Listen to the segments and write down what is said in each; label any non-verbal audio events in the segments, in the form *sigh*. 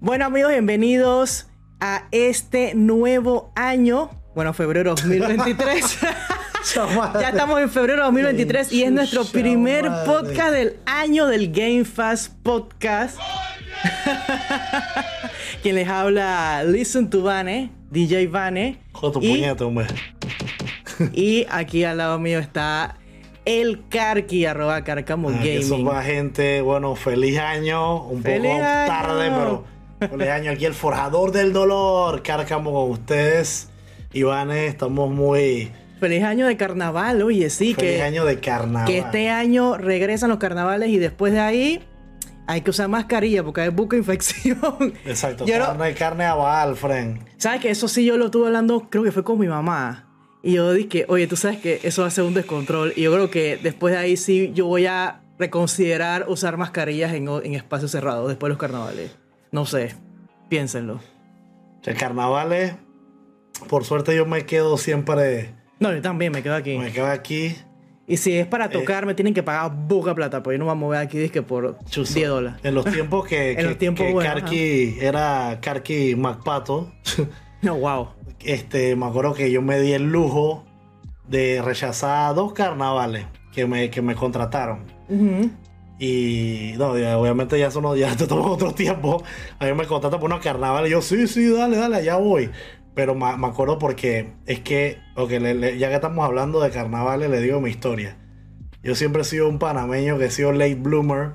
Bueno amigos, bienvenidos a este nuevo año. Bueno, febrero 2023. *laughs* ya estamos en febrero 2023 y es nuestro primer podcast del año del Game Fast Podcast. *laughs* Quien les habla, Listen to Vane, DJ Vane. Joder, tu y, puñeta, hombre. y aquí al lado mío está el Karki, arroba Carcamo Ah, que Eso Gaming. va, gente. Bueno, feliz año. Un ¡Feliz poco año! tarde, pero feliz año. Aquí el forjador del dolor. Cárcamo con ustedes. Ivane, estamos muy. Feliz año de carnaval, oye, sí, feliz que, año de carnaval. que este año regresan los carnavales y después de ahí hay que usar mascarilla porque hay buca infección. Exacto, Yo no- carne, carne a Baal, friend. ¿Sabes que eso sí yo lo estuve hablando, creo que fue con mi mamá? Y yo dije, oye, tú sabes que eso va a ser un descontrol. Y yo creo que después de ahí sí yo voy a reconsiderar usar mascarillas en, en espacios cerrados después de los carnavales. No sé, piénsenlo. El carnaval es. Por suerte, yo me quedo siempre. No, yo también me quedo aquí. Me quedo aquí. Y si es Eh, para tocar, me tienen que pagar buca plata, pues yo no me voy a mover aquí dizque por Chuzo. 10 dólares. En los tiempos que, *laughs* En que, los tiempos que Karki era Karki MacPato. *laughs* No, wow. este, me acuerdo que yo me di el lujo de rechazar dos carnavales que me, que me contrataron. Ujú. Y no, obviamente ya son ya *laughs* te toman otro tiempo. A mí me contratan por unos carnavales. Y yo, sí, sí, dale, dale, allá voy. Pero me acuerdo porque es que, ok, le- le- ya que estamos hablando de carnavales, le digo mi historia. Yo siempre he sido un panameño que he sido late bloomer.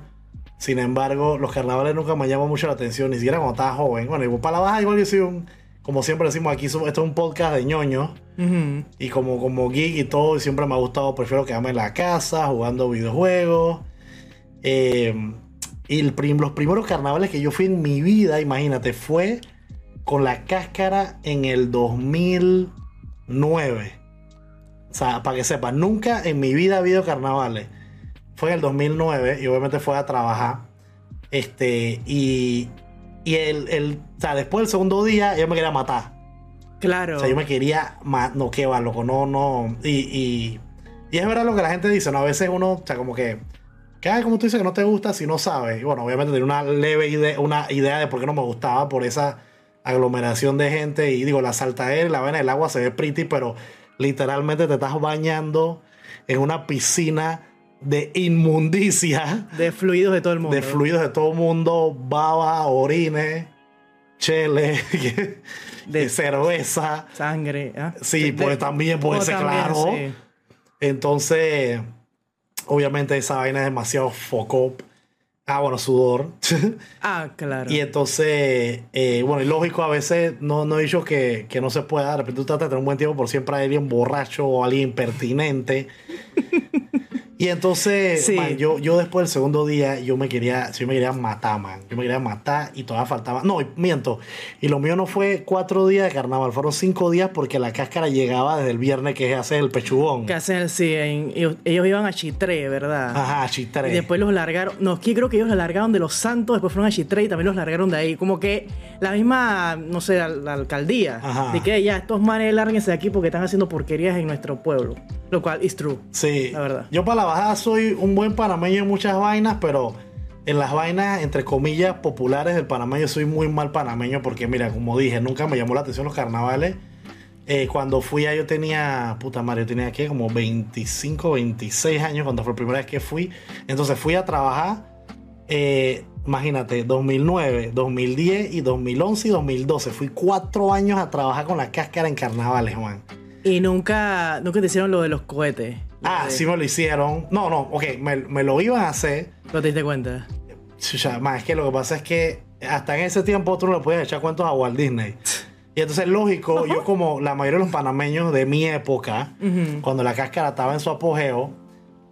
Sin embargo, los carnavales nunca me llaman mucho la atención, ni siquiera cuando estaba joven. Bueno, y para la baja, igual yo soy un, como siempre decimos aquí, esto es un podcast de ñoños. Ujú. Y como, como geek y todo, siempre me ha gustado, prefiero quedarme en la casa jugando videojuegos. Eh, y el prim- los primeros carnavales que yo fui en mi vida, imagínate, fue con la cáscara en el 2009. O sea, para que sepas, nunca en mi vida ha habido carnavales. Fue en el 2009 y obviamente fue a trabajar. Este, y, y el, el, o sea, después del segundo día yo me quería matar. Claro. O sea, yo me quería no que va, loco, no, no. Y, y, y es verdad lo que la gente dice, ¿no? A veces uno, o sea, como que, que como tú dices que no te gusta si no sabes. Y bueno, obviamente tenía una leve idea, una idea de por qué no me gustaba, por esa aglomeración de gente. Y digo, la saltadera y la vaina del agua se ve pretty, pero literalmente te estás bañando en una piscina de inmundicia, De fluidos de todo el mundo. de fluidos de todo el mundo, baba, orines, chele, *laughs* de cerveza. Sangre. ¿ah? Sí, De- pues también puede oh, ser claro. sí. Entonces, obviamente esa vaina es demasiado foco. Ah, bueno, sudor. *laughs* Ah, claro. y entonces, eh, bueno, y lógico, a veces no, no he dicho que, que no se pueda. De repente tú tratas de tener un buen tiempo, por siempre hay alguien borracho o alguien impertinente. *laughs* y entonces, Sí. man, yo, yo después del segundo día, yo me quería, yo me quería matar, man. Yo me quería matar y todavía faltaba. No, miento. Y lo mío no fue cuatro días de carnaval, fueron cinco días porque la cáscara llegaba desde el viernes, que es hacer el pechugón. Que hacen, sí, en- ellos, ellos iban a Chitré, ¿verdad? Ajá, chitre. Y después los largaron. No, aquí creo que ellos los largaron de los Santos, después fueron a Chitré y también los largaron de ahí. Como que la misma, no sé, la, la alcaldía. Ajá. De que ya, estos manes lárguense de aquí porque están haciendo porquerías en nuestro pueblo. Lo cual es true. Sí, La verdad. Yo para la bajada soy un buen panameño en muchas vainas, pero en las vainas, entre comillas, populares del panameño, soy muy mal panameño porque, mira, como dije, nunca me llamó la atención los carnavales. Eh, cuando fui a yo tenía, puta madre, yo tenía que como 25, 26 años cuando fue la primera vez que fui. Entonces fui a trabajar, eh, imagínate, 2009, 2010 y 2011 y 2012. Fui cuatro años a trabajar con la cáscara en carnavales, man. Y nunca, nunca te hicieron lo de los cohetes. Ah, de- sí me lo hicieron. No, no, ok, me, me lo iban a hacer. ¿No te diste cuenta? Chucha, más es que lo que pasa es que hasta en ese tiempo tú no le podías echar cuentos a Walt Disney. *laughs* Y entonces, lógico, yo como la mayoría de los panameños de mi época, cuando la cáscara estaba en su apogeo,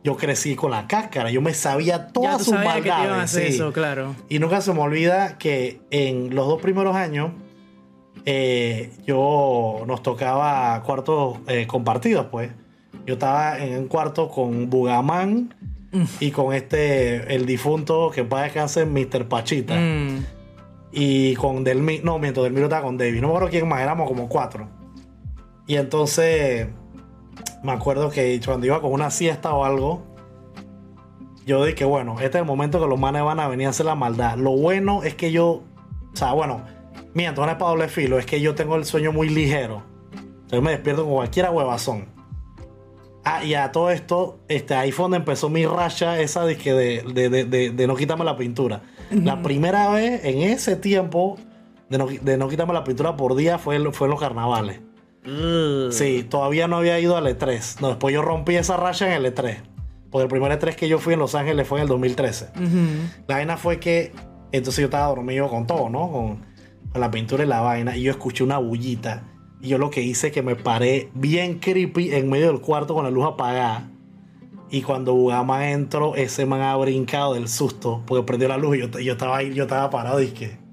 yo crecí con la cáscara. Yo me sabía todas sus maldades. sí. eso, claro. Y nunca se me olvida que en los dos primeros años eh, yo nos tocaba cuartos eh, compartidos, pues. Yo estaba en un cuarto con Bugamán y con este, el difunto que paz descanse, Mr. Pachita. Mm. Y con Delmi, no, miento, Delmiro estaba con David. No me acuerdo quién más, éramos como cuatro. Y entonces, me acuerdo que cuando iba con una siesta o algo, yo dije, bueno, este es el momento que los manes van a venir a hacer la maldad. Lo bueno es que yo O sea, bueno, miento, no es para doble filo, es que yo tengo el sueño muy ligero. Yo me despierto con cualquiera huevazón. Ah, y a todo esto, este, ahí fue donde empezó mi racha esa de, que de, de, de, de- de no quitarme la pintura. La primera vez en ese tiempo de no, de no quitarme la pintura por día fue en los carnavales. Sí, todavía no había ido al E3. No, después yo rompí esa racha en el E3. Porque el primer E3 que yo fui en Los Ángeles fue en el 2013. La vaina fue que entonces yo estaba dormido con todo, ¿no? Con, con la pintura y la vaina. Y yo escuché una bullita. Y yo lo que hice es que me paré bien creepy en medio del cuarto con la luz apagada. Y cuando Bugama entró, ese man ha brincado del susto. Porque prendió la luz y yo, yo estaba ahí, yo estaba parado y que...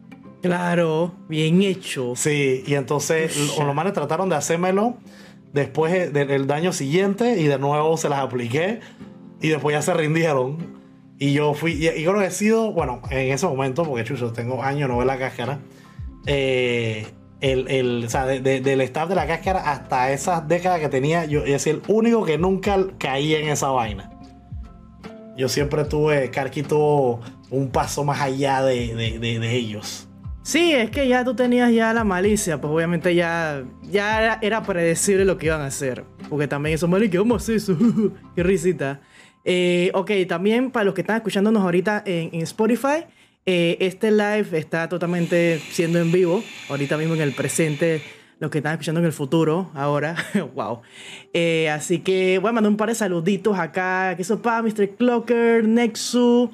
Claro, bien hecho. Sí, y entonces Ush. los manes trataron de hacérmelo después eh, del del daño siguiente y de nuevo se las apliqué y después ya se rindieron. Y yo fui, y, y creo que he sido, bueno, en ese momento, porque chucho, tengo años no ver la cáscara, eh, el, el, o sea, de- de- del staff de la cáscara hasta esas décadas que tenía, yo es el único que nunca caí en esa vaina. Yo siempre tuve, Karki tuvo un paso más allá de- de ellos. Sí, es que ya tú tenías ya la malicia, pues obviamente ya, ya era, predecible lo que iban a hacer. Porque también esos manes que vamos a hacer *laughs* qué risita. Eh, ok, también para los que están escuchándonos ahorita en, en Spotify, eh, este live está totalmente siendo en vivo, ahorita mismo en el presente, los que están escuchando en el futuro, ahora, *laughs* wow. Eh, así que voy a mandar un par de saluditos acá, que eso para Mr. Clocker, Nexu,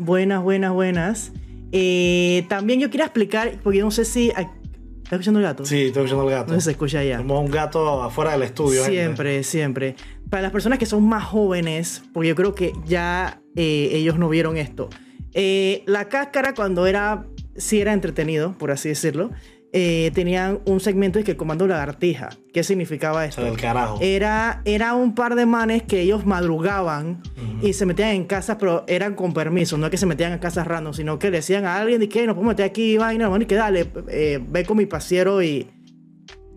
Buenas, buenas, buenas. Eh, también yo quería explicar, porque no sé si... ¿Estás escuchando el gato? Sí, estoy escuchando el gato. No se escucha ya. Tenemos un gato afuera del estudio. gente. Siempre, siempre. Para las personas que son más jóvenes, porque yo creo que ya eh, ellos no vieron esto. Eh, la cáscara cuando era, sí era entretenido, por así decirlo, eh, tenían un segmento de que el comando lagartija. ¿Qué significaba esto? carajo. Era, era un par de manes que ellos madrugaban y se metían en casas, pero eran con permiso, no es que se metían en casas random, sino que le decían a alguien de que nos podemos meter aquí, vaina, bueno, y que dale, eh, ve con mi pasiero y,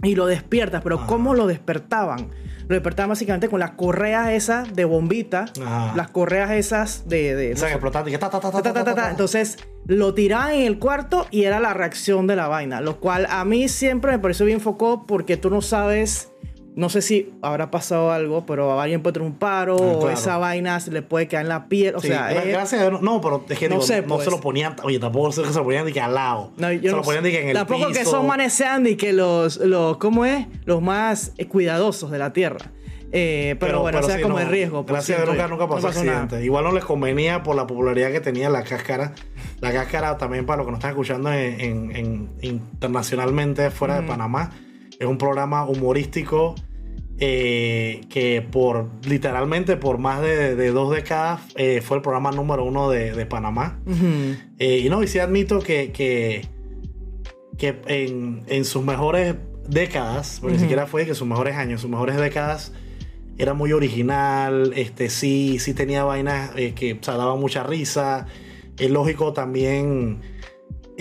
y lo despiertas. Pero. ¿cómo lo despertaban? Lo despertaban básicamente con las correas esas de bombita, Ajá. las correas esas de... de O sea, que y que ta, ta, ta, ta. Entonces lo tiraban en el cuarto y era la reacción de la vaina, lo cual a mí siempre me pareció bien focó porque tú no sabes, no sé si habrá pasado algo, pero a alguien puede tener un paro o claro. esa vaina se le puede caer en la piel, o Sí, sea, es- gracias a Dios, no, pero es que No digo, sé, no pues. se lo ponían, oye, tampoco que se lo ponían de que al lado. no, se yo lo no ponían sé. de que en el Tampoco que piso. son manes sean ni que los, los, ¿cómo es? Los más eh, cuidadosos de la tierra. Eh, pero, bueno, sea sí, como no, el riesgo. pues, Gracias a Dios nunca, nunca pasó, No nada. Igual no les convenía por la popularidad que tenía la cáscara. La cáscara también para los que nos están escuchando en, en- en- internacionalmente fuera de Panamá. Es un programa humorístico eh, que por literalmente por más de, de dos décadas eh, fue el programa número uno de, de Panamá. Eh, y no, y sí admito que, que, que en, en sus mejores décadas, porque ni siquiera fue que sus mejores años, sus mejores décadas, era muy original, este, sí, sí tenía vainas que o sea, daban mucha risa. Es lógico también,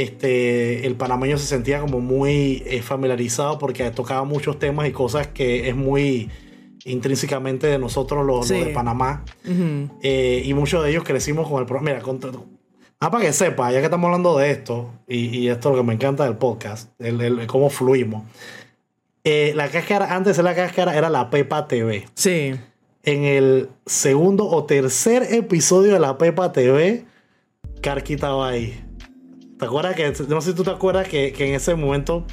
este, el panameño se sentía como muy eh, familiarizado porque tocaba muchos temas y cosas que es muy intrínsecamente de nosotros los, de Panamá. Eh, y muchos de ellos crecimos con el programa. Mira, con, ah, para que sepa, ya que estamos hablando de esto, y, y esto es lo que me encanta del podcast, el, el- cómo fluimos. Eh, la cáscara, antes de la cáscara, era la Pepa TV. Sí. En el segundo o tercer episodio de la Pepa TV, Karki estaba ahí. ¿Te acuerdas que, no sé si tú te acuerdas que, que en ese momento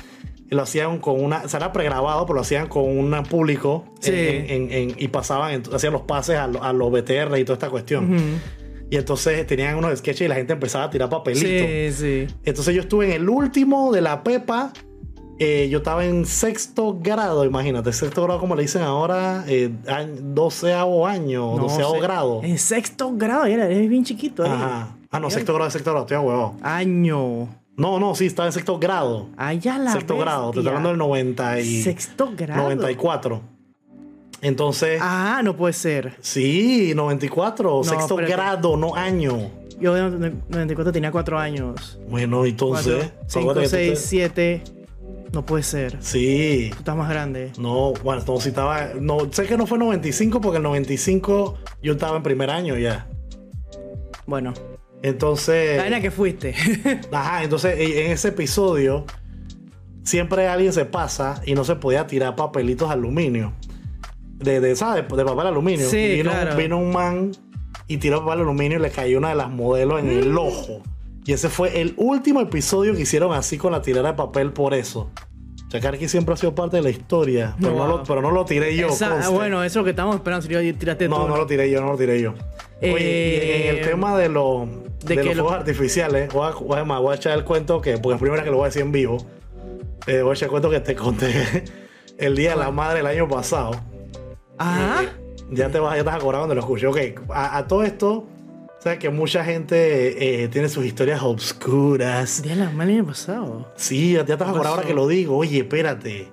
lo hacían con una, o sea, era pregrabado, pero lo hacían con un público Sí. en- en- en- y pasaban, hacían los pases a, lo- a los BTR y toda esta cuestión. Ujú. Y entonces tenían unos sketches y la gente empezaba a tirar papelitos. Sí, sí. Entonces yo estuve en el último de la Pepa. eh, yo estaba en sexto grado, imagínate. Sexto grado, como le dicen ahora, eh, doceavo año, No doceavo sé. grado. En sexto grado, era, eres bien chiquito. ahí. Ajá. Ah, no, sexto grado, sexto grado, estoy a huevo. Año. No, no, sí, estaba en sexto grado. Allá la sexto grado, te estoy bestia. hablando del 90 y Sexto grado. 94. Entonces, Ah, no puede ser. sí, 94, No, sexto espérate. grado, no año. Yo en 94 tenía 4 años. Bueno, entonces. 5, acuérdate que tú 6, te- 7. No puede ser. Sí. Tú estás más grande. No, bueno, no, si estaba. No, sé que no fue 95 porque el 95 yo estaba en primer año ya. Bueno, Entonces. La que fuiste. *laughs* Ajá, entonces en ese episodio siempre alguien se pasa y no se podía tirar papelitos de aluminio. De, de ¿sabes? De papel aluminio. Sí, y vino, claro. vino un man y tiró papel aluminio y le cayó una de las modelos en Mm. el ojo. Y ese fue el último episodio que hicieron así con la tirada de papel por eso. Karki siempre ha sido parte de la historia, pero, no, lo, pero no lo tiré yo. Esa- bueno, eso es lo que estamos esperando. Si yo tiraste No, no lo tiré yo, no lo tiré yo. Oye, y en el Eh, tema de, los de de que los lo- fuegos artificiales, voy a, voy, a, voy a echar el cuento que, porque es primera vez que lo voy a decir en vivo. Eh, voy a echar el cuento que te conté *laughs* el día de la madre el año pasado. Ajá. Ya te vas, ya estás acordado cuando lo escuché. Ok, a, a todo esto, sabes que mucha gente eh, tiene sus historias obscuras. Día de la madre el año pasado. Sí, ya te has acordado ahora que lo digo. Oye, espérate.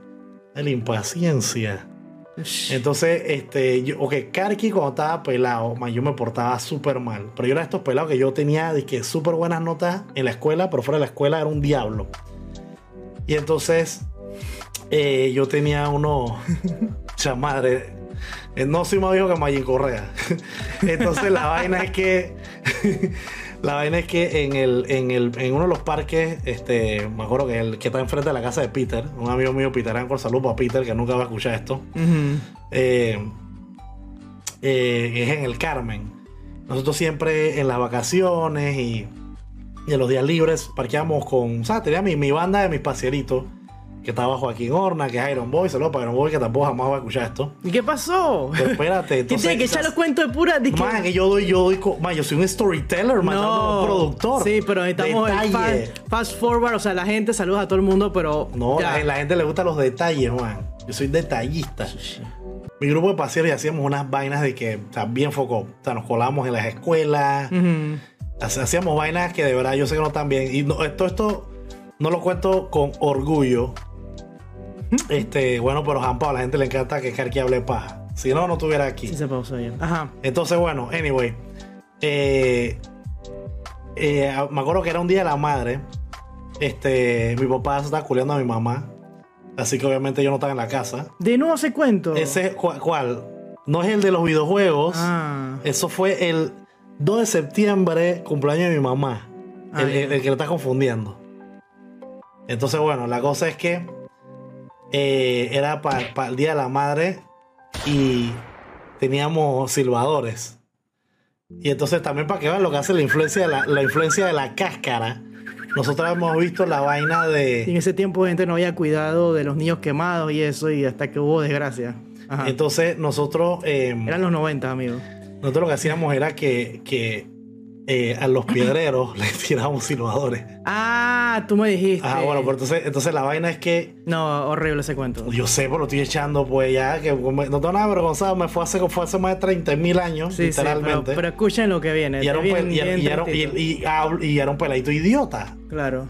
La impaciencia. Entonces, este, yo, ok, Karki cuando estaba pelado, man, yo me portaba súper mal. Pero yo era de estos pelados que yo tenía de que súper buenas notas en la escuela, pero fuera de la escuela era un diablo. Y entonces, eh, yo tenía uno, *laughs* cha madre, eh, no soy más viejo que Magin Correa. *laughs* entonces la vaina es que, la vaina es que en, el, en, el, en uno de los parques, este, me acuerdo que el que está enfrente de la casa de Peter, un amigo mío, Peter Ancor, saludo para Peter, que nunca va a escuchar esto. Eh, eh, es en el Carmen. Nosotros siempre en las vacaciones y, y en los días libres parqueamos con. O sea, tenía mi, mi banda de mis paseritos. Que estaba Joaquín Horna, que es Iron Boy. Saludos para Iron Boy, que tampoco jamás va a escuchar esto. ¿Y qué pasó? Pero espérate, *laughs* ¿Qué entonces. tiene que echar los cuentos de pura? de Man, que yo doy, yo doy. Man, yo soy un storyteller, man, no, un productor. Sí, pero necesitamos el fast forward. O sea, la gente saluda a todo el mundo, pero. No, la, la gente le gustan los detalles, man. Yo soy detallista. Mi grupo de paseros y hacíamos unas vainas de que, o sea, bien foco. O sea, nos colábamos en las escuelas. Hacíamos vainas que de verdad yo sé que no están bien. Y no, esto, esto no lo cuento con orgullo. Este, bueno, pero Jampa, a la gente le encanta que Karki hable paja. Si no, no estuviera aquí. Sí, se pausó ya. Ajá. Entonces, bueno, anyway. eh, eh, me acuerdo que era un día de la madre. Este, mi papá se estaba culiando a mi mamá. Así que obviamente yo no estaba en la casa. De nuevo ese cuento. Ese, ¿cuál? cuál? No es el de los videojuegos. Ah. Eso fue el 2 de septiembre, cumpleaños de mi mamá. Ah, el, el- el que lo está confundiendo. Entonces, bueno, la cosa es que eh, era para el Día de la Madre y teníamos silbadores. Y entonces también para que vean lo que hace la influencia de la, la influencia de la cáscara. Nosotros hemos visto la vaina Y en de... ese tiempo gente no había cuidado de los niños quemados y eso, y hasta que hubo desgracia. Ajá. Entonces nosotros... eh, Eran los 90, amigo. Nosotros lo que hacíamos era que, que eh, a los piedreros *laughs* les tirábamos silbadores. Ah, tú me dijiste. Ah, bueno, pero entonces, entonces la vaina es que No, horrible ese cuento. yo sé, pero lo estoy echando, pues ya, que me- no tengo nada avergonzado, me fue hace, fue hace más de 30 mil años, Sí, sí, pero, literalmente. pero escuchen lo que viene. y, era un, Bien- y, bien y era, y- tristito. y- hablo- y era un peladito idiota. Claro.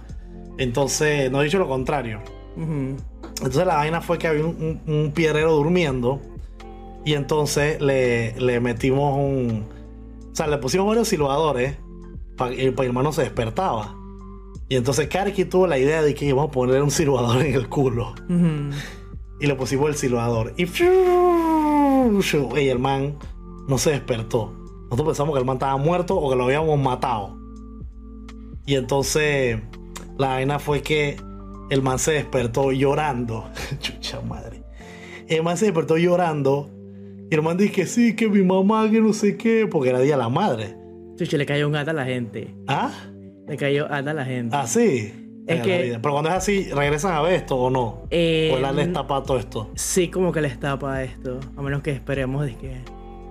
Entonces, no he dicho lo contrario. Entonces la vaina fue que había un, un- un piedrero durmiendo y entonces le, le metimos un... O sea, le pusimos varios silbadores para que el hermano se despertaba. Y entonces Karki tuvo la idea de que íbamos a poner un silbador en el culo. Y le pusimos el silbador. Y, y el man no se despertó. Nosotros pensamos que el man estaba muerto o que lo habíamos matado. Y entonces la vaina fue que el man se despertó llorando. *laughs* Chucha madre. El man se despertó llorando. Y el man dice que sí, que mi mamá, que no sé qué, porque era día de la madre. Chuchi, le cayó un gata a la gente. ¿Ah? Le cayó gata a la gente. ¿Ah, sí? Es la que-. Pero cuando es así, ¿regresan a ver esto o no? Eh, ¿O él les tapa todo esto? Sí, como que les tapa esto. A menos que esperemos de que.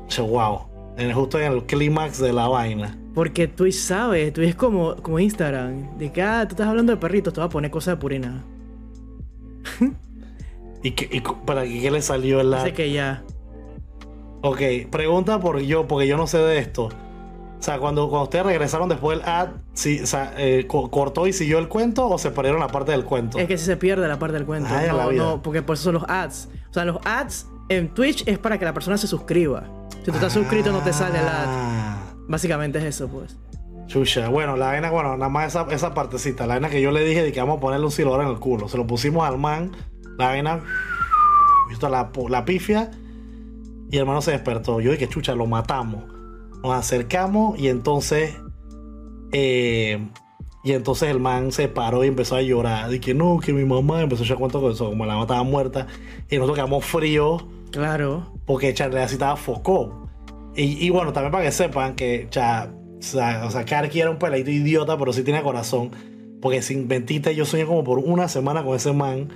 Che, Wow. En- justo en el clímax de la vaina. Porque tú sabes, tú es como, como Instagram. De que, ah, tú estás hablando de perritos, te vas a poner cosas de purina. *laughs* ¿Y, qué- y para qué, le salió la.? Así que ya. Ok, pregunta por yo, porque yo no sé de esto. O sea, cuando, cuando ustedes regresaron después del ad, si, o sea, eh, co- ¿cortó y siguió el cuento o se perdieron la parte del cuento? Es que si se pierde la parte del cuento. Ay, no, no, porque por eso son los ads. O sea, los ads en Twitch es para que la persona se suscriba. Si tú estás suscrito no te sale el ad. Ah, Básicamente es eso, pues. Chucha, bueno, la vaina, bueno, nada más esa, esa partecita. La vaina que yo le dije de que vamos a ponerle un silbador en el culo. Se lo pusimos al man, la vaina, *sniffs* la, la pifia, y el hermano se despertó. Yo dije, chucha, lo matamos. Nos acercamos y entonces Eh, y entonces el man se paró y empezó a llorar. Que no, que mi mamá empezó a echar cuento con eso, como la mamá estaba muerta. Y nosotros quedamos fríos Claro. porque Charlie así estaba focó. Y, y bueno, también para que sepan que cha, o sea, Karki era un peladito idiota, pero sí tiene corazón. Porque sin mentita yo soñé como por una semana con ese man.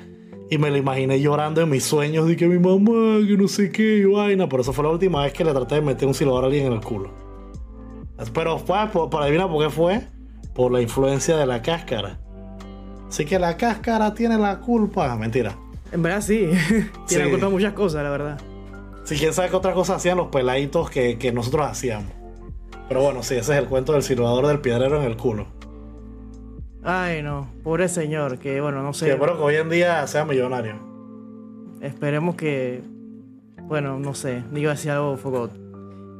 Y me lo imaginé llorando en mis sueños de que mi mamá, que no sé qué, y vaina. Pero eso fue la última vez que le traté de meter un silbador a alguien en el culo. Pero fue, por, para adivinar por qué fue, por la influencia de la cáscara. Así que la cáscara tiene la culpa. Mentira. En verdad sí. *laughs* Tiene Sí. culpa de muchas cosas, la verdad. Si quién sabe qué otra cosa hacían los peladitos que, que nosotros hacíamos. Pero bueno, sí, ese es el cuento del silbador del piedrero en el culo. Ay, no. Pobre señor, que bueno, no sé. espero que hoy en día sea millonario. Esperemos que. Bueno, no sé. Digo así algo Fogot.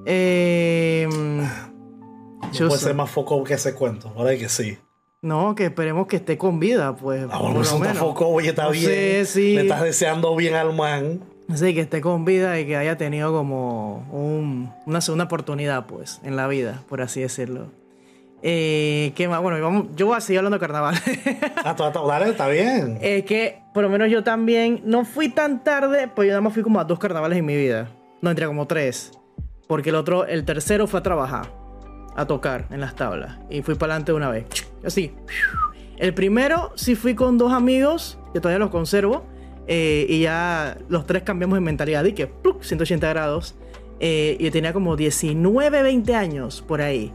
Eh. No puede ser más foco que ese cuento. Ahora que sí. No, que esperemos que esté con vida, pues. Ah, por bueno, lo menos. foco, oye, está No bien. sé, sí. Le estás deseando bien al man. Sí, que esté con vida y que haya tenido como un- una segunda oportunidad, pues, en la vida, por así decirlo. Eh, ¿Qué más? Bueno, vamos, yo voy a seguir hablando de carnaval. *laughs* Ah, tú- tú- dale, está bien. es que, por lo menos yo también, no fui tan tarde, pues yo nada más fui como a dos carnavales en mi vida. No, entre como tres. Porque el otro, el tercero fue a trabajar, a tocar en las tablas. Y fui para adelante una vez. Así. El primero sí fui con dos amigos, que todavía los conservo. eh, y ya los tres cambiamos de mentalidad. Y que, ¡pluc! 180 grados. Eh, y yo tenía como 19, 20 años por ahí.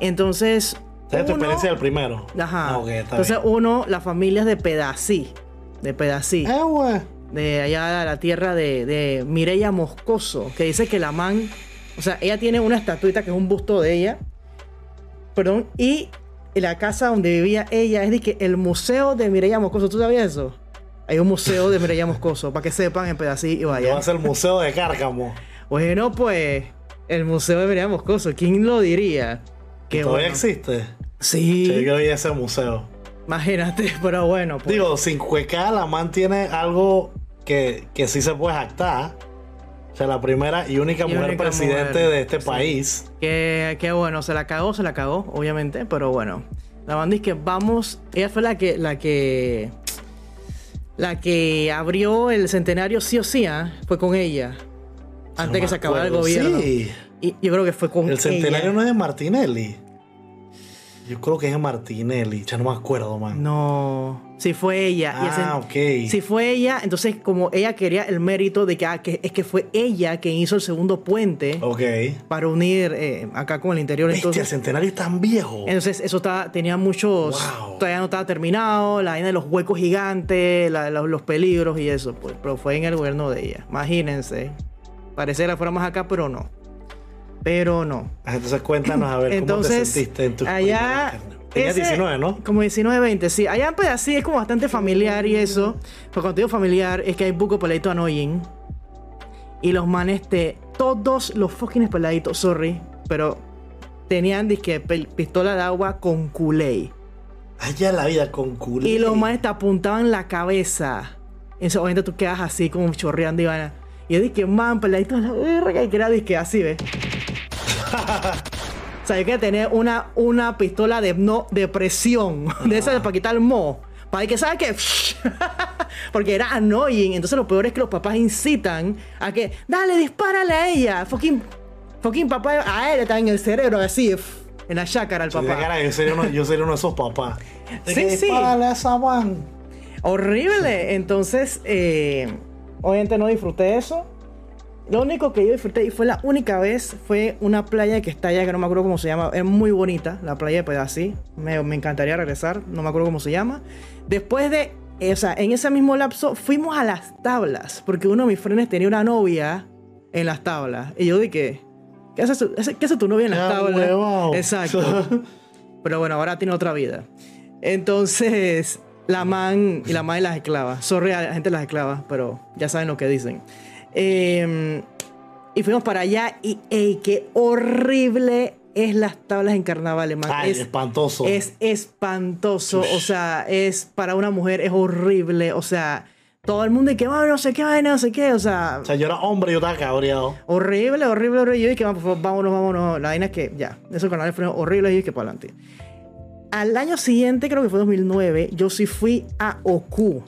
Entonces. Esa es tu experiencia del primero. Ajá. Ah, ok, está Entonces, bien. uno, las familias de Pedací. De Pedací. Eh, güey. De allá de la tierra de, de Mireya Moscoso. Que dice que la man. O sea, ella tiene una estatuita que es un busto de ella. Perdón. Y la casa donde vivía ella es de que el museo de Mireya Moscoso. ¿Tú sabías eso? Hay un museo de Mireya *laughs* Moscoso. Para que sepan en Pedací y Va vayan. a ser el museo de Cárcamo. Bueno, pues. El museo de Mireya Moscoso. ¿Quién lo diría? Que Todavía bueno. existe. Sí. Yo ir a ese museo. Imagínate, *laughs* pero bueno. Pues. Digo, sin cuecar, la man tiene algo que, que sí se puede jactar. O sea, la primera y única Y mujer única presidente mujer, de este sí. país. Que, que bueno, se la cagó, se la cagó, obviamente, pero bueno. La banda es que vamos. Ella fue la que. La que. La que abrió el centenario sí o sí, ¿ah? fue con ella. Antes No que se acabara el gobierno. Sí. Y yo creo que fue con El centenario ella. no es de Martinelli. Yo creo que es de Martinelli. Ya no me acuerdo, man. No. Sí fue ella. El ah, ok. Si fue ella, entonces como ella quería el mérito de que, ah, que es que fue ella quien hizo el segundo puente Ok. para unir eh, acá con el interior. Bestia, el Entonces, centenario es tan viejo. Entonces, eso estaba, tenía muchos. Wow. Todavía no estaba terminado, la vaina de los huecos gigantes, la- la- los peligros y eso, pues. Pero fue en el gobierno de ella. Imagínense. Pareciera fuera más acá, pero no. Pero no. Ah, Entonces cuéntanos a ver Entonces, cómo te sentiste en tu allá. ese- 19, ¿no? Como 19, 20, sí. Allá en Pedasí es como bastante familiar y eso. Pero cuando digo familiar, es que hay buco peladito annoying. Y los manes te. Todos los fucking peladitos, sorry. Pero tenían disque pistola de agua con culé. Allá la vida con culé. Y los manes te apuntaban la cabeza. En ese momento tú quedas así como chorreando y van. Y yo dije, man, peladito a la verga. Y que era disque así, ¿ves? O sea, yo quería tener una, una pistola de, no, de presión. De esa de para quitar el mo. Para que, ¿sabes qué? *laughs* Porque era annoying. Entonces lo peor es que los papás incitan a que, dale, dispárale a ella. Fucking, fucking papá a él está en el cerebro así, en la chácara de papá. cara, yo, sería uno, yo sería uno de esos papás. De *laughs* Sí, que sí. dispárale a esa man. Horrible. Entonces, eh, obviamente no disfruté eso. Lo único que yo disfruté y fue la única vez fue una playa que está allá, que no me acuerdo cómo se llama. Es muy bonita, la playa de Pedasí. Me, me encantaría regresar, no me acuerdo cómo se llama. Después de, eh, o sea, en ese mismo lapso fuimos a las tablas, porque uno de mis frenes tenía una novia en las tablas. Y yo dije, ¿qué hace, su- qué hace tu novia en las Ya, tablas? huevado. Exacto. *laughs* Pero bueno, ahora tiene otra vida. Entonces, la man y la man y las esclavas. Sorry a la gente de las esclavas, pero ya saben lo que dicen. Eh, y fuimos para allá y, ey, qué horrible es las tablas en carnavales, man. Ay, es, espantoso. es espantoso. O sea, es para una mujer es horrible. O sea, todo el mundo y que, "Ah, no sé qué, vaina, no sé qué. O sea, O sea, yo era hombre yo estaba cabreado. Horrible, horrible, horrible. Y yo dije, "Va, por favor, vámonos, vámonos. La vaina es que ya, esos canales fueron horribles y dije, para adelante. al año siguiente, creo que fue 2009, yo sí fui a Oku.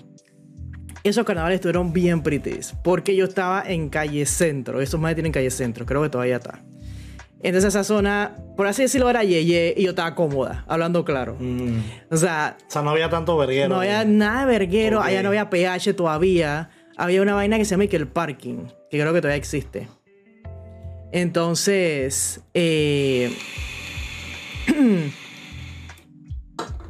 Esos carnavales estuvieron bien pretties, porque yo estaba en calle centro. Esos más tienen calle centro, creo que todavía está. Entonces esa zona, por así decirlo, era yeye y yo estaba cómoda, hablando claro. Mm. O sea, O sea, no había tanto verguero. no había nada de verguero, allá no había PH todavía. Había una vaina que se llama que el parking, que creo que todavía existe. Entonces, eh... *clears throat*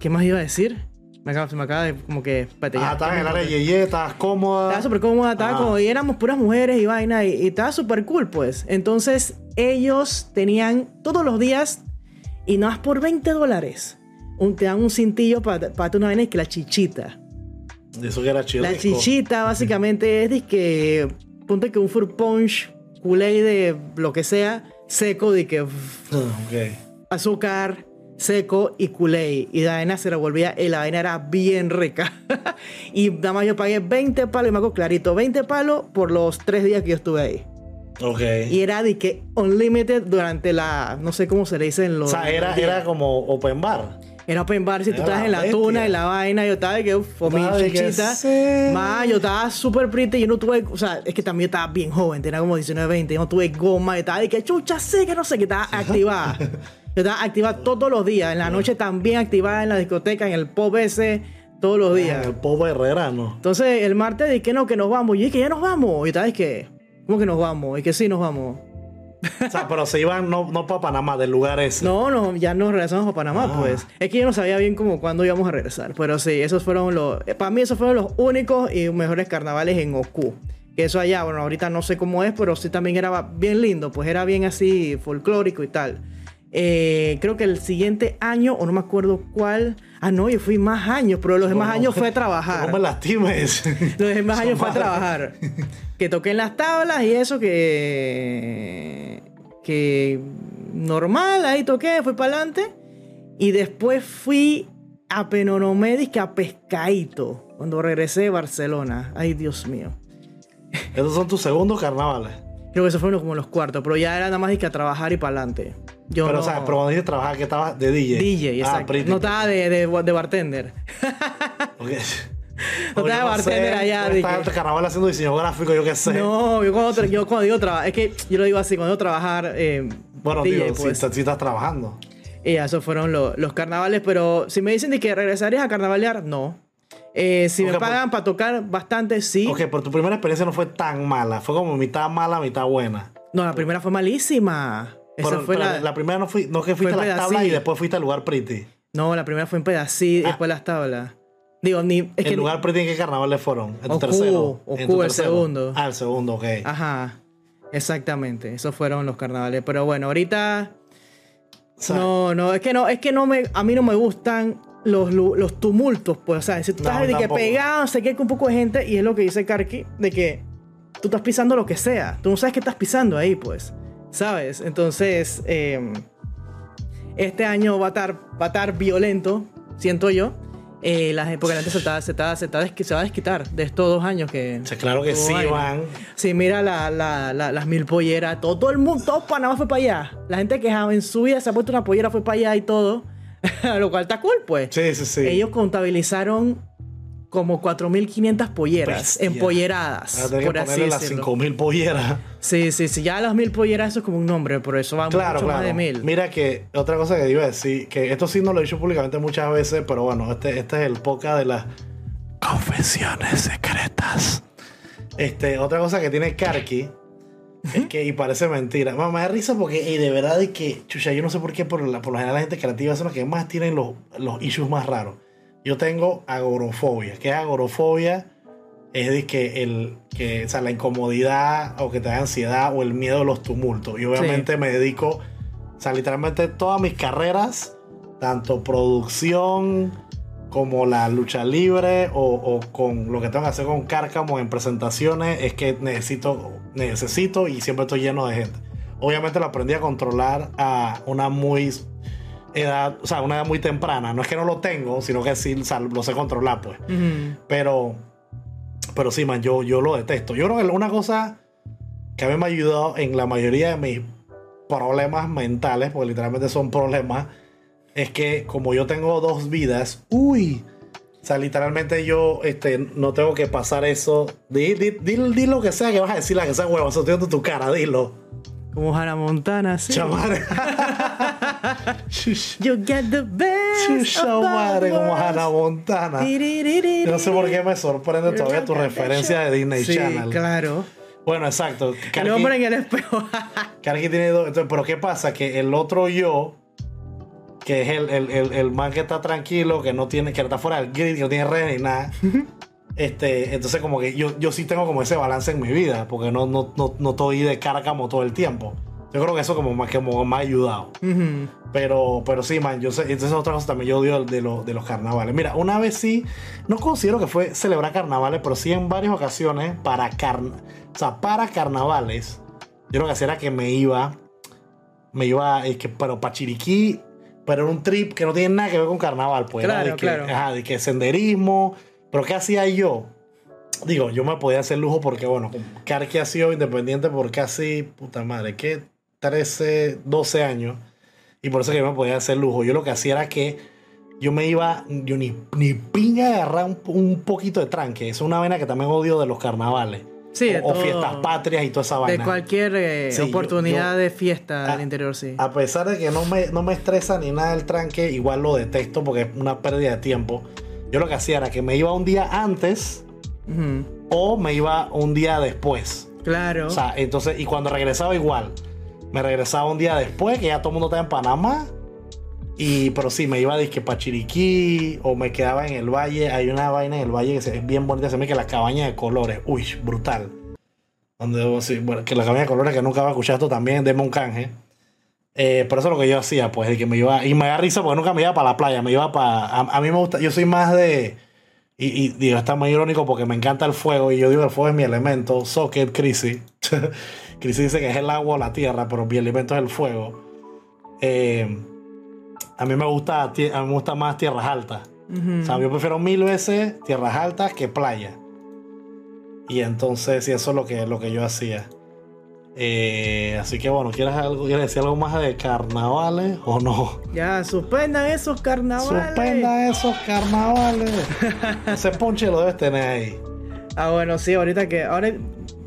¿qué más iba a decir? Me acaba, se me acaba de como que... espérate. Ah, estabas en el área Yeye, estabas cómoda. Estaba súper cómoda, estaba Ajá. como, y éramos puras mujeres y vaina, y, y estaba súper cool, pues. Entonces, ellos tenían todos los días, y nada más por 20 dólares, un, te dan un cintillo para para una vaina que la chichita. Eso que era chido. La chichita *laughs* básicamente es de que, ponte que un fruit punch, Kool-Aid de lo que sea, seco, de que ok. azúcar seco y Kool-Aid. Y la vaina se revolvía y la vaina era bien rica. *laughs* y nada más yo pagué 20 palos, y me hago clarito, 20 palos por los tres días que yo estuve ahí. Ok. Y era de que unlimited durante la, no sé cómo se le dice en o los... sea, era, era como open bar. Era open bar, si tú estabas en la bestia. tuna y la vaina, yo estaba de que, con mi chichita. Más, yo estaba súper pretty, yo no tuve, o sea, es que también yo estaba bien joven, tenía como 19, 20, yo no tuve goma, yo estaba de que chucha, sé que no sé, que estaba activada. *laughs* Yo estaba activada todos los días, en la noche también activada en la discoteca, en el pop ese, todos los En días. el povo Herrera, ¿no? Entonces, el martes dije que no, que nos vamos. Y dije que ya nos vamos. Y tal, que, ¿cómo que nos vamos? Y que sí, nos vamos. *laughs* O sea, pero se iban no, no para Panamá, del lugar ese. No, no, ya nos regresamos a Panamá, Ah. pues. Es que yo no sabía bien cómo cuándo íbamos a regresar. Pero sí, esos fueron los. eh, Para mí, esos fueron los únicos y mejores carnavales en Oku. Que eso allá, bueno, ahorita no sé cómo es, pero sí también era bien lindo, pues era bien así folclórico y tal. Eh, creo que el siguiente año, o no me acuerdo cuál. Ah, no, yo fui más años, pero los demás No, años fue a No trabajar. me lastimes. Los demás años fue a trabajar. Que toqué en las tablas y eso que. que. normal, ahí toqué, fui para adelante. Y después fui a Penonomé, que a Pescaíto, cuando regresé de Barcelona. Ay, Dios mío. Esos son tus segundos carnavales. Creo que esos fueron como los cuartos, pero ya era nada más de que a trabajar y para adelante. Yo pero, no- o sea, pero cuando dices trabajar, que estabas de DJ. DJ, Ah, exacto. no estaba de, de, de bartender. *laughs* Ok. *laughs* No estaba de bartender allá, en carnaval haciendo diseño gráfico, yo qué sé. No, yo cuando, yo cuando digo trabajar, es que yo lo digo así, cuando digo trabajar, eh, Bueno, DJ, digo, si pues. estás- si estás trabajando. Y esos fueron lo- los carnavales, pero si me dicen de que regresarías a carnavalear, no. Eh, si me por- pagan para tocar bastante, sí. Ok, pero tu primera experiencia no fue tan mala. Fue como mitad mala, mitad buena. No, la primera fue malísima. Esa Pero- fue pero la... la primera no, fui, no que fuiste a Fue las pedací. tablas y después fuiste al lugar pretty. No, la primera fue en pedací, Ah. después las tablas. Digo, ni... Es ¿El que lugar pretty en qué carnaval fueron? ¿En tu Ocu, tercero? Ocu, ¿En tu el tercero? segundo. Ah, el segundo, ok. Ajá. Exactamente. Esos fueron los carnavales. Pero bueno, ahorita... No, no, es que no, es que no me, a mí no me gustan los, los tumultos, pues, o sea, si tú No, estás mí de que pegado, sé que hay un poco de gente, y es lo que dice Karki, de que tú estás pisando lo que sea, tú no sabes qué estás pisando ahí, pues, ¿sabes? Entonces, eh, este año va a estar, va a estar violento, siento yo, eh, la, porque la gente se, está, se, está, se, está se va a desquitar de estos dos años que... o sea, claro que sí, van. Sí, mira la, la- la- las mil polleras, todo, todo el mundo, todo Panamá fue para allá. La gente que en su vida se ha puesto una pollera fue para allá y todo. *laughs* Lo cual está cool, pues. Sí, sí, sí. Ellos contabilizaron como 4.500 polleras, Bestia. empolleradas, Ahora tenés que por así las decirlo. 5000 polleras. Sí, sí, sí. Ya las mil polleras eso es como un nombre, por eso van Claro, mucho claro. más de. Mira que otra cosa que iba a decir, que esto sí no lo he dicho públicamente muchas veces, pero bueno, este, este es el podcast de las confesiones secretas. Este, otra cosa que tiene Karki es que, y parece mentira, Mamá, me da risa porque y de verdad es que, chucha, yo no sé por qué, por, la, por lo general la gente creativa son los que más tienen los, los issues más raros. Yo tengo agorofobia. ¿Qué es agorofobia? Es de que, el, que o sea, la incomodidad o que te da ansiedad o el miedo a los tumultos. Y obviamente me dedico, o sea, literalmente todas mis carreras, tanto producción como la lucha libre o, o con lo que tengo que hacer con Cárcamo en presentaciones, es que necesito, necesito y siempre estoy lleno de gente. Obviamente lo aprendí a controlar a una muy edad, o sea, una edad muy temprana. No es que no lo tengo, sino que sí o sea, lo sé controlar, pues. Ujú. Pero, pero sí, man, yo, yo lo detesto. Yo creo que una cosa que a mí me ha ayudado en la mayoría de mis problemas mentales, porque literalmente son problemas, es que como yo tengo dos vidas, uy, o sea, literalmente yo este, no tengo que pasar eso. Di, di, di, di lo que sea que vas a decir, la que sea huevo, estoy tu cara, dilo. Como Hannah Montana, sí. Chamare. *laughs* You get the best. Both como. Hannah Montana. Yo no sé por qué me sorprende todavía tu referencia de Disney Sí, Channel. claro. Bueno, exacto. El Karki- hombre en el espejo. *laughs* Karki tiene dos. entonces, pero ¿qué pasa? Que el otro yo, que es el, el, el, el man que está tranquilo, que no tiene, que está fuera del grid, que no tiene redes ni nada. *laughs* este, entonces como que yo, yo sí tengo como ese balance en mi vida, porque no, no, no, no estoy de cara como todo el tiempo. Yo creo que eso como más, como me ha ayudado. Ujú. Pero, pero sí, man, yo sé, entonces otra cosa también yo odio de, los de los carnavales. Mira, una vez sí, no considero que fue celebrar carnavales, pero sí en varias ocasiones para carn o sea, para carnavales, yo lo que hacía era que me iba, me iba, es que, pero para Chiriquí, pero era un trip que no tiene nada que ver con carnaval, pues. era Claro, de que, claro. ajá, de que senderismo, pero ¿qué hacía yo? Digo, yo me podía hacer lujo porque, bueno, Karki ha sido independiente por casi, puta madre, que 13, 12 años. Y por eso que yo me podía hacer lujo. Yo lo que hacía era que yo me iba, yo ni, ni piña agarrar un, un poquito de tranque. Es una vaina que también odio de los carnavales. Sí, de o, fiestas patrias y toda esa De vaina. cualquier eh, Sí, oportunidad yo- de fiesta al interior, sí. A pesar de que no me, no me estresa ni nada el tranque, igual lo detesto porque es una pérdida de tiempo. Yo lo que hacía era que me iba un día antes o me iba un día después. Claro. O sea, entonces, y cuando regresaba igual, me regresaba un día después, que ya todo el mundo estaba en Panamá. Y, pero sí, me iba a disque para Chiriquí o me quedaba en el valle. Hay una vaina en el valle que es bien bonita, se llama que la cabaña de colores. Uy, brutal. Donde, sí, bueno, que la cabaña de colores que nunca va a esto también, deme un canje. Eh, pero eso es lo que yo hacía, pues, de que me iba. Y me da risa porque nunca me iba para la playa, me iba para. A, a mí me gusta, yo soy más de. Y, y digo, está muy irónico porque me encanta el fuego y yo digo el fuego es mi elemento. Socket, Chrissy. *laughs* Chrissy dice que es el agua o la tierra, pero mi elemento es el fuego. Eh, a mí me gusta, a mí me gusta más tierras altas. O sea, yo prefiero mil veces tierras altas que playa. Y entonces, sí, eso es lo que, lo que yo hacía. Eh, así que bueno, ¿quieres, algo, ¿quieres decir algo más de carnavales o no? Ya, suspendan esos carnavales. Suspenda esos carnavales. *laughs* Ese ponche lo debes tener ahí. Ah, bueno, sí, ahorita que. Ahora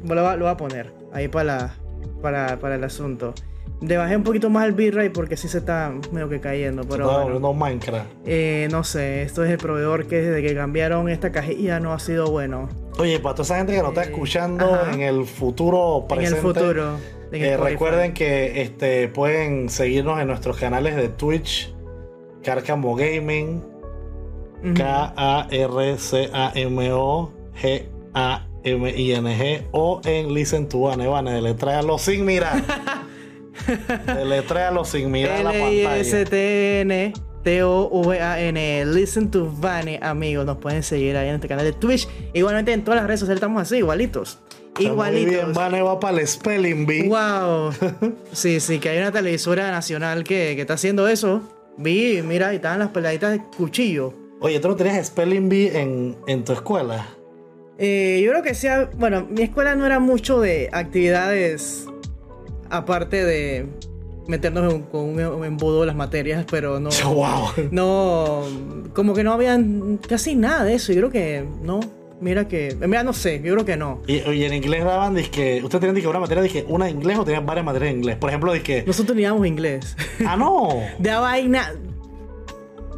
lo va a poner ahí para, para, para el asunto. Le bajé un poquito más el bitrate porque sí se está medio que cayendo. Pero bueno, volviendo Minecraft. eh, no sé, esto es el proveedor que desde que cambiaron esta cajilla no ha sido bueno. Oye, para toda esa gente que nos está Eh, escuchando ajá. en el futuro presente. en el futuro. en Eh, recuerden que este, pueden seguirnos en nuestros canales de Twitch, Carcamo Gaming. K-A-R-C-A-M-O-G-A-M-I-N-G, o en Listen to One, Vane, deletréalo sin mirar. *laughs* *laughs* deletréalo sin mirar la pantalla. L-I-S-T-N T-O-V-A-N Listen to Vane, amigos. Nos pueden seguir ahí en este canal de Twitch. Igualmente en todas las redes sociales estamos así, igualitos. Está Muy bien, Igualitos. Vane va para el Spelling Bee. Wow. *laughs* Sí, sí, que hay una televisora nacional que, que está haciendo eso. Vi, mira, y estaban las peladitas de cuchillo. Oye, ¿tú no tenías Spelling Bee en, en tu escuela? Eh, yo creo que sea, bueno, mi escuela no era mucho de actividades aparte de meternos en, con un embudo de las materias, pero no, *laughs* ¡Wow! no, como que no habían casi nada de eso. Yo creo que no, mira que, mira, no sé, yo creo que no. Y, y en inglés daban, que ¿ustedes tenían dizque, una materia, dizque, una de inglés o tenían varias materias de inglés? Por ejemplo, dije, Nosotros teníamos inglés. *laughs* ah, no. de vaina.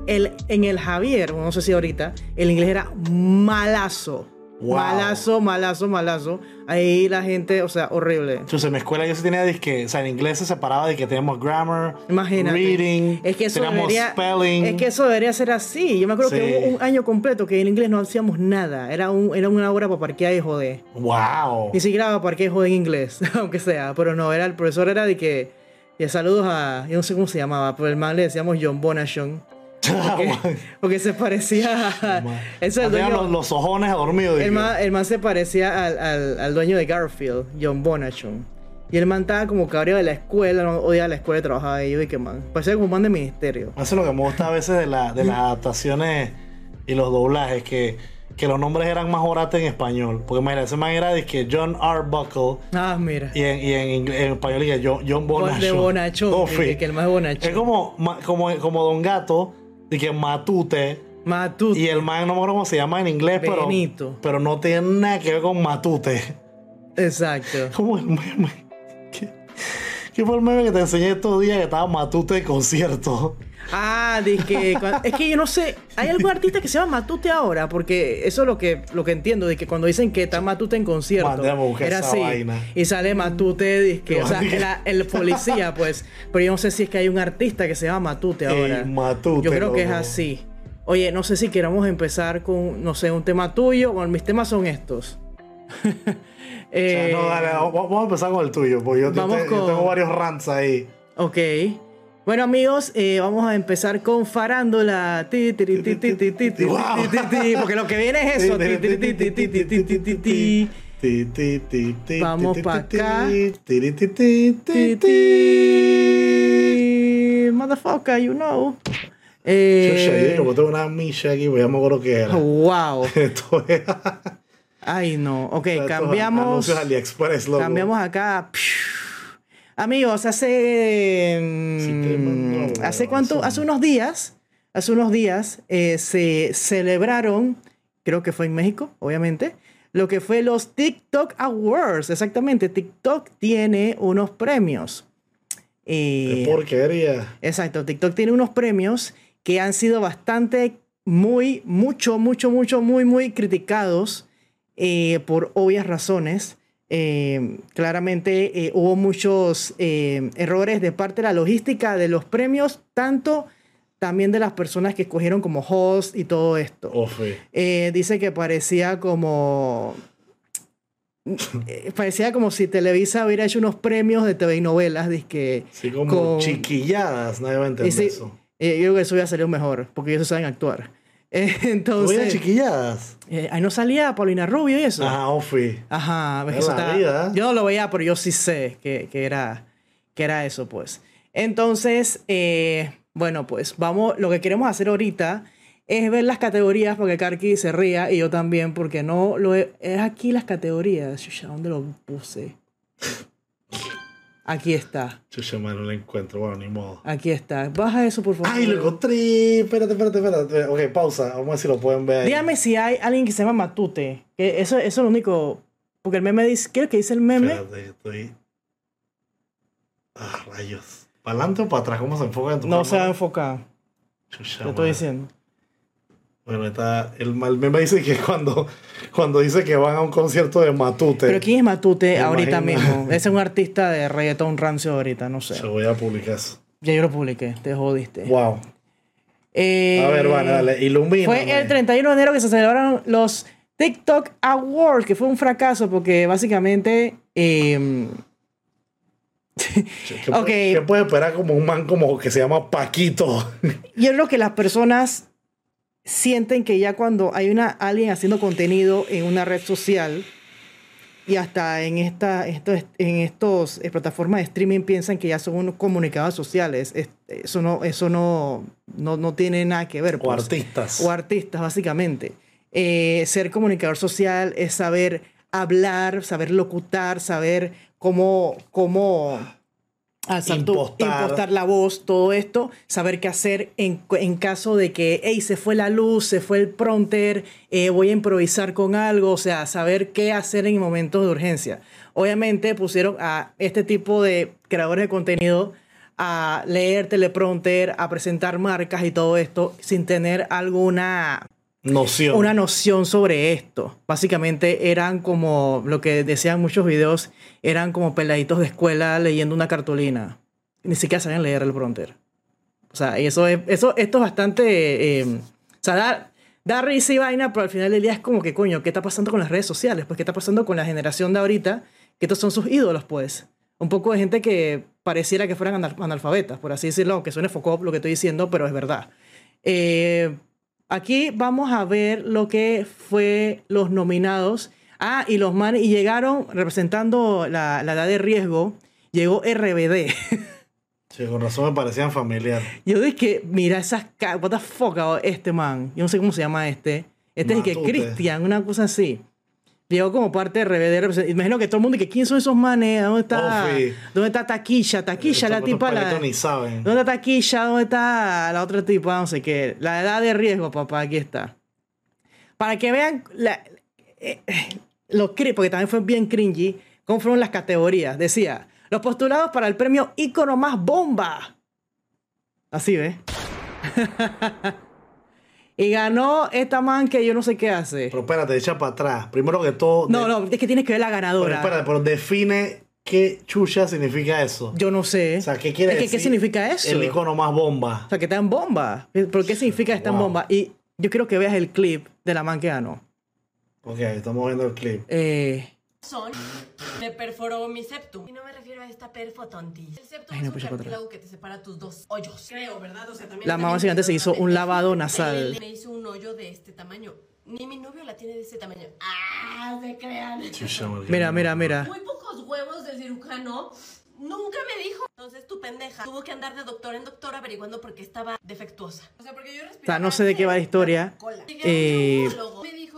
El, en el Javier, no sé si ahorita, el inglés era malazo. Wow. Malazo, malazo, malazo. Ahí la gente, o sea, horrible. Entonces, en mi escuela yo sí tenía, dizque, o sea, en inglés se separaba de que teníamos grammar, Imagínate. reading, Es que eso debería, spelling. es que eso debería ser así. Yo me acuerdo Sí. que hubo un año completo que en inglés no hacíamos nada. Era, un, era una hora para parquear y joder. ¡Wow! Ni siquiera para parquear y joder en inglés, *laughs* aunque sea. Pero no, era el profesor era de que. de saludos a. Yo no sé cómo se llamaba, pero el man le decíamos John Bonachon. Porque, *laughs* porque se parecía a. Eso es dueño. los, los ojones dormidos. El man, el man se parecía al, al- al dueño de Garfield, John Bonachon. Y el man estaba como cabreado de la escuela, no odiaba la escuela y trabajaba ahí. Yo dije, man, parecía como un man de ministerio. Eso es lo que me gusta a veces de, la- de las adaptaciones y los doblajes, que que los nombres eran más orates en español. Porque imagínate, ese man era de que John R. Buckle. Ah, mira. Y en, y en, en español dije John, John Bonachón. de Bonachón, Oh, que- que, el más bonachón. Es como, como, como Don Gato, de que Matute. Matute. Y el man no me acuerdo cómo se llama en inglés, pero, pero no tiene nada que ver con Matute. Exacto. *laughs* Como el meme. ¿Qué, qué fue el meme que te enseñé estos días que estaba Matute de concierto? Ah, cuan- es que yo no sé, ¿hay algún artista que se llama Matute ahora? Porque eso es lo que, lo que entiendo, de que cuando dicen que está Matute en concierto, Man, era así, vaina. y sale Matute, dizque, o sea, Dije- la- el policía, pues, pero yo no sé si es que hay un artista que se llama Matute ahora. Ey, Matute, yo creo que es así. Oye, no sé si queramos empezar con, no sé, un tema tuyo, bueno, mis temas son estos. *laughs* O sea, no, dale, vamos a empezar con el tuyo, porque yo, yo tengo varios rants ahí. Ok. Bueno amigos, eh, vamos a empezar con farándula. Porque lo que viene es eso. Vamos para acá. Motherfucker, you know. Yo, tengo una milla aquí, pues ya me acuerdo que era. ¡Wow! Ay, no. Ok, cambiamos. Cambiamos acá. Amigos, hace. mm, ¿Hace cuánto? Hace unos días. Hace unos días eh, se celebraron, creo que fue en México, obviamente, lo que fue los TikTok Awards. Exactamente. TikTok tiene unos premios. Qué porquería. Exacto, TikTok tiene unos premios que han sido bastante, muy, mucho, mucho, mucho, muy, muy criticados eh, por obvias razones. Eh, claramente eh, hubo muchos eh, errores de parte de la logística de los premios, tanto también de las personas que escogieron como host y todo esto. Dice que parecía como. parecía como si Televisa hubiera hecho unos premios de TV y novelas. Dizque, Así como con- chiquilladas, nadie va a entender y sí, eso. yo creo que eso hubiera salido mejor, porque ellos saben actuar. *laughs* Eh, ¿Oye, entonces, chiquilladas? eh, ahí no salía Paulina Rubio y eso. Ajá, Ofi. Ajá, que Es eso está- vida. Yo no lo veía, pero yo sí sé que, que era, que era eso, pues. Entonces, eh, bueno, pues vamos, lo que queremos hacer ahorita es ver las categorías, porque Karki se ría y yo también, porque no lo he- es aquí las categorías. Chucha, ¿dónde lo puse? Aquí está, Chucha, no lo encuentro. Bueno, ni modo. aquí está. Baja eso, por favor. ¡Ay, lo encontré! Espérate, espérate, espérate. Ok, pausa. Vamos a ver si lo pueden ver ahí. Dígame si hay alguien que se llama Matute. Que eso, eso es lo único. Porque el meme dice. ¿Qué es lo que dice el meme? Espérate, estoy... Ah, rayos. ¿Para adelante o para atrás? ¿Cómo se enfoca en tu No se va a enfocar. Chucha, Te estoy diciendo. Bueno, está... El, el meme dice que cuando, cuando dice que van a un concierto de Matute... Pero ¿quién es Matute ahorita mismo? Ese *laughs* es un artista de reggaetón rancio ahorita, no sé. Se voy a publicar eso. Ya yo lo publiqué, te jodiste. Wow. Eh, A ver, bueno, dale, ilumina. Fue el 31 de enero que se celebraron los TikTok Awards, que fue un fracaso porque básicamente... *laughs* eh, ¿Qué, Ok. puede, qué puede esperar como un man como que se llama Paquito? Yo creo que las personas sienten que ya cuando hay una, alguien haciendo contenido en una red social y hasta en, esta, esto, en estos eh, plataformas de streaming piensan que ya son unos comunicadores sociales. Es- eso no, eso no, no, no tiene nada que ver. o pues. artistas. O artistas, básicamente. Eh, ser comunicador social es saber hablar, saber locutar, saber cómo, cómo Impostar. impostar la voz, todo esto, saber qué hacer en, en caso de que, hey, se fue la luz, se fue el prompter, eh, voy a improvisar con algo, o sea, saber qué hacer en momentos de urgencia. Obviamente pusieron a este tipo de creadores de contenido a leer teleprompter, a presentar marcas y todo esto sin tener alguna Noción. una noción sobre esto. Básicamente eran como lo que decían muchos videos, eran como peladitos de escuela leyendo una cartulina. Ni siquiera sabían leer el prompter. O sea, eso es, eso, esto es bastante. eh, o sea, da, da risa y vaina, pero al final del día es como que, coño, ¿qué está pasando con las redes sociales? Pues, ¿qué está pasando con la generación de ahorita? Que estos son sus ídolos, pues. Un poco de gente que pareciera que fueran anal- analfabetas, por así decirlo, aunque suene focop lo que estoy diciendo, pero es verdad. Eh, aquí vamos a ver lo que fue los nominados. Ah, y los manes, y llegaron representando la, la edad de riesgo, llegó RBD. Sí, con razón me parecían familiar. Yo dije, mira esas ca- what the fuck, oh, este man, yo no sé cómo se llama este. Este es que Matute. Cristian, una cosa así. Llegó como parte de RBD. Imagino que todo el mundo que quién son esos manes, ¿dónde está? Ofi. ¿Dónde está Taquilla? Taquilla, la tipa estos la. palitos ni saben. ¿Dónde está Taquilla? ¿Dónde está la otra tipa? No sé qué. La edad de riesgo, papá, aquí está. Para que vean la, eh, eh, lo cri- porque también fue bien cringy, cómo fueron las categorías. Decía, los postulados para el premio ícono más bomba. Así, ¿ves? *laughs* y ganó esta man que yo no sé qué hace. Pero espérate, echa para atrás. Primero que todo. No, de- no, es que tienes que ver la Pero ganadora. espérate, pero define qué chucha significa eso. Yo no sé. O sea, ¿qué quiere Es que, decir? ¿Qué significa eso? El icono más bomba. O sea, que está en bomba. ¿Por qué significa en Wow. bomba? Y yo quiero que veas el clip de la man que ganó. Ok, estamos viendo el clip. Eh, son me perforó mi septum. Y no me refiero a esta perfotontis. El septum Ay, no, es pues, un para cartílago que te separa tus dos hoyos. Creo, ¿verdad? O sea, también La mamá gigante se hizo un lavado nasal. Me hizo un hoyo de este tamaño. Ni mi novio la tiene de este tamaño. ¡Ah! Se crean. Mira, mira, mira. Muy pocos huevos del cirujano. Nunca me dijo. Entonces tu pendeja tuvo que andar de doctor en doctor averiguando por qué estaba defectuosa. O sea, porque yo O sea, no sé de qué va la historia. Llegué Eh,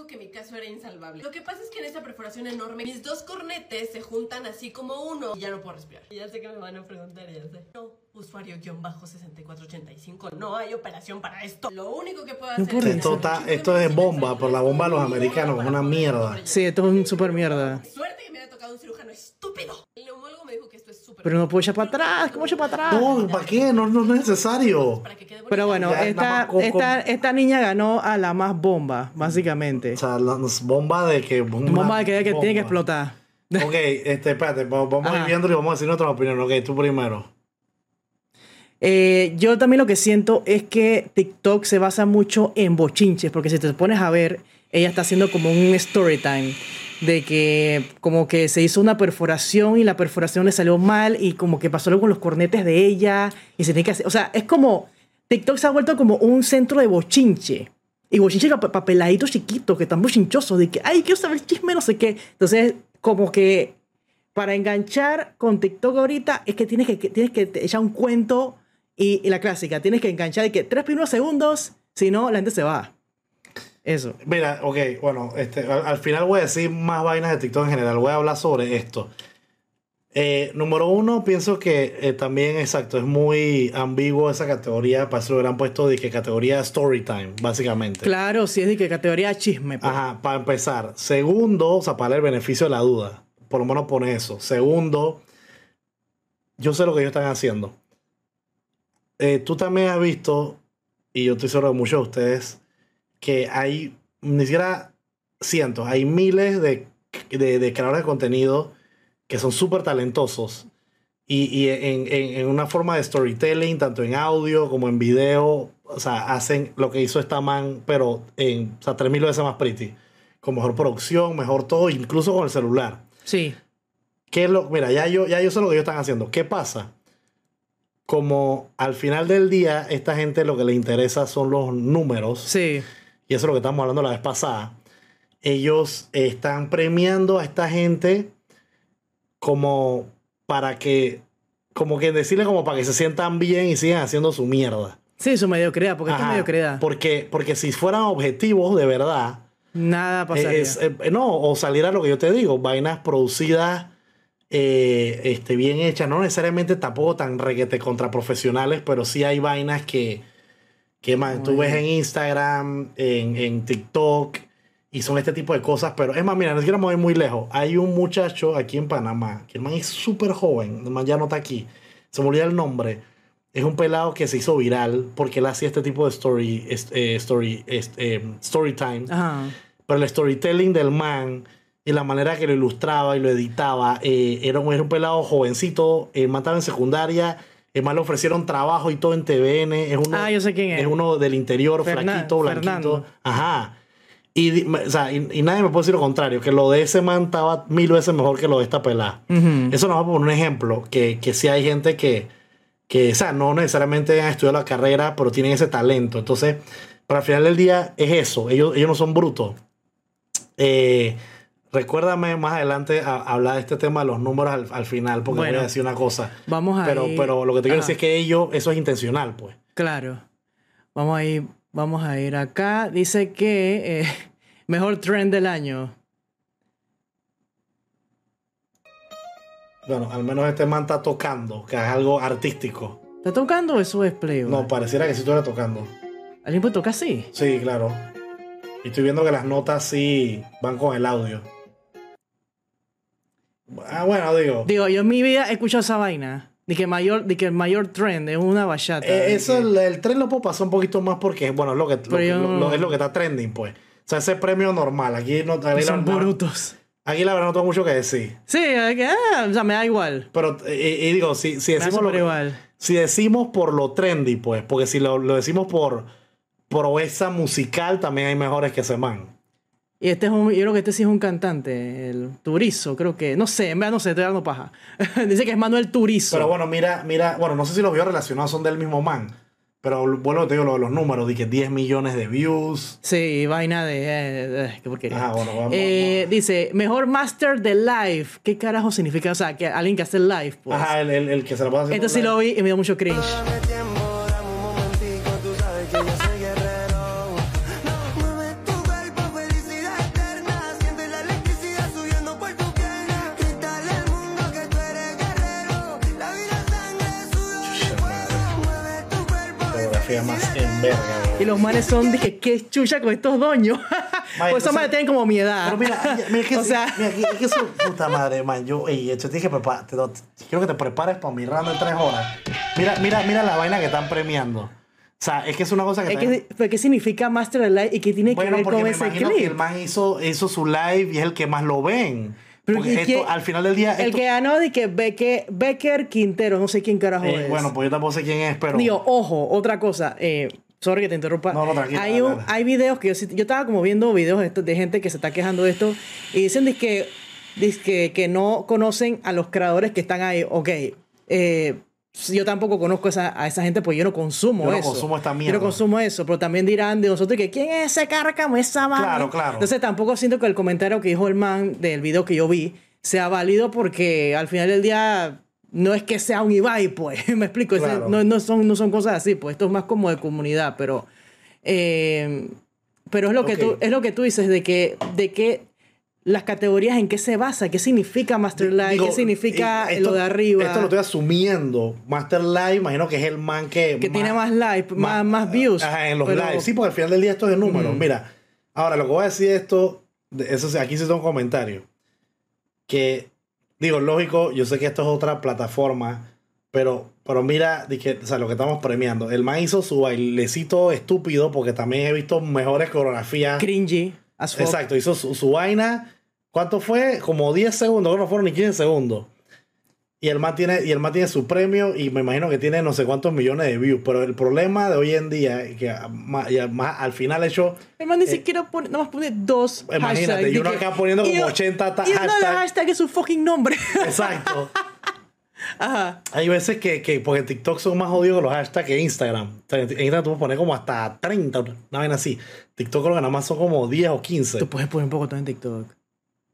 dijo que mi caso era insalvable. Lo que pasa es que en esa perforación enorme, mis dos cornetes se juntan así como uno y ya no puedo respirar. Y ya sé que me van a preguntar, ya sé. No, usuario-6485, no hay operación para esto. Lo único que puedo hacer puedo es... Esto, está- esto es bomba, por la bomba de los americanos, es una mierda. Sí, esto es un super mierda. Suerte que me haya tocado un cirujano estúpido. El neumólogo me dijo que esto es súper... Pero no puedo echar para atrás. ¿Cómo echar para atrás? No, ¿para qué? No, no, es necesario. Para que quede bonito. Pero bueno, Ya, nada esta, más con- esta, esta niña ganó a la más bomba, básicamente. O sea, la bomba de que. Bomba de que, que tiene que bomba. explotar. Ok, este, espérate, vamos vamos a ir Ajá. viendo y vamos a decir nuestra opinión. Ok, tú primero. Eh, yo también lo que siento es que TikTok se basa mucho en bochinches, porque si te pones a ver, ella está haciendo como un story time de que como que se hizo una perforación y la perforación le salió mal y como que pasó algo con los cornetes de ella y se tiene que hacer, o sea, es como TikTok se ha vuelto como un centro de bochinche. Y bochinche para pa peladitos chiquitos que están bochinchosos de que, ay, quiero saber chisme, no sé qué. Entonces, como que para enganchar con TikTok ahorita es que tienes que, tienes que echar un cuento y la clásica, tienes que enganchar de que tres primeros segundos, si no, la gente se va. Eso. Mira, ok, bueno, este, al, al final voy a decir más vainas de TikTok en general. Voy a hablar sobre esto. Eh, número uno, pienso que eh, también, exacto, es muy ambiguo esa categoría. Para eso lo hubieran puesto de que categoría Storytime, básicamente. Claro, si es de que categoría chisme. pues. Ajá, para empezar. Segundo, o sea, para el beneficio de la duda. Por lo menos pone eso. Segundo, yo sé lo que ellos están haciendo. Eh, tú también has visto, y yo estoy seguro de muchos de ustedes, que hay ni siquiera cientos, hay miles de, de, de creadores de contenido que son súper talentosos. Y, y en, en- en una forma de storytelling, tanto en audio como en video, o sea, hacen lo que hizo esta man, pero en, o sea, tres mil veces más pretty. Con mejor producción, mejor todo, incluso con el celular. Sí. ¿Qué es lo, mira, ya yo, ya yo sé lo que ellos están haciendo. ¿Qué pasa? Como al final del día, esta gente lo que le interesa son los números Sí. Y eso es lo que estábamos hablando la vez pasada, ellos están premiando a esta gente como para que, como que decirle como para que se sientan bien y sigan haciendo su mierda. Sí, su mediocridad, porque esto es Ajá, mediocridad. Porque, porque si fueran objetivos de verdad, Nada pasaría. es- eh, no, o saliera lo que yo te digo, vainas producidas, eh, este, bien hechas, no necesariamente tampoco tan reguete contra profesionales, pero sí hay vainas que, que man, tú ves en Instagram, en, en TikTok, y son este tipo de cosas, pero es más, mira, no siquiera me voy muy lejos. Hay un muchacho aquí en Panamá, que el man es súper joven, el man ya no está aquí, se me olvida el nombre. Es un pelado que se hizo viral porque él hacía este tipo de story, eh, story, eh, story time. Ajá. Pero el storytelling del man y la manera que lo ilustraba y lo editaba, eh, era, un, era un pelado jovencito, el man estaba en secundaria, man le ofrecieron trabajo y todo en TVN, es uno, Ah, yo sé quién es. es uno del interior, Fernan- flaquito, blanquito. Fernando. Ajá. Y, o sea, y, y nadie me puede decir lo contrario, que lo de ese man estaba mil veces mejor que lo de esta pelada. Ujú. Eso nos va a poner un ejemplo, que, que sí hay gente que, que, o sea, no necesariamente han estudiado la carrera, pero tienen ese talento. Entonces, para el final del día es eso, ellos, ellos no son brutos. Eh, recuérdame más adelante a, a hablar de este tema de los números al, al final, porque voy a decir una cosa. Vamos a Pero, ir- pero lo que te quiero Ajá. decir es que ellos, eso es intencional, pues. Claro. Vamos a ir Vamos a ir acá. Dice que eh, *laughs* mejor trend del año. Bueno, al menos este man está tocando, que es algo artístico. ¿Está tocando o eso es Playboy? No, pareciera que sí estuviera tocando. ¿Alguien puede tocar así? Sí, claro. Y estoy viendo que las notas sí van con el audio. Ah, bueno, digo. Digo, yo en mi vida he escuchado esa vaina. De que, mayor, de que el mayor trend es una bachata. eh, eso, que- el, el tren lo puedo pasar un poquito más porque, bueno, es lo que, lo- Pero yo lo- no- es lo que está trending, pues. O sea, ese premio normal. Aquí no aquí la, son verdad- brutos. aquí la verdad no tengo mucho que decir. Sí, que, ah, o sea, me da igual. Pero, eh, y, digo, si, si decimos lo, igual. si decimos por lo trendy, pues, porque si lo, lo decimos por proeza musical, también hay mejores que ese man. Y este es un, yo creo que este sí es un cantante, el Turizo, creo que, no sé, en verdad no sé, estoy dando paja. *laughs* Dice que es Manuel Turizo. Pero bueno, mira, mira, bueno, no sé si los videos relacionados son del mismo man, pero bueno, te digo lo de los números, que 10 millones de views. Sí, vaina de... eh, eh, qué porquería. Bueno, vamos. Eh, dice, mejor master de live. ¿Qué carajo significa? O sea, que alguien que hace live, pues. Ajá, el, el, el que se la puede hacer. Esto sí lo vi y me dio mucho cringe. Cuerpo. Fotografía más en verga. Y los manes son, dije, qué chucha con estos doños. *laughs* Vaya, pues esos manes tienen como mi edad. Pero mira, mira *laughs* que, o sea, mira, que- es que eso, *laughs* puta madre, man. Yo, ey, yo te dije, prepara- te, quiero que te prepares para mi round de tres horas. Mira, mira, mira la vaina que están premiando. O sea, es que es una cosa que. es también- que, pero ¿qué significa master live y qué tiene que bueno, ver porque con me ese imagino que clip? el man hizo, hizo su live y es el que más lo ven. Pero porque ¿y esto, al final del día. El esto- que ganó de que Becker, Becker Quintero, no sé quién carajo eh, es. bueno, pues yo tampoco sé quién es, pero. Digo, ojo, otra cosa. Eh, sorry que te interrumpa. No, no, tranquila, Hay, un- videos que yo, yo estaba como viendo videos de, de gente que se está quejando de esto y dicen que, que, que no conocen a los creadores que están ahí. Ok, eh, yo tampoco conozco esa- a esa gente porque yo no consumo Yo no eso. consumo esta Yo mierda. no consumo eso, pero también dirán de nosotros que quién es ese cárcamo, esa vaina? Claro, claro. Entonces tampoco siento que el comentario que dijo el man del video que yo vi sea válido porque al final del día no es que sea un Ibai, pues, *laughs* me explico, Claro. no, no, son, no son cosas así, pues esto es más como de comunidad, pero... eh, pero es lo, que tú, es lo que tú dices de que, de que las categorías en qué se basa, qué significa Master Live, Digo, qué significa eh, lo de arriba, Esto lo estoy asumiendo. Master Live, imagino que es el man que. que tiene más likes, más, más views. Ajá, en los pero- lives. Sí, porque al final del día esto es de números. Mira, ahora lo que voy a decir esto, eso aquí sí tengo un comentario. Que, digo, lógico, yo sé que esto es otra plataforma, pero, pero mira, dije, o sea, lo que estamos premiando. El man hizo su bailecito estúpido, porque también he visto mejores coreografías. Cringy, as. Exacto, hizo su, su vaina. ¿Cuánto fue? Como 10 segundos, creo que no fueron ni 15 segundos. Y el, man tiene, y el man tiene su premio y me imagino que tiene no sé cuántos millones de views. Pero el problema de hoy en día es que además, al final hecho, El man ni siquiera pone, nada más pone dos Eh, Imagínate, hashtags. y uno acá poniendo como y- 80 ta- Y uno de hashtags. hashtags es su fucking nombre. exacto. *laughs* Ajá. Hay veces que, que porque TikTok son más jodidos que los hashtags que Instagram. En Instagram tú puedes poner como hasta 30, una vaina así. TikTok creo que nada más son como 10 o 15. Tú puedes poner un poco todo en TikTok.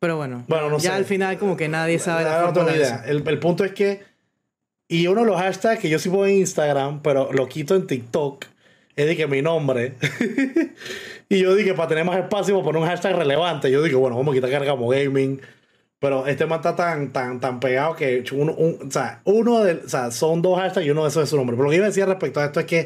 Pero bueno, Bueno, no ya sé. al final como que nadie sabe la, no tengo idea. El, el punto es que. Y uno de los hashtags que yo sí pongo en Instagram, pero lo quito en TikTok, es de que mi nombre. *laughs* y yo dije, para tener más espacio, voy a poner un hashtag relevante. Yo dije, bueno, vamos a quitar carga como gaming. Pero este man está tan, tan, tan pegado que uno, un- o sea, uno de, o sea, son dos hashtags y uno de esos es su nombre. Pero lo que iba a decir respecto a esto es que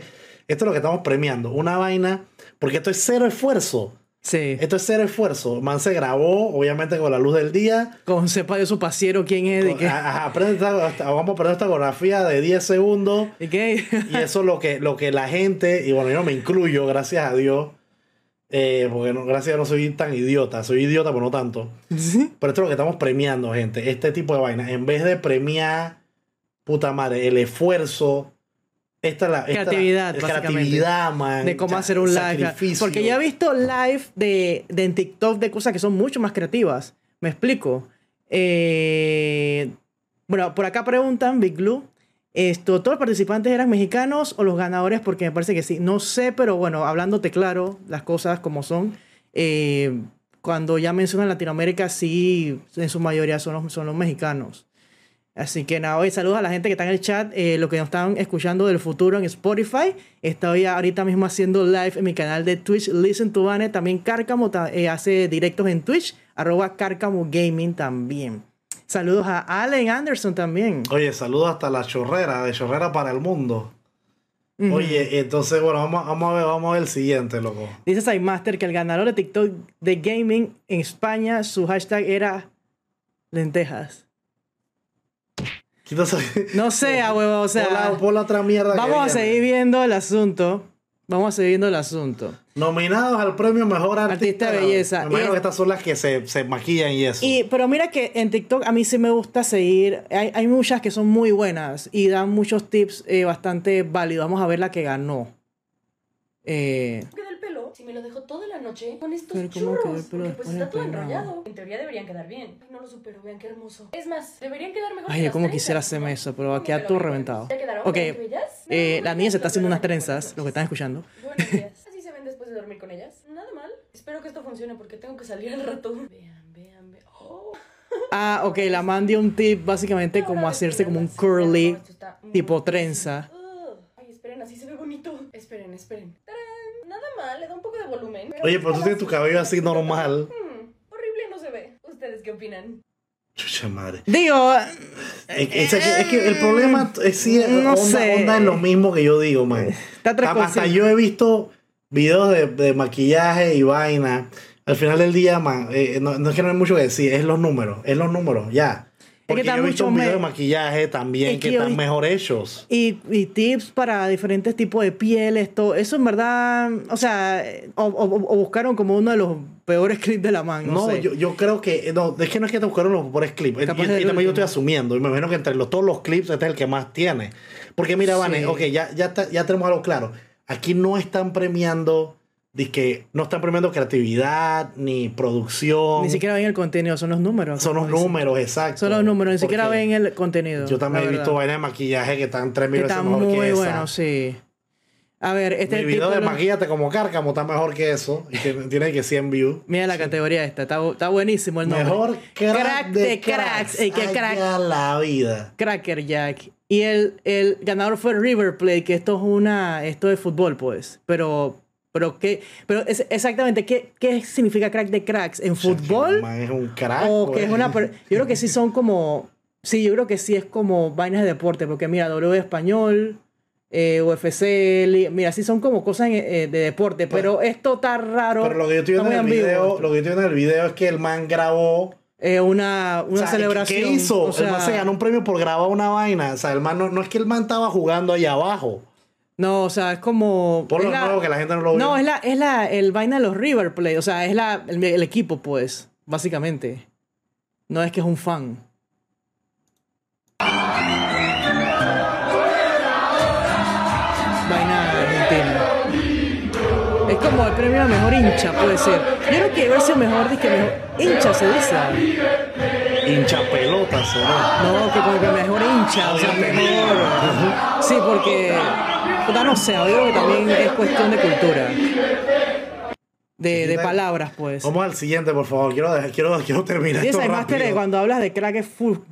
esto es lo que estamos premiando. Una vaina, porque esto es cero esfuerzo. Sí. Esto es cero esfuerzo. Man se grabó, obviamente, con la luz del día. Con sepa de su pasiero quién es, de qué. Ajá, aprende esta- vamos a aprender esta coreografía de 10 segundos. ¿De qué? Y eso es lo que, lo que la gente, y bueno, yo me incluyo, gracias a Dios, eh, porque no, gracias a Dios no soy tan idiota, soy idiota, pero no tanto. Sí. Pero esto es lo que estamos premiando, gente, este tipo de vainas. En vez de premiar, puta madre, el esfuerzo, esta es la esta es la- Creatividad, creatividad, man. de cómo hacer un live. sacrificio. Porque ya he visto live de, de en TikTok de cosas que son mucho más creativas. Me explico. Eh, bueno, por acá preguntan, Big Blue. Esto, ¿Todos los participantes eran mexicanos o los ganadores? Porque me parece que sí. No sé, pero bueno, hablándote claro, las cosas como son. eh, cuando ya mencionan Latinoamérica, sí, en su mayoría son los, son los mexicanos. Así que nada, hoy saludos a la gente que está en el chat, eh, lo que nos están escuchando del futuro en Spotify. Estoy ahorita mismo haciendo live en mi canal de Twitch, Listen to Bane. También Cárcamo eh, hace directos en Twitch, arroba Cárcamo Gaming también. Saludos a Allen Anderson también. Oye, saludos hasta la chorrera, de chorrera para el mundo. Oye, entonces, bueno, vamos, vamos a ver, vamos a ver el siguiente, loco. Dice Sidemaster que el ganador de TikTok de gaming en España, su hashtag era lentejas. No sé, a huevo, o sea, Pon la, pon la otra mierda. que vamos a seguir viendo el asunto. Vamos a seguir viendo el asunto. Nominados al premio Mejor Artista, Artista de Belleza. Me imagino Y- que estas son las que se, se maquillan y eso. Y, pero mira que en TikTok a mí sí me gusta seguir. Hay, hay muchas que son muy buenas y dan muchos tips eh, bastante válidos. Vamos a ver la que ganó. Eh, me lo dejo toda la noche con estos Pero ¿cómo quedó el churros? Porque pues está todo peinado? enrollado. En teoría deberían quedar bien. Ay, no lo supero, vean qué hermoso. Es más, deberían quedar mejor Ay, que yo como quisiera hacerme eso, pero va a ¿Cómo quedar todo reventado. ¿Ya quedaron? Ok, ¿Vean qué bellas? eh, No, la no, niña se está haciendo unas trenzas, lo que están escuchando. Buenos días. Así se ven después de dormir con ellas. Nada mal. Espero que esto funcione porque tengo que salir al rato. Vean, vean, vean. Oh. Ah, ok, la man dio un tip básicamente como hacerse como un curly tipo trenza. Ay, esperen, así se ve bonito. Esperen, esperen. ¡Tarán! Nada mal, le da un poco de volumen. Oye, pero tú tienes tu cabello así normal. Hmm, horrible no se ve. ¿Ustedes qué opinan? Chucha madre. Digo, Es que, es que- es que el problema es sí, No onda, sé. onda es lo mismo que yo digo, man. Está Hasta 3%. yo he visto videos de, de maquillaje y vaina. Al final del día, man, eh, no, no es que no hay mucho que decir, es los números, es los números, ya. Porque está yo he visto videos me- de maquillaje también Es que que, están mejor hechos. Y, y tips para diferentes tipos de pieles, todo eso en verdad, o sea, o, o- o buscaron como uno de los peores *laughs* clips de la man, no, No, sé. yo, yo creo que. No, es que no es que te buscaron los mejores clips. Capaz y también yo estoy asumiendo. Y me imagino que entre los, todos los clips este es el que más tiene. Porque mira, Sí. Vane, ok, ya, ya, está- ya tenemos algo claro. Aquí no están premiando. Que no están premiando creatividad ni producción. Ni siquiera ven el contenido, son los números. son los dicen. números, exacto. Son los números, ni siquiera ven el contenido. Yo también he visto vainas de maquillaje que están tres mil Que veces mejor que esa. bueno, sí. A ver, este Mi video tipo de lo- maquillate como cárcamo está mejor que eso. Y tiene, *laughs* tiene que 100 views. Mira la categoría esta, está, está buenísimo el nombre. Mejor crack, Crack de, de cracks. Qué Ay, crack. ya la vida. Cracker Jack. Y el, el ganador fue River Plate, que esto es una. Esto es fútbol, pues. Pero. Pero qué. Pero es exactamente, ¿qué, qué significa crack de cracks? ¿En fútbol? Man, es un crack. O que es una. Yo creo que sí son como. Sí, yo creo que sí es como vainas de deporte. Porque mira, W español. eh, UFC, mira, sí son como cosas eh, de deporte, pero esto está raro. Pero lo que yo estoy viendo en el ambiguo. video, lo que yo estoy viendo en el video es que el man grabó. Eh, una una o sea, celebración. ¿Qué hizo? o sea, el man se ganó un premio por grabar una vaina. O sea, el man no, no es que el man estaba jugando ahí abajo. No, o sea, es como. Por es lo la- nuevo que la gente no lo ve. No, es la, es la, el vaina de los River Plate. O sea, es la, el, el equipo, pues, básicamente. No es que es un fan. Vaina argentina. Es como el premio a mejor hincha, puede ser. Yo creo que debe ser mejor, que mejor hincha se dice. Hincha pelotas, ¿verdad? No, que como que mejor hincha, o sea, mejor. Sí, porque. Puta, no sé, creo que también es cuestión de cultura. De, de palabras, pues. Vamos al siguiente, por favor. Quiero, quiero, quiero terminar esa Master, rápido. cuando hablas de crack es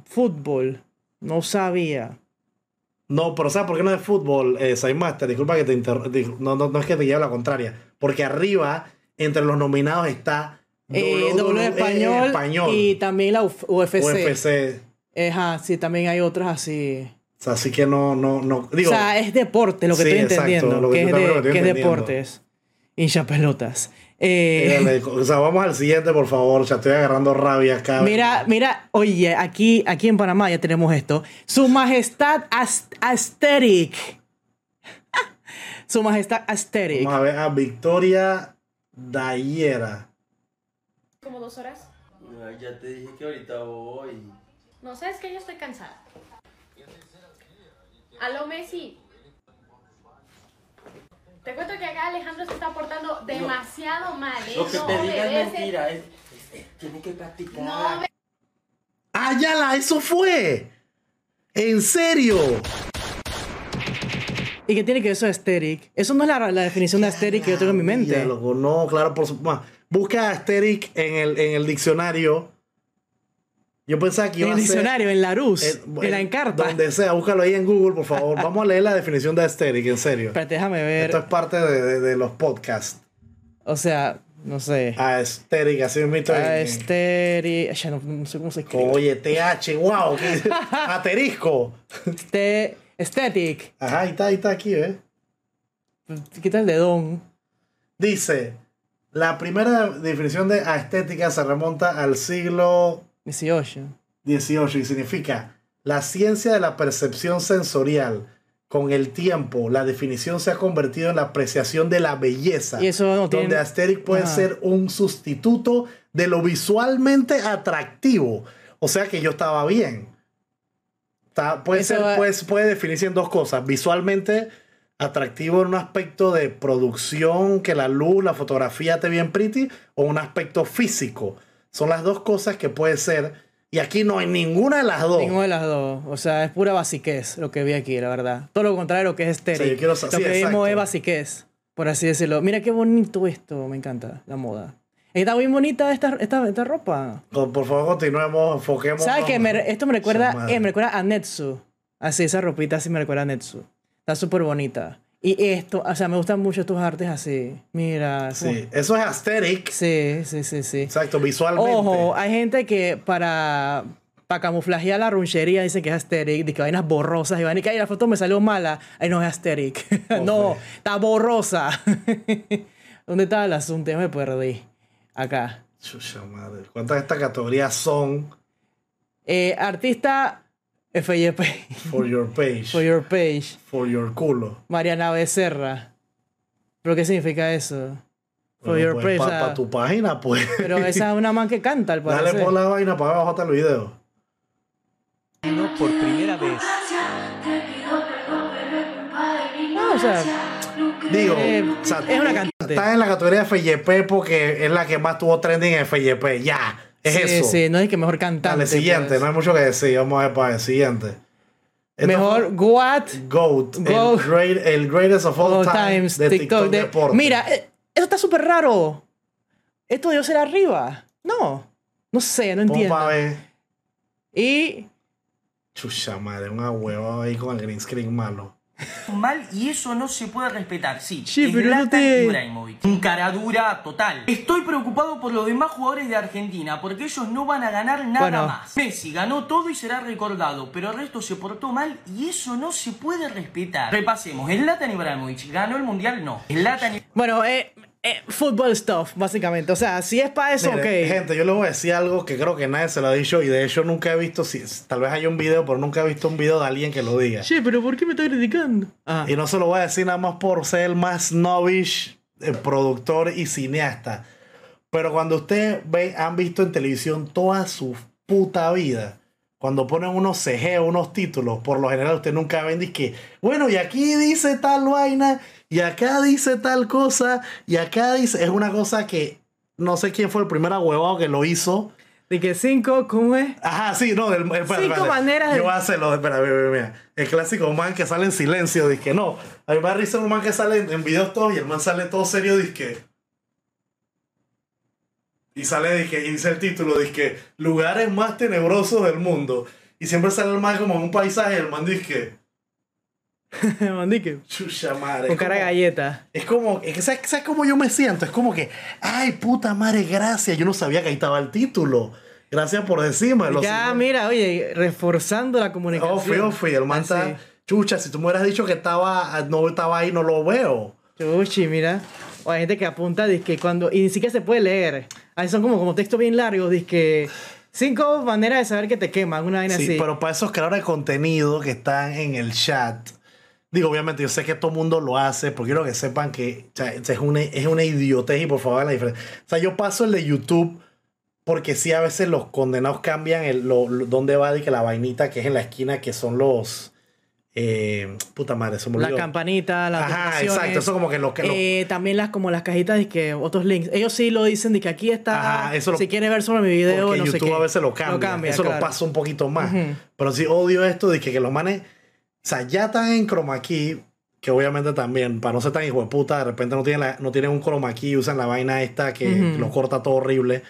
fútbol. No sabía. No, pero ¿sabes por qué no es fútbol, eh, Master? Disculpa que te interrumpa. No, no, no es que te lleve la contraria. Porque arriba, entre los nominados, está Eh, W español, español. y también la Uf- UFC. UFC. Ajá, sí, también hay otras así. O sea, así que no, no, no. Digo, o sea, es deporte lo que Sí, estoy exacto, entendiendo. lo que que, es, de, lo estoy que es entendiendo. deportes. Hincha pelotas. Eh, *laughs* o sea, vamos al siguiente, por favor. Ya estoy agarrando rabia acá. Mira, mira, oye, aquí, aquí en Panamá ya tenemos esto. Su Majestad Ast-. *laughs* Su Majestad Aesthetic. Vamos a ver a Victoria Dayera. Como dos horas. Ya te dije que ahorita voy. No, sabes que yo estoy cansada. Aló, Messi. Te cuento que acá Alejandro se está portando demasiado mal, ¿eh? Lo que no te diga es mentira. Es, es- es- tiene que practicar. No me- ¡Ah, ya la! ¡Eso fue! ¿En serio? ¿Y qué tiene que ver eso de aesthetic? Eso no es la, la definición de aesthetic que yo tengo en mi mente. Ya, loco, no, claro, por supuesto. Busca en el, en el diccionario Yo pensaba que En iba el a ser... diccionario, en la luz, eh, en la encarta. Donde sea, búscalo ahí en Google, por favor. Vamos a leer la definición de aesthetic, en serio. Espérate, déjame ver. Esto es parte de, de- de los podcasts. O sea, no sé. Aesthetic, así. Aesteri... Ay, ya no, no sé cómo se escribe. Oye, TH, wow. *laughs* Asterisco. Este... Aesthetic. Ajá, ahí está, ahí está aquí, ¿ves? Quita el dedón. Dice, la primera definición de estética se remonta al siglo 18. XVIII y significa la ciencia de la percepción sensorial. Con el tiempo, la definición se ha convertido en la apreciación de la belleza. Y eso no tiene- Donde aesthetic puede Ajá. ser un sustituto de lo visualmente atractivo. O sea que yo estaba bien. Está- puede, Eso ser, va- puede, puede definirse en dos cosas. Visualmente atractivo en un aspecto de producción, que la luz, la fotografía te bien pretty, o un aspecto físico. Son las dos cosas que puede ser. Y aquí no hay ninguna de las dos. Ninguna de las dos. O sea, es pura basiquez lo que vi aquí, la verdad. Todo lo contrario lo que es estéril. Sí, quiero lo sí, que vimos es basiquez, por así decirlo. Mira qué bonito esto. Me encanta la moda. Está muy bonita esta, esta, esta ropa. Por favor, continuemos, enfoquemos. ¿Sabes qué? Me- esto me recuerda, eh, me recuerda a Netsu. Así, esa ropita así me recuerda a Netsu. Está súper bonita. Y esto, o sea, me gustan mucho estos artes así. Mira. como- Sí, eso es aesthetic. sí, sí, sí, sí. Exacto, visualmente. Ojo, hay gente que para, para camuflajear la runchería dice que es aesthetic, de que vainas borrosas y van y que "Ay, la foto me salió mala. Ay, no es aesthetic. *laughs* no, está borrosa. *laughs* ¿Dónde está el asunto? Ya me perdí. Acá. Chucha madre. ¿Cuántas de estas categorías son Eh, artista FYP. for your page? For your page. For your culo. Mariana Becerra. ¿Pero qué significa eso? For your page. o Para tu página, pues. pero esa es una man que canta, al Dale parecer. por la vaina para abajo hasta el video. por primera vez. No, o sea, Digo, Eh, o sea, es una cantante. Está en la categoría FYP porque es la que más tuvo trending en FYP. Ya, es sí, eso. sí, no es que mejor cantante. Dale, siguiente. pues. No hay mucho que decir. Vamos a ver para el siguiente. Esto Mejor What GOAT. Goat. El, great- el greatest of all, All time Times de TikTok, TikTok. de- Deporte. Mira, eh, eso está súper raro. Esto debió ser arriba. No, no sé, no entiendo. ver. Y Chucha madre, una hueva ahí con el green screen malo. Mal y eso no se puede respetar. Sí, Sí, pero no te- Ibrahimovic. Un cara dura total. Estoy preocupado por los demás jugadores de Argentina porque ellos no van a ganar nada Bueno. más. Messi ganó todo y será recordado, pero el resto se portó mal y eso no se puede respetar. Repasemos. Zlatan Ibrahimovic ganó el mundial, no. Zlatan bueno, eh, eh, football stuff, básicamente. O sea, si es para eso, Mire, ok. Gente, yo les voy a decir algo que creo que nadie se lo ha dicho y de hecho nunca he visto, si, tal vez hay un video, pero nunca he visto un video de alguien que lo diga. Che, pero ¿por qué me está criticando? Ah, Y no se lo voy a decir nada más por ser el más novish eh, productor y cineasta. Pero cuando ustedes ve, han visto en televisión toda su puta vida, cuando ponen unos CG, unos títulos, por lo general ustedes nunca ven que, bueno, y aquí dice tal vaina, y acá dice tal cosa, y acá dice, es una cosa que no sé quién fue el primer ahuevado que lo hizo. de que cinco, ¿cómo es? Ajá, sí, no, del, espera, Cinco espérate. maneras Yo voy a hacerlo, espera, mira, mira, mira. El clásico man que sale en silencio, dice que no. A mí me risa un man que sale en, en videos todos y el man sale todo serio, dice que. Y sale, dice, y dice el título, dice que lugares más tenebrosos del mundo. Y siempre sale el man como en un paisaje, el man dice que. *laughs* Mandique. Chucha madre. Con cara como- galleta. Es como, es que, ¿sabes, ¿sabes cómo yo me siento? Es como que, ay, puta madre, gracias. Yo no sabía que ahí estaba el título. Gracias por decírmelo. Ya, mira, oye, reforzando la comunicación. Ofi, ofi, el man Así. está. Chucha, si tú me hubieras dicho que estaba, no estaba ahí, no lo veo. Chuchi, mira. O hay gente que apunta, dice que cuando. Y ni siquiera se puede leer. Ahí son como, como textos bien largos, dice que. Cinco maneras de saber que te queman, una vaina Sí, así. pero para esos creadores de contenido que están en el chat, digo, obviamente, yo sé que todo el mundo lo hace, porque quiero que sepan que o sea, es, una, es una idiotez y por favor la diferencia. O sea, yo paso el de YouTube porque sí, a veces los condenados cambian el, lo, lo- dónde va de que la vainita que es en la esquina, que son los. eh, puta madre, se me la campanita, las Ajá, exacto, eso como que lo que. lo- Eh, también las como las cajitas de que otros links. Ellos sí lo dicen de que aquí está. Ajá, eso lo- si quieres ver sobre mi video, Porque no sé YouTube qué. a veces lo cambia. Eso claro. lo pasa un poquito más. Ujú. Pero sí odio esto de que, que los manes. O sea, ya están en chroma key. Que obviamente también, para no ser tan hijo de puta, de repente no tienen, la- no tienen un chroma key y usan la vaina esta que Ujú. lo corta todo horrible.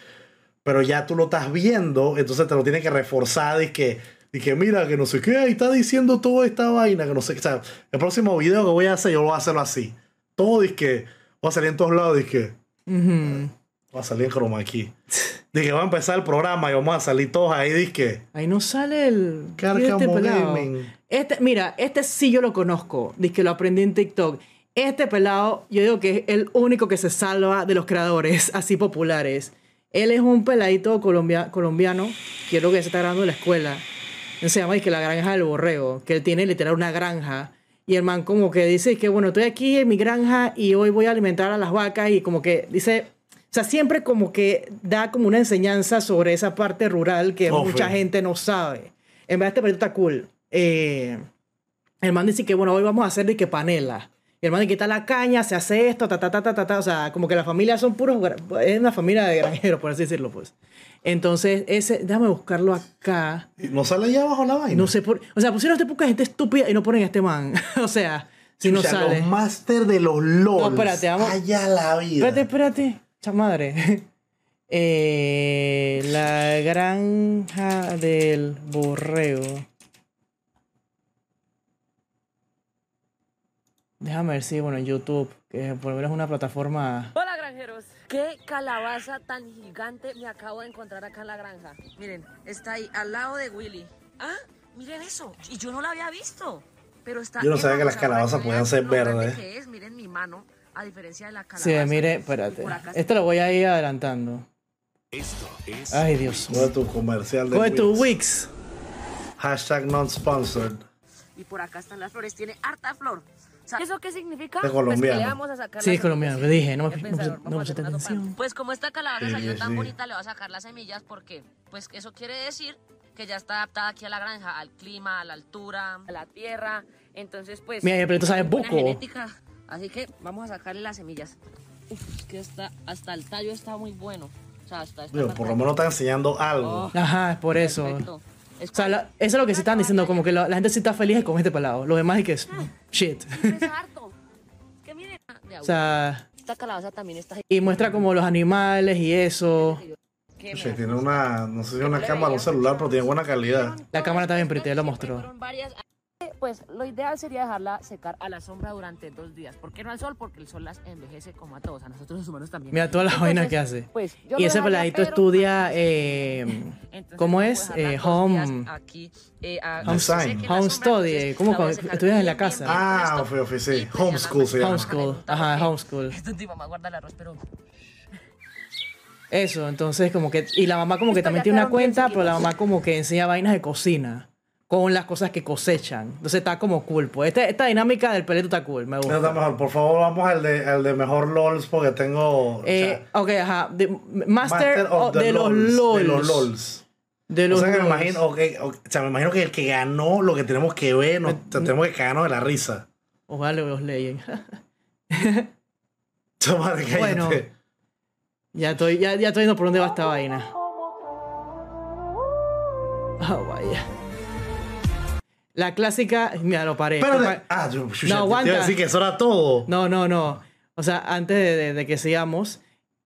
pero ya tú lo estás viendo, entonces te lo tienes que reforzar y que, y que mira, que no sé qué, ahí está diciendo toda esta vaina, que no sé qué. O sea, el próximo video que voy a hacer, yo voy a hacerlo así. Todo que va a salir en todos lados, es que Ujú. Va a salir en chroma aquí. Dije, va a empezar el programa y vamos a salir todos ahí, dije Ahí no sale el. Este pelado. Este, mira, este sí yo lo conozco. Dice que lo aprendí en TikTok. Este pelado, yo digo que es el único que se salva de los creadores así populares. Él es un peladito colombia- colombiano, quiero que se está grabando en la escuela. Se llama que la granja del borrego, que él tiene literal una granja. Y el man como que dice que bueno, estoy aquí en mi granja y hoy voy a alimentar a las vacas y como que dice, o sea, siempre como que da como una enseñanza sobre esa parte rural que Oh, mucha sí. gente no sabe. En verdad este proyecto está cool. Eh, el man dice que bueno, hoy vamos a hacer de que panela. Y el man quita la caña, se hace esto, ta, ta, ta, ta, ta, ta. O sea, como que la familia son puros... Es una familia de granjeros, por así decirlo, pues. Entonces, ese... Déjame buscarlo acá. ¿No sale allá abajo la vaina? No sé por... O sea, pusieron este poca gente estúpida y no ponen a este man. *laughs* o sea, si no O sea, sale... Los máster de los LOL. No, espérate, vamos- Allá la vida. Espérate, espérate. Chamadre. *laughs* Eh, la granja del borrego. Déjame ver si, bueno, en YouTube, que por lo menos es una plataforma. Hola granjeros, qué calabaza tan gigante me acabo de encontrar acá en la granja. Miren, está ahí al lado de Willy. Ah, miren eso, y yo no la había visto. Pero está Yo no sabía que las calabazas podían ser verdes. que es. Miren mi mano, a diferencia de la calabaza. Sí, mire, espérate. Esto lo voy a ir adelantando. Esto es Ay, Dios Coge tu comercial de Coge tu Wix. Hashtag non-sponsored. Y por acá están las flores, tiene harta flor. O sea, ¿Eso qué significa? Es Pues que colombiano. le vamos a sacar Sí, es colombiano, lo dije, no me- ¿Qué no no atención. Pues como esta calabaza Sí, salió tan sí. bonita, le va a sacar las semillas porque, pues eso quiere decir que ya está adaptada aquí a la granja, al clima, a la altura, a la tierra. Entonces, pues. Mira, pero tú sabes buco. genética. Así que vamos a sacarle las semillas. Uf, es que hasta, hasta el tallo está muy bueno. O sea, hasta Digo, por lo menos está enseñando algo. Oh. Ajá, es por eso. Perfecto. Es O sea, la- eso es lo que se están diciendo, como que la, la gente sí está feliz con este pelado. Lo demás es que es shit. pesa harto. Es que miren, de o sea, esta calabaza también está y muestra como los animales y eso. me- tiene una, no sé si una cámara o un celular, pero tiene buena calidad. La cámara está bien pretty, ya lo mostró. Pues lo ideal sería dejarla secar a la sombra durante dos días. ¿Por qué no al sol? Porque el sol las envejece como a todos, a nosotros los humanos también. Mira todas las Entonces, vainas que hace. Pues, yo Y ese peladito estudia, eh, Entonces, ¿cómo es? Eh, home, aquí, eh, a- Home- la home study, entonces ¿cómo la estudias en la casa? Ah, sí. Y, pues, Homeschool se la- llama. Homeschool. Ajá, homeschool. Esto mi mamá guarda el arroz, pero Eso, entonces como que... Y la mamá como que también tiene una cuenta, pero la mamá como que enseña vainas de cocina. Con las cosas que cosechan. Entonces está como cool. Pues esta, esta dinámica del peleto está cool, me Eso está gusta. mejor. Por favor, vamos al de, al de mejor LOLs porque tengo. o Eh, sea, ok, ajá. master, of of- de, los LOLs. De los LOLs. De O sea, que me LOLs. imagino, ok, ok, o sea, me imagino que el que ganó lo que tenemos que ver, nos, tenemos que cagarnos de la risa. Ojalá los leyen. *laughs* Toma, cállate. Bueno. ya, estoy, ya, ya estoy viendo por dónde va esta vaina. Oh, vaya. La clásica. Mira, lo paré. Espérate. Ah, yo, yo, No, ya te iba aguanta. a decir que eso era todo. No, no, no. O sea, antes de, de- de que sigamos.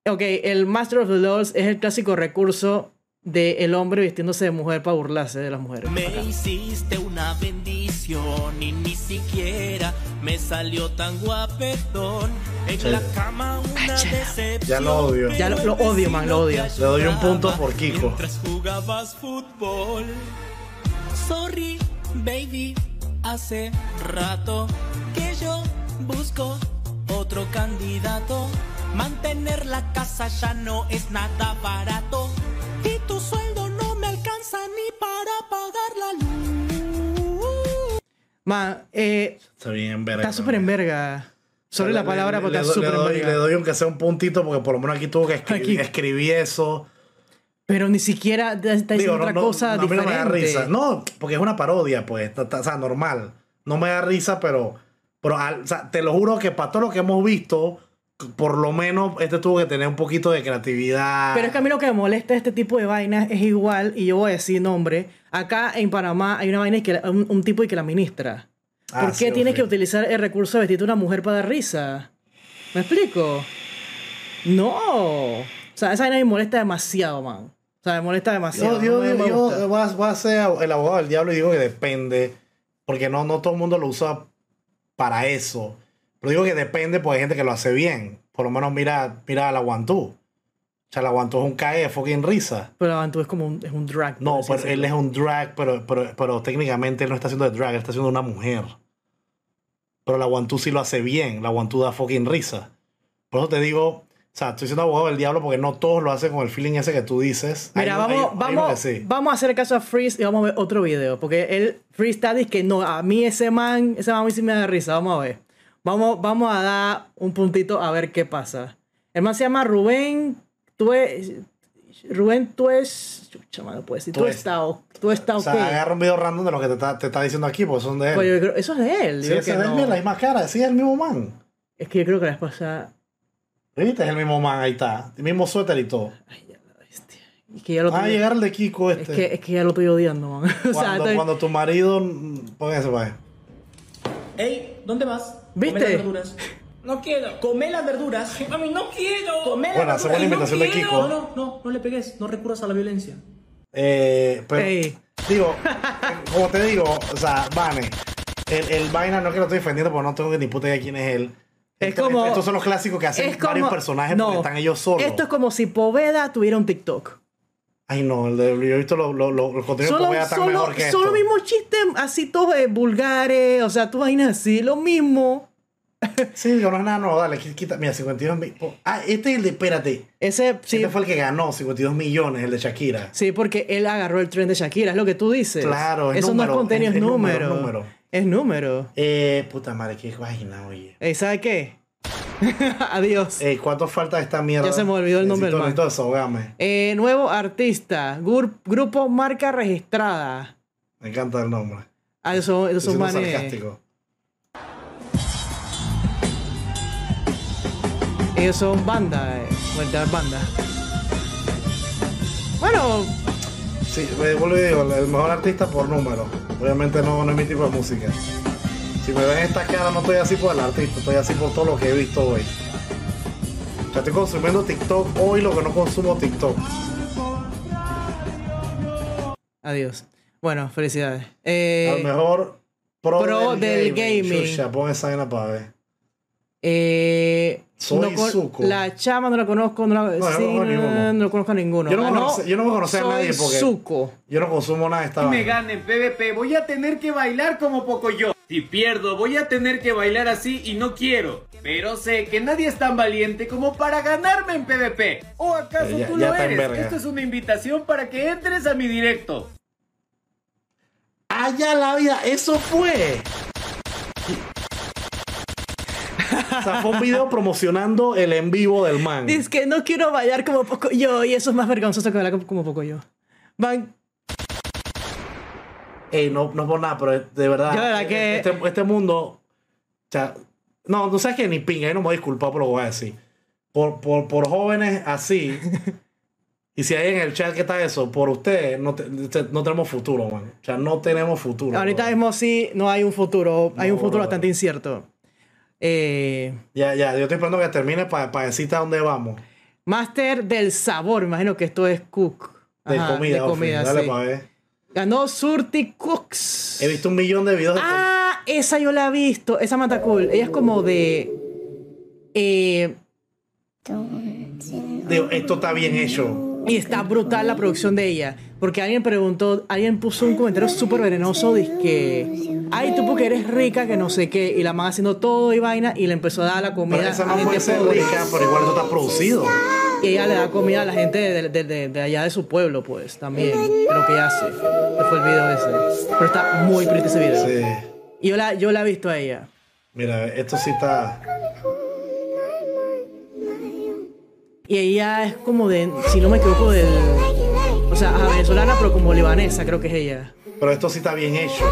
Ok, el Master of the Laws es el clásico recurso del el hombre vistiéndose de mujer para burlarse de las mujeres. Me hiciste una bendición y ni siquiera me salió tan guapetón. En la cama una decepción. Ya lo odio. Ya lo, lo odio, man, lo odio. Le doy un punto por Kiko. Mientras jugabas fútbol. Sorry, baby, hace rato que yo busco otro candidato. Mantener la casa ya no es nada barato. Y tu sueldo no me alcanza ni para pagar la luz. Man, eh, Está bien, verga. está súper en verga. Sobre la palabra, pero le está doy- súper en verga. le doy aunque sea un puntito porque por lo menos aquí tuvo que escribir, Aquí. escribí eso. Pero ni siquiera está diciendo otra no, no, cosa a mí no me da diferente. risa. No, porque es una parodia, pues. O sea, normal. No me da risa, pero. pero o sea, te lo juro que para todo lo que hemos visto, por lo menos este tuvo que tener un poquito de creatividad. Pero es que a mí lo que me molesta este tipo de vainas es igual, y yo voy a decir nombre. Acá en Panamá hay una vaina que un, un tipo y que la ministra. Ah, ¿Por qué sí, tienes que utilizar el recurso de vestir a una mujer para dar risa? ¿Me explico? No. sea, esa vaina me molesta demasiado, man. Sea, me molesta demasiado. Yo, yo, no me- yo- me yo gusta. voy, a, voy a ser el abogado del diablo y digo que depende, porque no, no todo el mundo lo usa para eso. Pero digo que depende porque hay gente que lo hace bien. Por lo menos mira, mira a la Guantú. O sea, la Guantú es un cae de fucking risa. Pero Avantú es como un, es un drag. No, pero él es un drag, pero, pero, pero técnicamente él no está haciendo de drag, él está haciendo una mujer. Pero la Guantú sí lo hace bien, la Guantú da fucking risa. Por eso te digo, o sea, estoy siendo abogado del diablo porque no todos lo hacen con el feeling ese que tú dices. Mira, vamos, hay- vamos, sí. vamos a hacer caso a Freeze y vamos a ver otro video. Porque él, Freeze está que no, a mí ese man, ese man a mí sí me da risa. Vamos a ver. Vamos, vamos a dar un puntito a ver qué pasa. El man se llama Rubén. Tú es, Rubén, tú es. Chucha, mano, puedes decir. Tú Tues. estás tú está O sea, agarra un video random de lo que te está, te está diciendo aquí, porque son de él. Pues yo creo- eso es de él. sí, ese es de él, no. la misma cara, sí, es el mismo man. Es que yo creo que la pasada. ¿Viste? Es el mismo man, ahí está. El mismo suéter y todo. Es que ya lo Va a estoy- llegar el de Kiko es este. que, es que ya lo estoy odiando, man. *laughs* o sea, cuando, estoy- cuando tu marido. Póngase para Ey, ¿dónde vas? ¿Viste? Come las verduras. No quiero. Come las verduras. Mami, no quiero. Come las Bueno, hace buena verduras. imitación de no quiero. Kiko. No, no, no, no le pegues. No recurras a la violencia. Eh, pero, Ey. digo, como te digo, o sea, Vane, el, el vaina no es que lo estoy defendiendo porque no tengo ni puta idea quién es él. Es como- Estos son los clásicos que hacen como- varios personajes no. porque están ellos solos. Esto es como si Poveda tuviera un TikTok. Ay, no, el de, yo he visto los lo, lo, los contenidos Solo, que voy a tan solo, mejor que solo esto. mismos chistes así todos eh, vulgares, o sea, tú vainas así, lo mismo. *laughs* Sí, digo, no es nada nuevo, dale, quita. Mira, 52 mil. Ah, este es el de, espérate. Ese, sí, Este fue el que ganó 52 millones, el de Shakira. sí, porque él agarró el tren de Shakira, es lo que tú dices. Claro, es Eso número, no es contenido, es- es, número, número. Es número. Eh, puta madre, qué vaina, oye. Eh, ¿Sabe qué? *laughs* Adiós. Eh, ¿cuánto falta de esta mierda? Ya se me olvidó el nombre del man. desahogame. Eh, nuevo artista, gur- grupo marca registrada. Me encanta el nombre. Ah, esos son, esos Estoy son siendo manes. sarcástico. Ellos son banda, eh, vuelta banda. Bueno, Sí, me vuelvo y digo, el mejor artista por número. Obviamente no, no es mi tipo de música. Si me ven esta cara, no estoy así por el artista, estoy así por todo lo que he visto hoy. O sea, estoy consumiendo TikTok hoy lo que no consumo TikTok. adiós. Bueno, felicidades. Eh, Al mejor pro, pro del gaming. Chucha, pon esa vaina para ver. Eh, Soy no con- Zuko. La chama no la conozco, no la yo no sí, conozco a no, ninguno. no conozco a ninguno. Yo no, Ganó conoce- yo no me conocía a Soy nadie porque Zuko. yo no consumo nada de esta Si me vaina. gane en PvP, voy a tener que bailar como poco yo. Si pierdo, voy a tener que bailar así y no quiero. Pero sé que nadie es tan valiente como para ganarme en PvP. ¿O acaso Eh, ya- tú ya lo eres? verga. Esto es una invitación para que entres a mi directo. ¡Allá la vida! ¡Eso fue! O sea, fue un video promocionando el en vivo del man. Dice que no quiero bailar como poco yo y eso es más vergonzoso que bailar como- poco yo. Van, Ey, no, no es por nada, pero de verdad. Yo verdad que- Este, este mundo. O sea, no, no sabes que ni pinga, yo no me voy a disculpar por lo que voy a decir. Por, por, por jóvenes así. *laughs* y si hay en el chat que está eso, por ustedes, no, te- no tenemos futuro, man. O sea, no tenemos futuro. ahorita bro. mismo sí no hay un futuro, hay un No, futuro bro. bastante incierto. Eh, Ya, ya, yo estoy esperando que termine para decirte a dónde vamos. Master del sabor, imagino que esto es cook. De Ajá, comida, de comida, Dale sí. para ver. Ganó Surti Cooks. He visto un millón de videos de Ah, esa yo la he visto. Esa mata cool. Ella es como de. Eh, Digo, esto está bien hecho. Y está brutal la producción de ella. Porque alguien preguntó, alguien puso un comentario súper venenoso. Dice que. Ay, tú porque eres rica, que no sé qué. Y la man haciendo todo y vaina. Y le empezó a dar la comida Pero esa no puede ser pobre. rica, pero igual esto está producido. Y ella le da comida a la gente de, de- de- de allá de su pueblo, pues, también. Lo que hace. Fue el video ese. Pero está muy pretty ese video. Sí. Y yo la, yo la he visto a ella. Mira, esto sí está. Y ella es como de, si no me equivoco, del. O sea, venezolana, pero como libanesa, creo que es ella. Pero esto sí está bien hecho.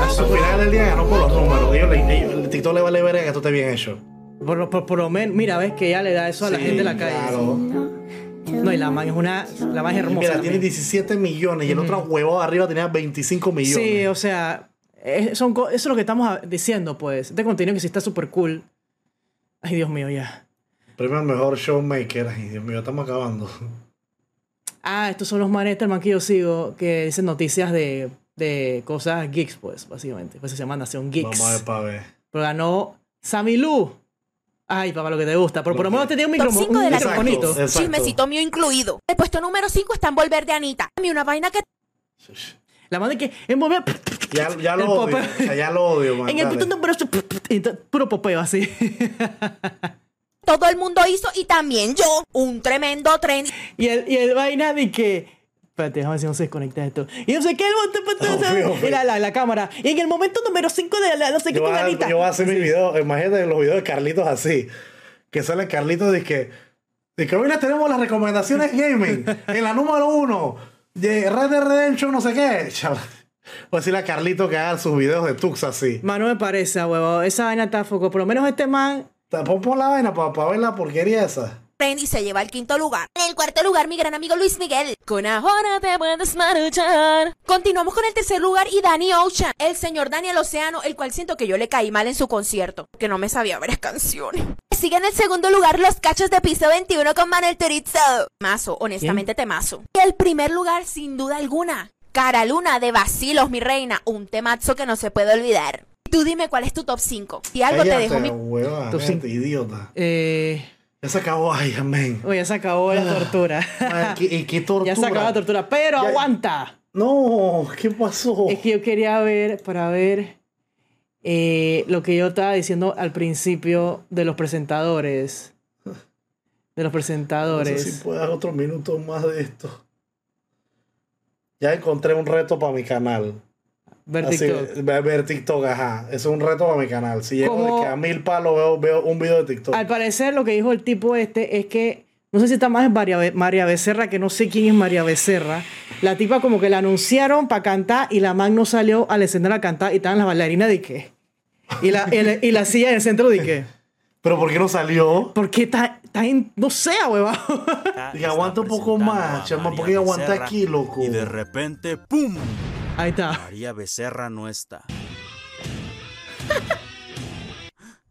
Al final del día ganó por los números. Ellos, ellos- el TikTok le vale ver que esto esté bien hecho. Por, lo- por, por lo menos, mira, ves que ella le da eso a la Sí, gente en la calle. Claro. No, y la man es una. La man es hermosa. Mira, tiene también. 17 millones y el otro huevo de arriba tenía 25 millones. Sí, o sea, es- son, eso es lo que estamos diciendo, pues. Este contenido que sí está súper cool. Ay, Dios mío, ya. Premio al mejor showmaker. Ay, Dios mío, estamos acabando. Ah, estos son los manes que yo sigo que dicen noticias de, de cosas geeks, pues, básicamente. Pues se llama Nación Geeks. Vamos a ver para ver. Pero ganó Sammy Lu. Ay, papá, lo que te gusta. Pero por lo menos tenía un Top micrófono. 5 de la bonito. Chismecito mío incluido. El puesto número 5 está en Volver de Anita. A mí una vaina que La mano que envolver Ya, ya lo odio. o sea, ya lo odio, man. en el puto número y to- puro popeo así. *laughs* todo el mundo hizo y también yo. Un tremendo tren. y el, y el vaina de que. Espérate, déjame ver si no se desconecta esto. Y no sé qué, el botón- Obvio, obvio. y la, la, la cámara. Y en el momento número 5 de la no sé qué Yo a, Anita. yo voy a hacer mi video. Imagínate los videos de Carlitos así. Que sale Carlitos de que. De que hoy les tenemos las recomendaciones gaming. en la número uno. De Red Dead Redemption, no sé qué. Chaval. Voy a decirle a Carlitos que haga sus videos de Tux así. Man, no me parece, huevo. Esa vaina está foco. Por lo menos este man. Pon, pon la vaina para ver la porquería esa. tren y se lleva el quinto lugar. En el cuarto lugar, mi gran amigo Luis Miguel. Con ahora te puedes maruchar. Continuamos con el tercer lugar y Danny Ocean. El señor Daniel Océano, el cual siento que yo le caí mal en su concierto. Que no me sabía varias canciones. *laughs* Sigue en el segundo lugar los cachos de piso 21 con Manuel Turizo. Mazo, honestamente temazo. Y el primer lugar, sin duda alguna. Cara Luna de Basilos, mi reina. Un temazo que no se puede olvidar. Tú dime cuál es tu top 5. Si algo te dejo mi... vete, idiota. Eh, Ya se acabó. Ay, amén. oye, ya se acabó la tortura. Ay, ¿qué- ¿Y qué tortura? ya se acabó la tortura. Pero Ya- aguanta. No, ¿qué pasó? Es que yo quería ver, para ver eh, lo que yo estaba diciendo al principio de los presentadores. De los No sé presentadores. si puedo dar otro minuto más de esto. Ya encontré un reto para mi canal. Ver Así, TikTok. ver, ver TikTok, ajá. Eso es un reto para mi canal. Si llego Como- de que a mil palos veo, veo un video de TikTok. Al parecer, lo que dijo el tipo este es que. No sé si está más en María, Be- María Becerra, que no sé quién es María Becerra. La tipa como que la anunciaron para cantar y la man no salió al escenario a cantar y estaban las bailarinas de qué. Y la, y la, y la silla en el centro de qué. Pero ¿por qué no salió? Porque está, está en. No sé, huevón. Y aguanta un poco más, chama, porque aguanta aquí, loco. Y de repente, ¡pum! Ahí está. María Becerra no está.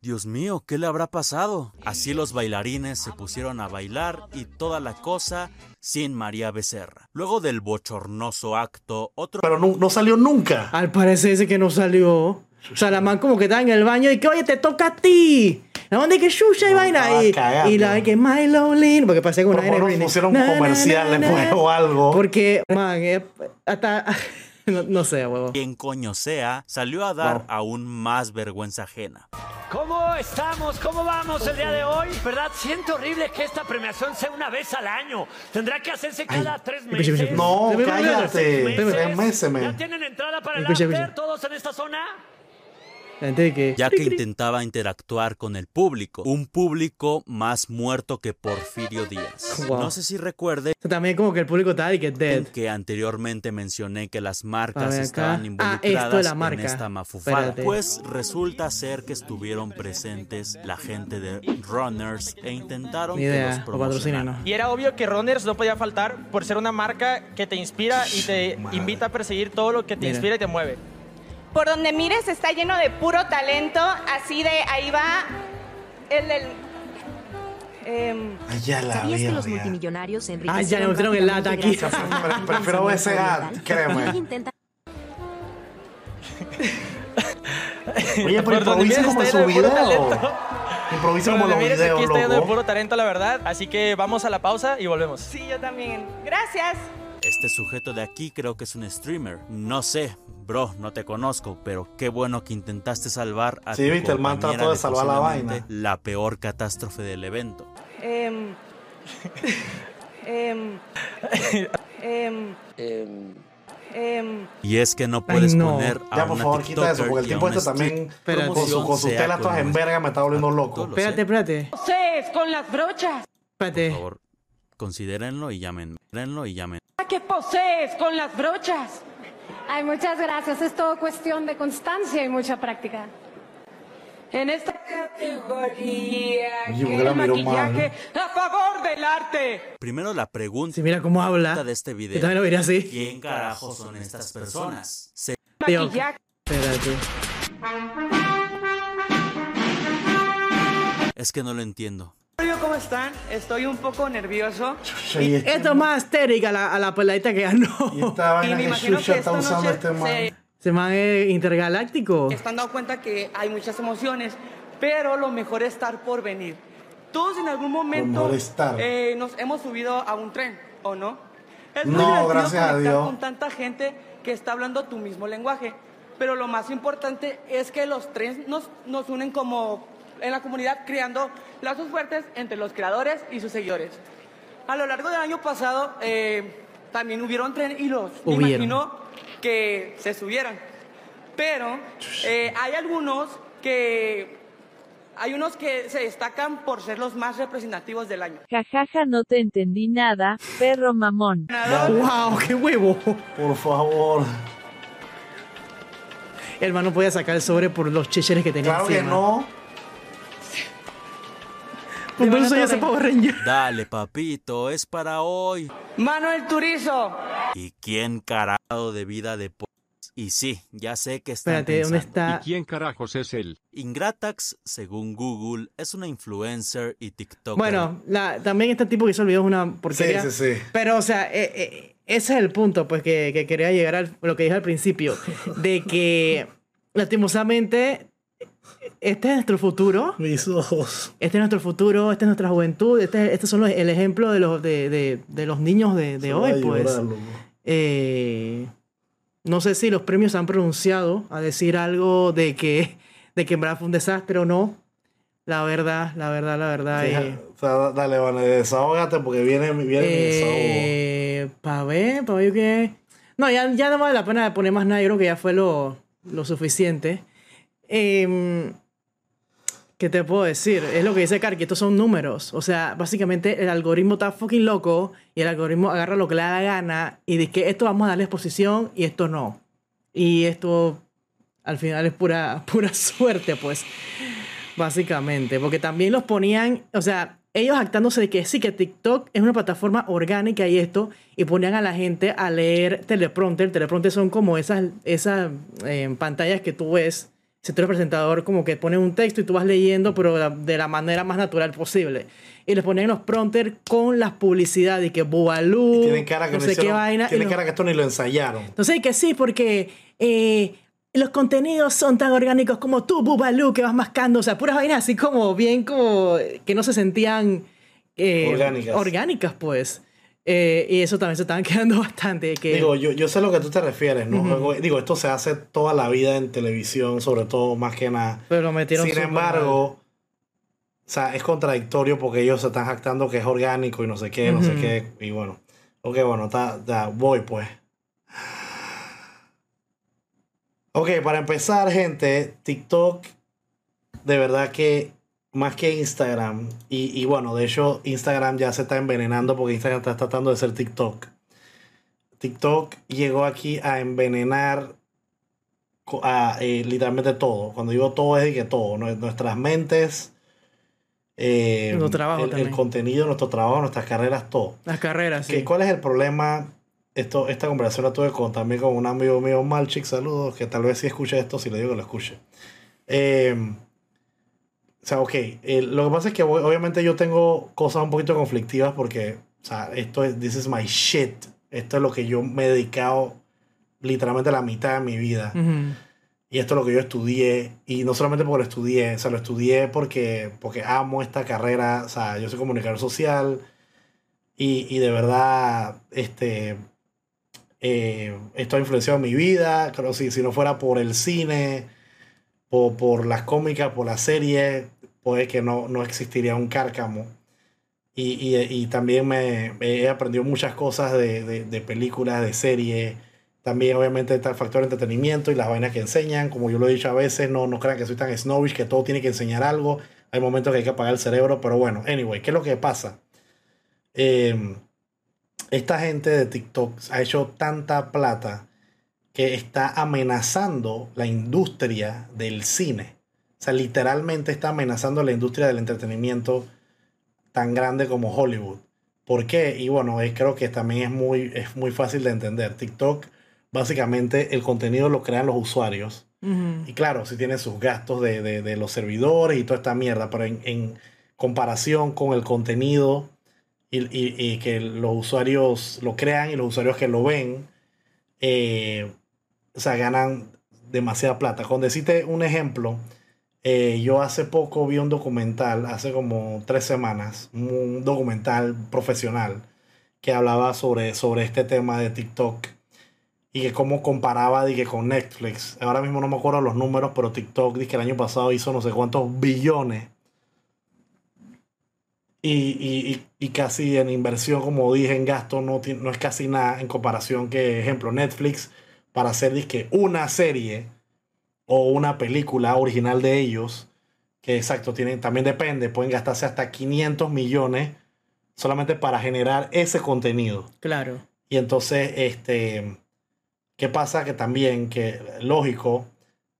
Dios mío, ¿qué le habrá pasado? Así los bailarines se pusieron a bailar y toda la cosa sin María Becerra. Luego del bochornoso acto, otro... Pero no, no salió nunca. Al parecer dice que no salió. O sea, la man como que está en el baño y que, oye, te toca a ti. La man de que chucha y No, vaina. estaba Y, cagando. y la de que My Lonely. Porque como Por una favor, Britney. pusieron na. pues, o algo. Porque, man, eh, hasta. *laughs* No, no sé, huevo. quien coño sea, salió a dar aún más vergüenza ajena. ¿Cómo estamos? ¿Cómo vamos el día de hoy? ¿Verdad? Siento horrible que esta premiación sea una vez al año. Tendrá que hacerse cada tres escucha, meses. No, cállate. Tres meses, ¿Ya tienen entrada para el after todos en esta zona? La gente de que. Ya que intentaba interactuar con el público, un público más muerto que Porfirio Díaz. Wow. No sé si recuerde también como que el público está de que dead. que anteriormente mencioné que las marcas estaban Ah, involucradas esto de la en marca. esta mafufada. Espérate. Pues resulta ser que estuvieron presentes la gente de Runners e intentaron Ni que los O patrocina, promocionaran. ¿no? Y era obvio que Runners no podía faltar por ser una marca que te inspira y te invita a perseguir todo lo que te Mira. inspira y te mueve. Por donde mires está lleno de puro talento, así de ahí va el del... Ay, ya la ¿Sabías que los multimillonarios Ah, enriquecieron ya le metieron el lata aquí. *laughs* prefiero ese ad, créeme. *laughs* Oye, pero Por donde improvisa mires como su video. Improvisa como los videos, aquí está lleno de puro talento, la verdad. Así que vamos a la pausa y volvemos. sí, yo también. Gracias. Este sujeto de aquí creo que es un streamer. No sé, bro, no te conozco, pero qué bueno que intentaste salvar a Sí, tu viste, el man trató de salvar la vaina. La peor catástrofe del evento. Em, em, em, Y es que no puedes no. poner a Ya, por una favor, quita eso, porque el tipo una este también Espérate. con, su, con sus telas todas en es. verga me está volviendo loco. Lo sé. Espérate, espérate. poses con las brochas. Por Espérate. favor, considérenlo y llamen. Y llamen. ¿Qué poses con las brochas? Ay, muchas gracias. Es todo cuestión de constancia y mucha práctica. En esta categoría, Oye, ¿por qué la miró mal? a favor del arte. Primero la pregunta Si mira cómo habla. de este Yo video. también lo vería así. ¿Quién carajo son estas personas? Se- Maquillaje. Espérate. Es que no lo entiendo. ¿Cómo están? Estoy un poco nervioso. Y este- Esto es más astérica a la, a la peladita que ganó. Y esta vaina *laughs* me imagino que está esta usando noche este man. se- Se man es intergaláctico. Están dando cuenta que hay muchas emociones, pero lo mejor es estar por venir. Todos en algún momento eh, nos hemos subido a un tren, ¿o no? Es muy No, gracias a Dios. con tanta gente que está hablando tu mismo lenguaje. Pero lo más importante es que los trenes nos, nos unen como en la comunidad, creando lazos fuertes entre los creadores y sus seguidores. A lo largo del año pasado eh, también hubieron tren y los Hubieron. imagino que se subieran. Pero eh, hay algunos que hay unos que se destacan por ser los más representativos del año. Jajaja, no te entendí nada, perro mamón. ¡Wow! ¡Qué huevo! Por favor. El man no podía sacar el sobre por los chécheres que tenía Claro que encima. no. ¿Por qué no soy ese Power Ranger? Dale, papito, es para hoy. Manuel Turizo. ¿Y quién carado de vida de po- Y sí, ya sé que está. Espérate, ¿dónde está? ¿Y quién carajos es él? Ingratax, según Google, es una influencer y TikToker. Bueno, la, también este tipo que hizo el video es una porquería. Sí, sí, sí. Pero, o sea, eh, eh, ese es el punto, pues, que, que quería llegar a lo que dije al principio. De que, *laughs* lastimosamente, este es nuestro futuro. Mis ojos. Este es nuestro futuro, esta es nuestra juventud. Este, estos son los, el ejemplo de los, de, de- de los niños de, de hoy, pues. Eh, no sé si los premios se han pronunciado a decir algo de que, de que en verdad fue un desastre o no. La verdad, la verdad, la verdad. Sí, eh, o sea, dale, Vane, desahógate porque viene, viene mi desahogo. eh, pa' ver, pa' ver qué. No, ya, ya no vale la pena poner más nada. Yo creo que ya fue lo, lo suficiente. Em, ¿Qué te puedo decir? Es lo que dice Karki, estos son números. O sea, básicamente el algoritmo está fucking loco y el algoritmo agarra lo que le da gana y dice que esto vamos a darle exposición y esto no. Y esto al final es pura, *laughs* pura suerte, pues. Básicamente, porque también los ponían, o sea, ellos actándose de que sí, que TikTok es una plataforma orgánica y esto, y ponían a la gente a leer teleprompter. Teleprompter son como esas, esas eh, pantallas que tú ves, si tú eres presentador, como que ponen un texto y tú vas leyendo, pero de la, manera más natural posible. Y les ponían los prompter con las publicidades, y que Bubalú, Tienen cara que no sé qué vaina. Tienen cara que esto ni lo ensayaron. entonces, que sí, porque eh, los contenidos son tan orgánicos como tú, Bubalú, que vas mascando. O sea, puras vainas así como bien, como que no se sentían eh, Orgánicas. orgánicas, pues. Eh, y eso también se estaban *laughs* quedando bastante. Que, Digo, yo, yo sé a lo que tú te refieres, ¿no? Digo, esto se hace toda la vida en televisión, sobre todo, más que nada. pero metieron Sin embargo, o sea, es contradictorio porque ellos se están jactando que es orgánico y no sé qué, no sé qué. Y bueno, ok, bueno, ta- ta, voy pues. Ok, para empezar, gente, TikTok, de verdad que más que Instagram, y, y bueno, de hecho, Instagram ya se está envenenando porque Instagram está tratando de ser TikTok. TikTok llegó aquí a envenenar a, eh, literalmente todo. Cuando digo todo es de que todo, nuestras mentes, eh, trabajo el, contenido, nuestro trabajo, nuestras carreras, todo. Las carreras, sí. ¿Qué- ¿Cuál es el problema? Esto, esta conversación la tuve con, también con un amigo mío, Malchik, saludos, que tal vez si escuche esto, si le digo que lo escuche. Eh, o sea, ok, eh, lo que pasa es que ob- obviamente yo tengo cosas un poquito conflictivas porque, o sea, esto es, this is my shit. Esto es lo que yo me he dedicado literalmente la mitad de mi vida. Ujú. Y esto es lo que yo estudié. Y no solamente porque lo estudié, o sea, lo estudié porque, porque amo esta carrera. O sea, yo soy comunicador social. Y, y de verdad, este, eh, esto ha influenciado mi vida. Creo si, si no fuera por el cine, por, por las cómicas, por las series, puede que no, no existiría un cárcamo. Y, y, y también me, he aprendido muchas cosas de, de, películas, de series. También, obviamente, está el factor de entretenimiento y las vainas que enseñan. Como yo lo he dicho a veces, no, no crean que soy tan snobbish que todo tiene que enseñar algo. Hay momentos que hay que apagar el cerebro, pero bueno, anyway, ¿qué es lo que pasa? Eh, esta gente de TikTok ha hecho tanta plata que está amenazando la industria del cine. O sea, literalmente está amenazando la industria del entretenimiento tan grande como Hollywood. ¿Por qué? Y bueno, es- creo que también es muy, es muy fácil de entender. TikTok, básicamente, el contenido lo crean los usuarios. Y claro, sí tiene sus gastos de, de- de los servidores y toda esta mierda, pero en, en comparación con el contenido y, y- y que los usuarios lo crean y los usuarios que lo ven, eh, o sea, ganan demasiada plata. Con decirte un ejemplo, eh, yo hace poco vi un documental, hace como tres semanas, un documental profesional que hablaba sobre, sobre este tema de TikTok y que cómo comparaba que con Netflix. Ahora mismo no me acuerdo los números, pero TikTok que el año pasado hizo no sé cuántos billones. Y, y- y- casi en inversión, como dije, en gasto no, no es casi nada en comparación que, ejemplo, Netflix para hacer dizque, una serie o una película original de ellos, que exacto, tienen, también depende, pueden gastarse hasta 500 millones solamente para generar ese contenido. Claro. Y entonces, este, ¿qué pasa? Que también, que lógico,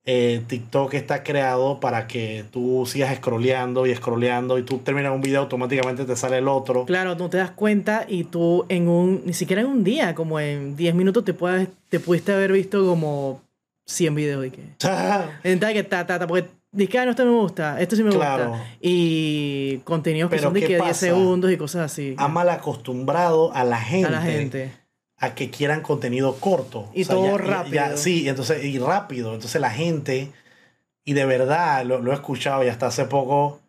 eh, TikTok está creado para que tú sigas scrolleando y scrolleando y tú terminas un video, automáticamente te sale el otro. Claro, no te das cuenta y tú en un, ni siquiera en un día, como en 10 minutos te, puedes, te pudiste haber visto como 100 videos de que... *laughs* Que ta, ta, ta, porque Dice, ah, no, este me gusta, esto sí me Claro. gusta. Y contenidos que Pero son de ¿qué que 10 pasa? segundos y cosas así. Ha mal acostumbrado a la gente. A la gente. a que quieran contenido corto. Y todo rápido. sí, entonces, y rápido. Entonces la gente, y de verdad, lo, lo he escuchado y hasta hace poco,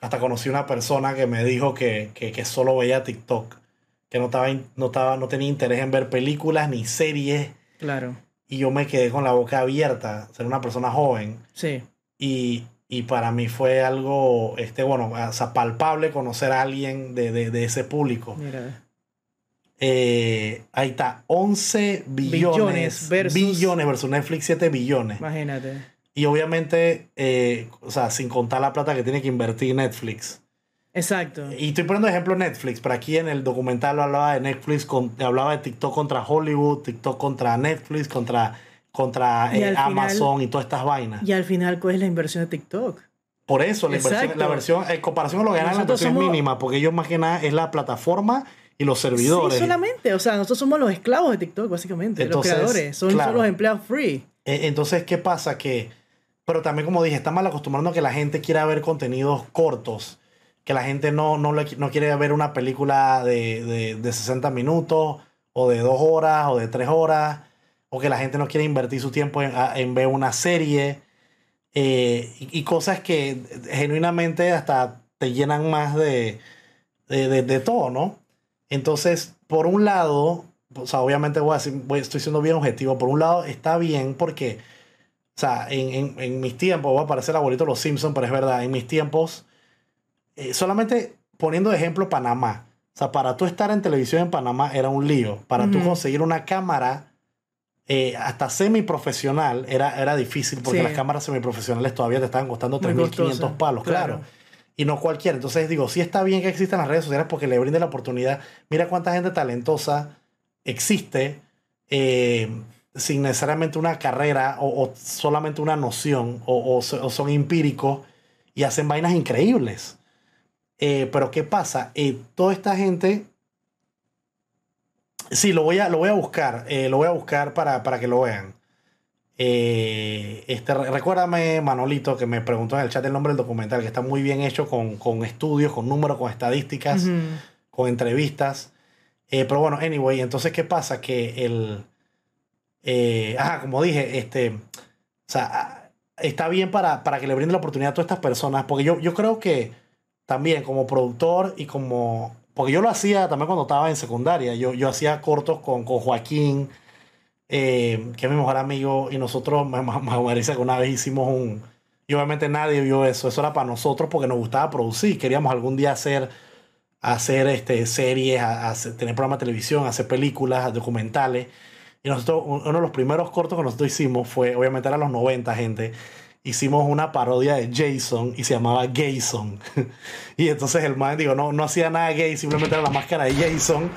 hasta conocí una persona que me dijo que, que, que solo veía TikTok, que no, estaba, no, estaba, no tenía interés en ver películas ni series. Claro. Y yo me quedé con la boca abierta, ser una persona joven. Sí. Y, y para mí fue algo, este, bueno, o sea, palpable conocer a alguien de, de, de ese público. Mira. Eh, ahí está, 11 billones, Billones versus- billones versus Netflix 7 billones. Imagínate. Y obviamente, eh, o sea, sin contar la plata que tiene que invertir Netflix. Exacto. Y estoy poniendo ejemplo Netflix, pero aquí en el documental hablaba de Netflix, con, hablaba de TikTok contra Hollywood, TikTok contra Netflix, contra, contra Y eh, final- Amazon y todas estas vainas. Y al final, ¿cuál es la inversión de TikTok? Por eso la inversión, la versión, en comparación a lo que ganan, la inversión es mínima, porque ellos más que nada es la plataforma y los servidores. Sí, solamente. O sea, nosotros somos los esclavos de TikTok, básicamente. Entonces, los creadores. Son, claro. son los empleados free. Eh, Entonces, ¿qué pasa? Que, pero también como dije, está mal acostumbrando a que la gente quiera ver contenidos cortos, que la gente no, no, le- no quiere ver una película de, de, de 60 minutos, o de 2 horas, o de 3 horas, o que la gente no quiere invertir su tiempo en, en ver una serie, eh, y, cosas que genuinamente hasta te llenan más de, de, de- todo, ¿no? Entonces, por un lado, o sea, obviamente voy a decir, voy- estoy siendo bien objetivo, por un lado está bien porque, o sea, en, en, en mis tiempos, voy a parecer abuelito los Simpsons, pero es verdad, en mis tiempos, eh, solamente poniendo de ejemplo Panamá, o sea, para tú estar en televisión en Panamá era un lío, para tú conseguir una cámara eh, hasta semiprofesional era, era difícil porque Sí. las cámaras semiprofesionales todavía te estaban costando Muy 3.500 costoso, palos, claro. claro. Y no cualquiera. Entonces digo, sí está bien que existan las redes sociales porque le brinde la oportunidad. Mira cuánta gente talentosa existe eh, sin necesariamente una carrera o, o solamente una noción o, o son empíricos y hacen vainas increíbles. Eh, pero ¿qué pasa? Eh, toda esta gente... Sí, lo voy a, lo voy a buscar. eh, lo voy a buscar para, para que lo vean. Eh, este, re- recuérdame, Manolito, que me preguntó en el chat el nombre del documental, que está muy bien hecho con, con estudios, con números, con estadísticas, con entrevistas. Pero bueno, anyway, entonces, ¿qué pasa? Que el. ajá, como dije, este. O sea, ah, está bien para, para que le brinde la oportunidad a todas estas personas, porque yo, yo creo que también como productor y como. Porque yo lo hacía también cuando estaba en secundaria. Yo, yo hacía cortos con, con Joaquín, eh, que es mi mejor amigo, y nosotros, *laughs* parece que una vez hicimos un. Y obviamente nadie vio eso. Eso era para nosotros porque nos gustaba producir. Queríamos algún día hacer, hacer este, series, a- tener programas de televisión, hacer películas, documentales. Y nosotros, uno de los primeros cortos que nosotros hicimos fue, obviamente era los 90, gente. Hicimos una parodia de Jason y se llamaba Gayson. *laughs* y entonces el man, digo, no, no hacía nada gay, simplemente era la máscara de Jason.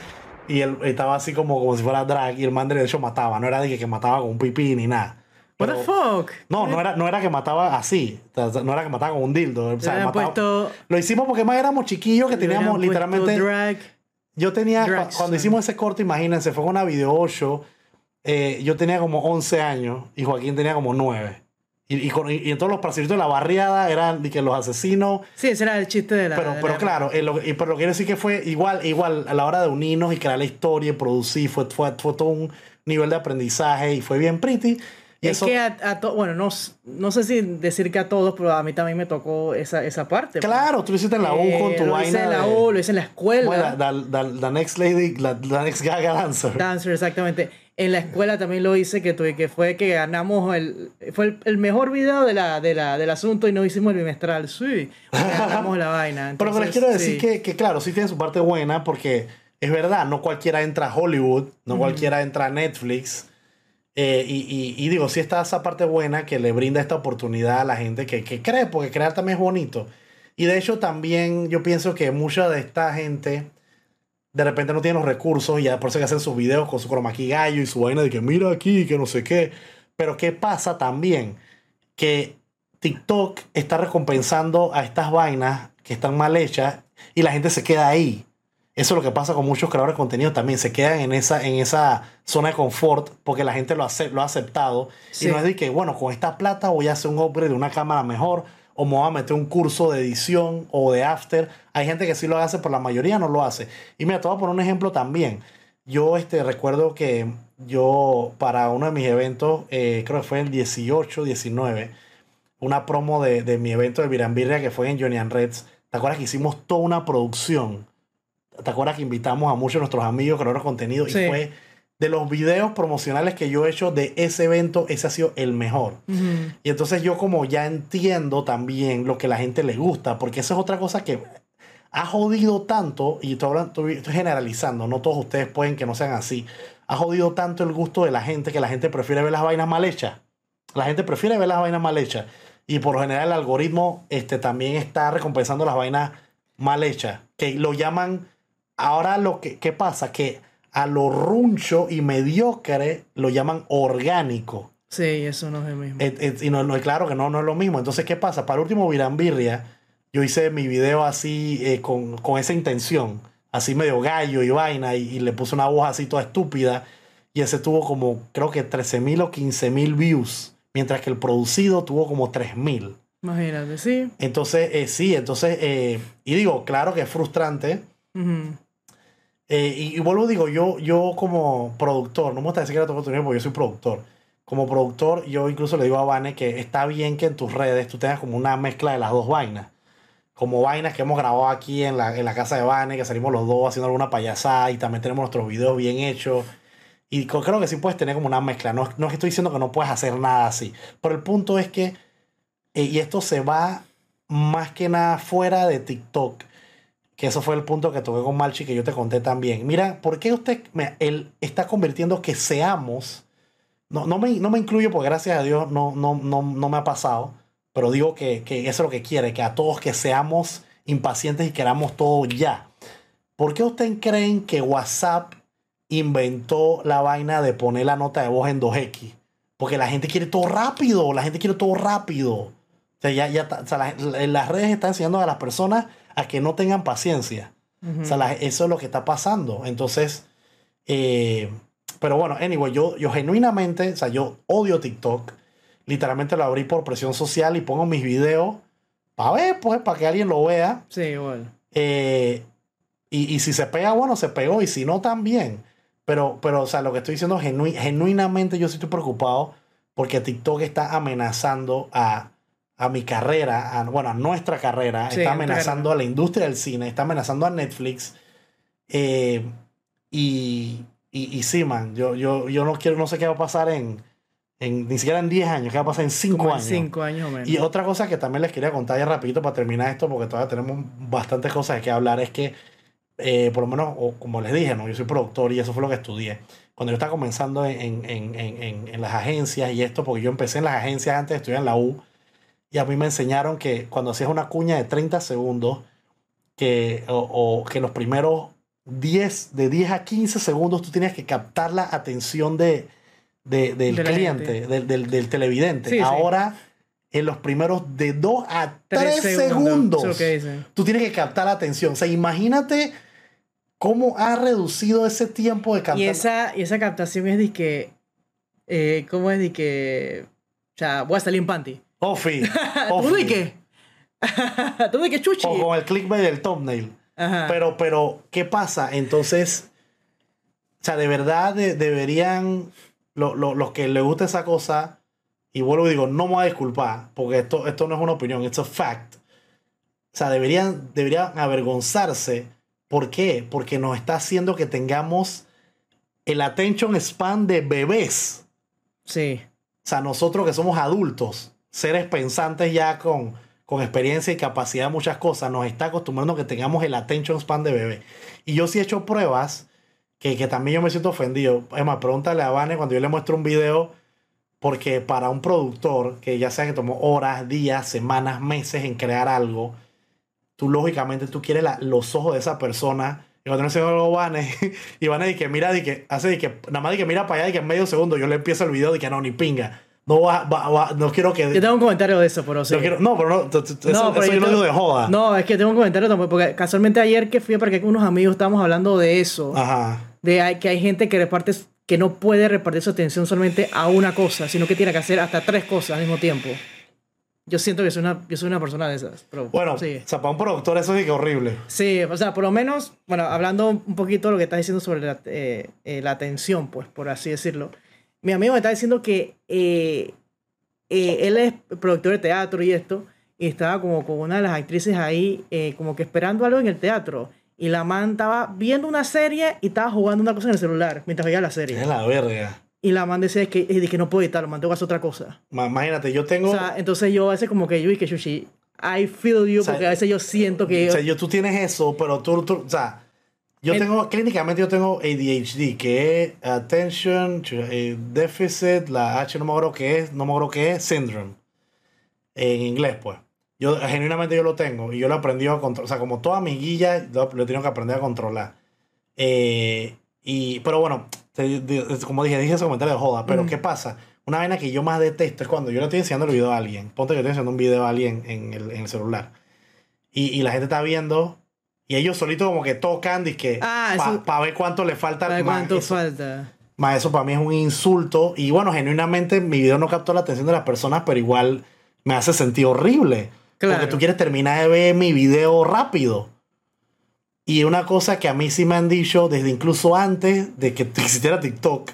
Y él estaba así como, como si fuera drag. Y el man de hecho mataba, no era de que, que mataba con un pipí ni nada. What the fuck? No, no era, no era que mataba así. O sea, no era que mataba con un dildo. O sea, Le habían mataba- puesto- Lo hicimos porque más éramos chiquillos que teníamos literalmente. drag. Yo tenía, Drag cuando hicimos ese corto, imagínense, fue con una video 8. eh, yo tenía como 11 años y Joaquín tenía como 9. Y, y, con- y en todos los parcelitos de la barriada eran de que los asesinos. Sí, ese era el chiste de la. Pero, de pero la- claro, eh, lo- y- pero lo que quiero decir que fue igual, igual a la hora de unirnos y crear la historia y producir, fue, fue, fue todo un nivel de aprendizaje y fue bien pretty. Y es eso, que a, a to- bueno, no, no sé si decir que a todos, pero a mí también me tocó esa, esa parte. Claro, tú lo hiciste en la U con tu lo vaina hice en la de- U, lo hice en la escuela. bueno, la, la- la- next lady, la, la next gaga dancer. Dancer, exactamente. En la escuela también lo hice, que, tuve, que fue que ganamos el... Fue el, el mejor video de la, de la, del asunto y no hicimos el bimestral. Sí, ganamos la vaina. *laughs* Pero les quiero decir sí. que, que, claro, sí tiene su parte buena porque es verdad, no cualquiera entra a Hollywood, no cualquiera entra a Netflix. eh, y, y- y digo, sí está esa parte buena que le brinda esta oportunidad a la gente que, que cree, porque crear también es bonito. Y de hecho también yo pienso que mucha de esta gente de repente no tiene los recursos y ya por eso que hacen sus videos con su chroma key gallo y su vaina de que mira aquí, que no sé qué. Pero ¿qué pasa también? Que TikTok está recompensando a estas vainas que están mal hechas y la gente se queda ahí. Eso es lo que pasa con muchos creadores de contenido también. Se quedan en esa, en esa zona de confort porque la gente lo, ace- lo ha aceptado. Sí. Y no es de que, bueno, con esta plata voy a hacer un upgrade de una cámara mejor o me voy a meter un curso de edición o de after. Hay gente que sí lo hace, pero la mayoría no lo hace. Y mira, te voy a poner un ejemplo también. Yo este, recuerdo que yo para uno de mis eventos, eh, creo que fue el 18, 19, una promo de, de mi evento de Virambirria que fue en Johnny and Reds. ¿Te acuerdas que hicimos toda una producción? ¿Te acuerdas que invitamos a muchos de nuestros amigos creadores de contenido? Sí. Y fue de los videos promocionales que yo he hecho de ese evento, ese ha sido el mejor. Y entonces yo como ya entiendo también lo que la gente le gusta, porque eso es otra cosa que ha jodido tanto, y estoy, hablando- estoy- estoy generalizando, no todos ustedes pueden que no sean así, ha jodido tanto el gusto de la gente que la gente prefiere ver las vainas mal hechas. La gente prefiere ver las vainas mal hechas. Y por lo general el algoritmo este, también está recompensando las vainas mal hechas, que lo llaman, ahora lo que ¿qué pasa, que a lo runcho y mediocre lo llaman orgánico. Sí, eso no es el mismo. Et- et- y no, no, claro que no, no es lo mismo. Entonces, ¿qué pasa? Para el último Virambirria, yo hice mi video así, eh, con, con esa intención, así medio gallo y vaina, y, y le puse una voz así toda estúpida. Y ese tuvo como, creo que 13 mil o 15 mil views, mientras que el producido tuvo como 3 mil. Imagínate, sí. Entonces, eh, sí, entonces, eh, y digo, claro que es frustrante. Eh, y, vuelvo, digo, yo, yo como productor, no me gusta decir que era tu oportunidad porque yo soy productor. Como productor, yo incluso le digo a Vane que está bien que en tus redes tú tengas como una mezcla de las dos vainas. Como vainas que hemos grabado aquí en la, en la casa de Vane, que salimos los dos haciendo alguna payasada y también tenemos nuestros videos bien hechos. Y creo que sí puedes tener como una mezcla. No, no estoy diciendo que no puedes hacer nada así. Pero el punto es que, eh, y esto se va más que nada fuera de TikTok que eso fue el punto que toqué con Malchi que yo te conté también. Mira, ¿por qué usted, él está convirtiendo que seamos, no, no, me, no me incluyo porque gracias a Dios no, no, no, no me ha pasado, pero digo que, que eso es lo que quiere, que a todos que seamos impacientes y queramos todo ya. ¿Por qué ustedes creen que WhatsApp inventó la vaina de poner la nota de voz en 2X? Porque la gente quiere todo rápido, la gente quiere todo rápido. O sea, ya, ya o sea, la- las redes están enseñando a las personas a que no tengan paciencia. Ujú. O sea, la- eso es lo que está pasando. Entonces, eh, pero bueno, anyway, yo, yo genuinamente, o sea, yo odio TikTok. Literalmente lo abrí por presión social y pongo mis videos para ver, pues, para que alguien lo vea. Sí, igual. Eh, y, y si se pega, bueno, se pegó. Y si no, también. Pero, pero o sea, lo que estoy diciendo, genu- genuinamente yo sí estoy preocupado porque TikTok está amenazando a, a mi carrera, a, bueno, a nuestra carrera, Sí, está amenazando a la industria del cine, está amenazando a Netflix. Eh, y, y, y sí, man, yo, yo, yo no quiero, no sé qué va a pasar en, en ni siquiera en 10 años, qué va a pasar en 5 Como en años. cinco años o menos. Y otra cosa que también les quería contar ya rapidito para terminar esto, porque todavía tenemos bastantes cosas que hablar, es que, eh, por lo menos, o como les dije, ¿no? yo soy productor y eso fue lo que estudié. Cuando yo estaba comenzando en, en, en, en, en las agencias y esto, porque yo empecé en las agencias antes de estudiar en la U, y a mí me enseñaron que cuando hacías una cuña de 30 segundos, que, o, o que los primeros 10, de 10 a 15 segundos tú tenías que captar la atención de, de- del De cliente, del, del, del televidente. Sí, sí. Ahora, en los primeros de 2 a 3, Tres segundos, dicen. tú tienes que captar la atención. O sea, imagínate cómo ha reducido ese tiempo de captar. Y esa, y esa captación es de que. Eh, ¿Cómo es de que.? sea, voy a salir en panty. Ofi. *laughs* ¿Tú Ofi. qué? *laughs* ¿Tú de qué chuchi? O con el clickbait del thumbnail. Ajá. Pero, pero, ¿qué pasa? Entonces, o sea, de verdad de- deberían, lo- lo- los que les gusta esa cosa, y vuelvo y digo, no me voy a disculpar, porque esto, esto no es una opinión, esto es fact. O sea, deberían, deberían avergonzarse. ¿Por qué? Porque nos está haciendo que tengamos el attention span de bebés. Sí. O sea, nosotros que somos adultos, seres pensantes ya con, con experiencia y capacidad de muchas cosas, nos está acostumbrando a que tengamos el attention span de bebé. Y yo sí he hecho pruebas que, que también yo me siento ofendido. Es más, pregúntale a Vane cuando yo le muestro un video, porque para un productor que ya sea que tomó horas, días, semanas, meses en crear algo, tú lógicamente tú quieres los ojos de esa persona. Y cuando no se algo Vane, *laughs* y Vane dice mira, di que hace di que nada más di que mira para allá y que en medio segundo yo le empiezo el video de que no, ni pinga. No va, va- va- no quiero que. Yo tengo un comentario de eso, pero sí. no, quiero- no, pero no, eso, pero eso yo lo tengo- digo de joda. No, es que tengo un comentario también, porque casualmente ayer que fui a parque con unos amigos estábamos hablando de eso. Ajá. De que hay gente que reparte, que no puede repartir su atención solamente a una cosa, sino que tiene que hacer hasta tres cosas al mismo tiempo. Yo siento que soy una, yo soy una persona de esas. Pero, Bueno, sí. o sea, para un productor eso sí que horrible. Sí, o sea, por lo menos, bueno, hablando un poquito de lo que estás diciendo sobre la, eh, eh, la atención, pues, por así decirlo. Mi amigo me está diciendo que eh, eh, él es productor de teatro y esto, y estaba como con una de las actrices ahí, eh, como que esperando algo en el teatro. Y la man estaba viendo una serie y estaba jugando una cosa en el celular mientras veía la serie. Es la verga. Y la man decía que, eh, que no puedo editarlo, man, tengo que hacer otra cosa. Ma- Imagínate, yo tengo. O sea, entonces yo a veces como que yo y que Shushi, I feel you, O sea, porque a veces yo siento que... O sea, yo, tú tienes eso, pero tú, tú- o sea, yo El- tengo, clínicamente yo tengo ADHD, que es Attention eh, Deficit, la H no me acuerdo qué es, no me acuerdo qué es, Syndrome. En inglés, pues. Yo, genuinamente yo lo tengo y yo lo aprendí a controlar, o sea, como toda mi guilla, lo, lo he tenido que aprender a controlar. Eh, y, pero bueno, como dije, dije ese comentario de joda, pero Mm. ¿qué pasa? Una vaina que yo más detesto es cuando yo le estoy enseñando el video a alguien. Ponte que yo estoy enseñando un video a alguien en el, en el celular. Y, y la gente está viendo. Y ellos solitos como que tocan y que Ah, para eso- ver cuánto le falta. ¿Sabe más cuánto eso, falta? más eso para mí es un insulto. Y bueno, genuinamente mi video no captó la atención de las personas, pero igual me hace sentir horrible. Claro. Porque tú quieres terminar de ver mi video rápido. Y una cosa que a mí sí me han dicho desde incluso antes de que *laughs* existiera TikTok.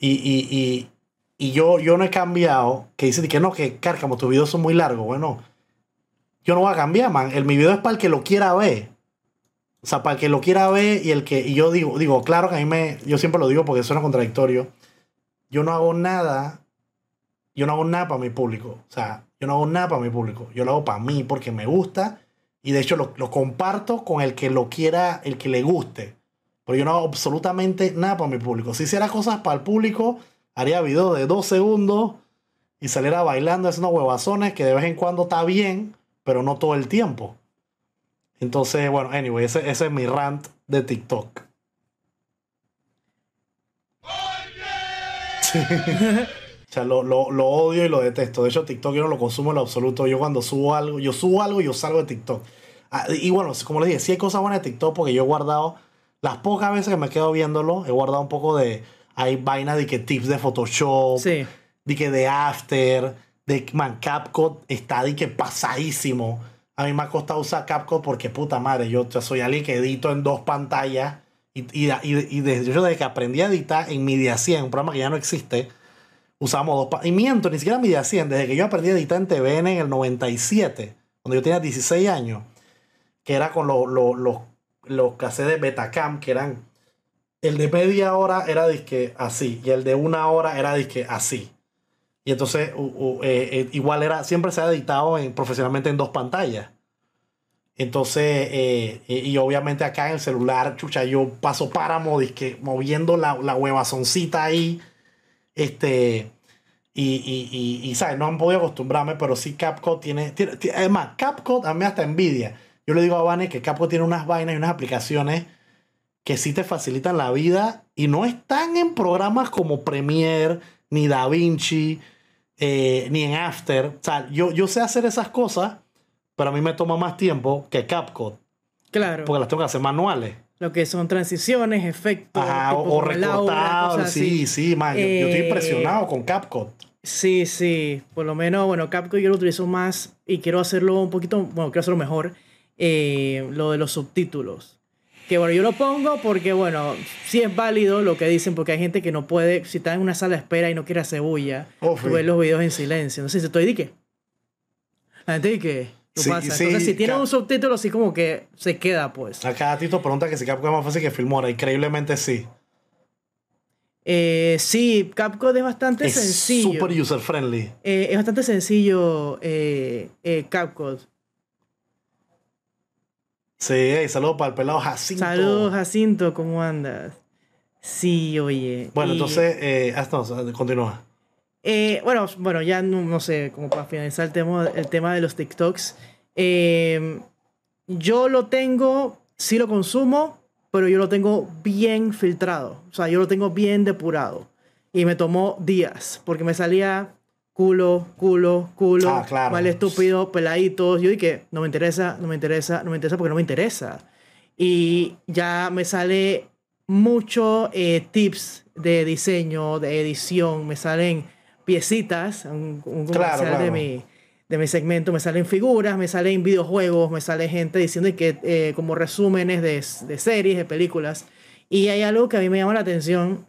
Y, y, y, y yo, yo no he cambiado. Que dicen que no, que cárcamo, tus videos son muy largos. Bueno, yo no voy a cambiar, man. El, mi video es para el que lo quiera ver. O sea, para el que lo quiera ver y el que. Y yo digo, digo, claro que a mí me. Yo siempre lo digo porque suena contradictorio. Yo no hago nada. Yo no hago nada para mi público. O sea, yo no hago nada para mi público. Yo lo hago para mí porque me gusta. Y de hecho lo, lo comparto con el que lo quiera, el que le guste. Pero yo no hago absolutamente nada para mi público. Si hiciera cosas para el público, haría videos de dos segundos y saliera bailando, haciendo huevazones que de vez en cuando está bien, pero no todo el tiempo. Entonces, bueno, anyway, ese, ese es mi rant de TikTok. Sí. *laughs* O sea, lo, lo- lo odio y lo detesto. De hecho, TikTok yo no lo consumo en lo absoluto. Yo cuando subo algo, yo subo algo y yo salgo de TikTok. Ah, y bueno, como les dije, sí hay cosas buenas de TikTok porque yo he guardado, las pocas veces que me quedo viéndolo, he guardado un poco de, hay vainas de que tips de Photoshop, Sí. de que de After, de man, CapCut está de que pasadísimo. A mí me ha costado usar CapCut porque puta madre, yo, soy alguien que edito en dos pantallas y, y, y, y desde, yo desde que aprendí a editar en Media 100, un programa que ya no existe, usamos dos pantallas. Y miento, ni siquiera Media 100, desde que yo aprendí a editar en TVN en el 97, cuando yo tenía 16 años, que era con los los los los cassettes de Betacam, que eran el de media hora era disque así y el de una hora era disque así. Y entonces eh, eh, igual era, siempre se ha editado en- profesionalmente en dos pantallas. Entonces, eh, y obviamente acá en el celular, chucha, yo paso páramo, disque moviendo la, la huevazoncita ahí. Este, y, y, y, ¿sabes? No han podido acostumbrarme, pero sí CapCut tiene, tiene, tiene- Además, CapCut a mí hasta envidia. Yo le digo a Vane que CapCut tiene unas vainas y unas aplicaciones que sí te facilitan la vida y no están en programas como Premiere, ni DaVinci, eh, ni en After. O sea, yo, yo sé hacer esas cosas, pero a mí me toma más tiempo que CapCut, Claro. porque las tengo que hacer manuales. Lo que son transiciones, efectos. Ajá, o, o como el aura, recortado. cosas Sí, sí, man. yo- yo, estoy Eh, impresionado con CapCut. Sí, sí. Por lo menos, bueno, Capcom yo lo utilizo más y quiero hacerlo un poquito, bueno, quiero hacerlo mejor. eh, lo de los subtítulos. Que bueno, yo lo pongo porque, bueno, sí es válido lo que dicen, porque hay gente que no puede, si está en una sala de espera y no quiere hacer bulla, Oh, tú ves los videos en silencio. Entonces, estoy de qué. La gente. ¿Qué Sí, pasa? sí, Entonces, si tiene un subtítulo, así como que se queda, pues. Acá Tito pregunta que si Capcom es más fácil que Filmora. Increíblemente sí. Eh, sí, Capcom es bastante Es sencillo. super user friendly. Eh, es bastante sencillo eh, eh, Capcom. Sí, hey, saludos para el pelado Jacinto. Saludos, Jacinto, ¿cómo andas? Sí, oye. Bueno, y, entonces, eh, hasta continúa. eh, bueno, bueno, ya no, no sé, como para finalizar el tema, el tema de los TikToks. eh, yo lo tengo, sí lo consumo, pero yo lo tengo bien filtrado. O sea, yo lo tengo bien depurado. Y me tomó días, porque me salía culo, culo, culo, Ah, claro. mal estúpido, peladitos. Yo dije, no me interesa, no me interesa, no me interesa porque no me interesa. Y ya me sale mucho eh, tips de diseño, de edición, me salen piecitas, un, un Claro, comercial de claro. mi de mi segmento, me salen figuras, me salen videojuegos, me sale gente diciendo que eh, como resúmenes de, de series, de películas. Y hay algo que a mí me llama la atención.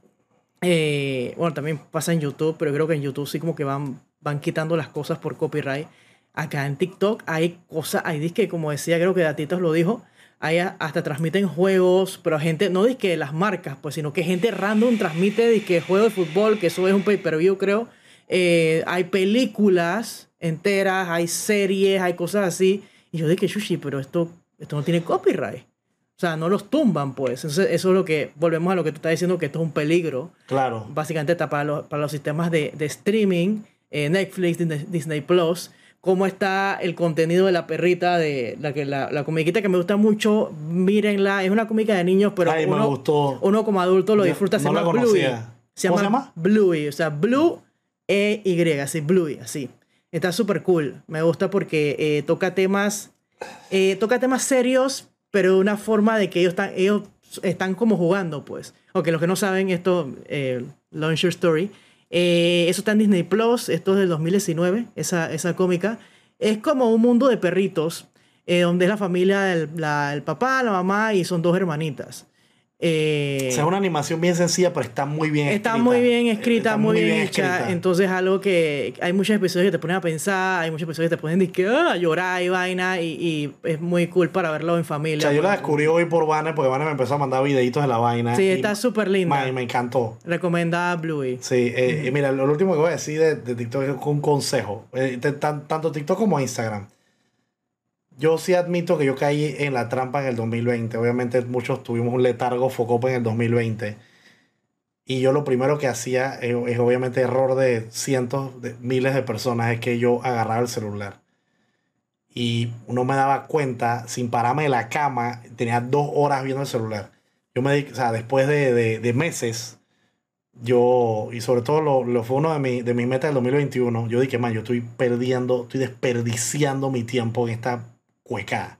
Eh, bueno, también pasa en YouTube, pero creo que en YouTube sí como que van, van quitando las cosas por copyright. Acá en TikTok hay cosas, hay que como decía, creo que Datitos lo dijo, hay hasta transmiten juegos, pero gente, no dice que las marcas, pues, sino que gente random transmite que juego de fútbol, que eso es un pay-per-view, creo. Eh, hay películas enteras, hay series, hay cosas así. Y yo dije, Shushi, pero esto, esto no tiene copyright. O sea, no los tumban, pues. Entonces, eso es lo que, volvemos a lo que tú estás diciendo, que esto es un peligro. Claro. Básicamente está para los, para los sistemas de, de streaming, eh, Netflix, Disney, Plus. Cómo está el contenido de la perrita, de la, que, la, la comiquita que me gusta mucho, mírenla. Es una cómica de niños, pero Ay, me uno, gustó. uno como adulto lo disfruta. Se no la llama Bluey. conocía. Se ¿Cómo llama, se llama? Bluey, o sea, Blue E Y, así, Bluey, así. Está súper cool. Me gusta porque eh, toca temas, eh, toca temas serios, pero una forma de que ellos están, ellos están como jugando, pues. Ok, los que no saben esto, eh, Launch Your Story. eh, eso está en Disney Plus, esto es del 2019, esa, esa cómica. Es como un mundo de perritos, eh, donde es la familia, el, el papá, la mamá y son dos hermanitas. Eh, O sea, es una animación bien sencilla, pero está muy bien Está escrita. muy bien escrita, Está muy muy bien, bien hecha. escrita. Entonces, algo que hay muchos episodios que te ponen a pensar, hay muchos episodios que te ponen que, ah, a llorar y vaina, y, y es muy cool para verlo en O familia. sea, yo la descubrí hoy por Vane porque Vane me empezó a mandar videitos de la vaina. Sí, y- está súper linda. y me encantó. Recomendada Bluey. Sí, eh, y mira, lo último que voy a decir de, de TikTok es un consejo. Eh, de tan- tanto TikTok como Instagram. Yo sí admito que yo caí en la trampa en el 2020. Obviamente muchos tuvimos un letargo focope en el 2020. Y yo lo primero que hacía es, es obviamente error de cientos, de miles de personas, es que yo agarraba el celular. Y no me daba cuenta, sin pararme de la cama, tenía dos horas viendo el celular. Yo me o sea, después de, de- de meses, yo, y sobre todo lo, lo fue uno de, mi, de mis metas del 2021, yo dije, man, yo estoy perdiendo, estoy desperdiciando mi tiempo en esta cueca.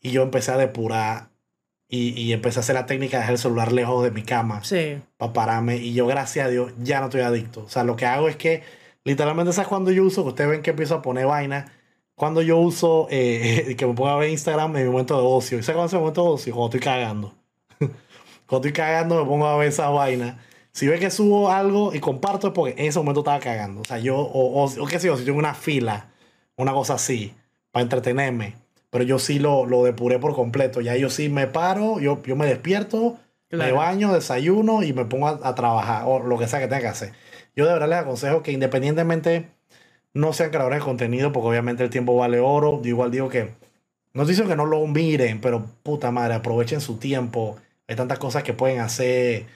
Y yo empecé a depurar y, y empecé a hacer la técnica de dejar el celular lejos de mi cama Sí. para pararme. Y yo, gracias a Dios, ya no estoy adicto. O sea, lo que hago es que, literalmente, ¿sabes cuando yo uso? Que ustedes ven que empiezo a poner vaina. Cuando yo uso, eh, *laughs* que me ponga a ver Instagram en mi momento de ocio. ¿Y sabes cuándo es el momento de ocio? Cuando estoy cagando. *laughs* cuando estoy cagando, me pongo a ver esa vaina. Si ve que subo algo y comparto es porque en ese momento estaba cagando. O sea, yo, o, o, o qué sé yo, si tengo una fila, una cosa así, para entretenerme. Pero yo sí lo, lo depuré por completo. Ya yo sí me paro, yo, yo me despierto, me Claro. baño, desayuno y me pongo a, a trabajar o lo que sea que tenga que hacer. Yo de verdad les aconsejo que independientemente no sean creadores de contenido, porque obviamente el tiempo vale oro. Yo igual digo que no diciendo que no lo miren, pero puta madre, aprovechen su tiempo. Hay tantas cosas que pueden hacer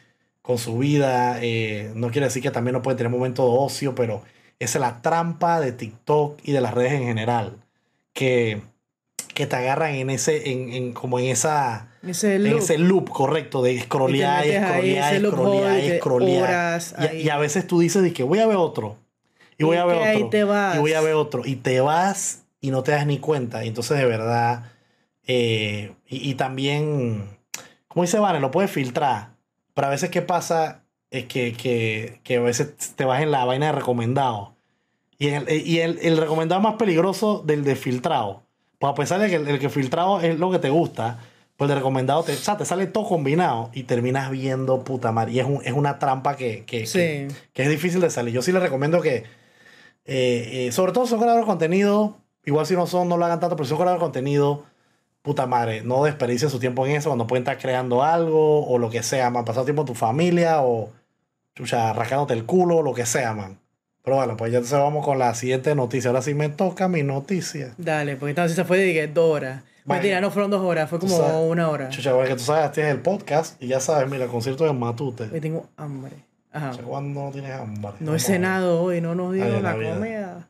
con su vida. eh, no quiere decir que también no pueden tener momentos de ocio, pero esa es la trampa de TikTok y de las redes en general. Que, que te agarran en ese, en, en- como en esa, Ese en loop. ese loop correcto de scrollear y scrollear y scrollear y scrollear. Y, a- y veces tú dices que voy a ver otro. Y voy Y a ver otro. te vas. Y voy a ver otro. Y te vas y no te das ni cuenta. Y entonces de verdad. eh, y, y también. Como dice Vane, lo puedes filtrar. Pero a veces, ¿qué pasa? es que, que, que a veces te vas en la vaina de recomendado. Y, el, y el, el recomendado más peligroso del de filtrado. Pues a pesar de que el, el que filtrado es lo que te gusta, pues el de recomendado te, o sea, te sale todo combinado y terminas viendo puta madre. Y es, un- es una trampa que, que, que, que es difícil de salir. Yo sí les recomiendo que, eh, eh, sobre todo si son creadores de contenido, igual si no son, no lo hagan tanto, pero si son creadores de contenido, puta madre, no desperdicien su tiempo en eso cuando pueden estar creando algo o lo que sea, man. Pasar tiempo en tu familia o, chucha, rascándote el culo, lo que sea, man. Pero bueno, pues ya entonces vamos con la siguiente noticia. Ahora sí me toca mi noticia. Dale, porque esta noticia fue de dos horas. Vale. Mentira, no fueron dos horas, fue como sabes- una hora. Chucha, porque tú sabes, tienes el podcast y ya sabes, mira, concierto de Matute. Hoy tengo hambre. Ajá. ¿Cuándo no tienes hambre? No he cenado hoy, no nos dieron la la comida.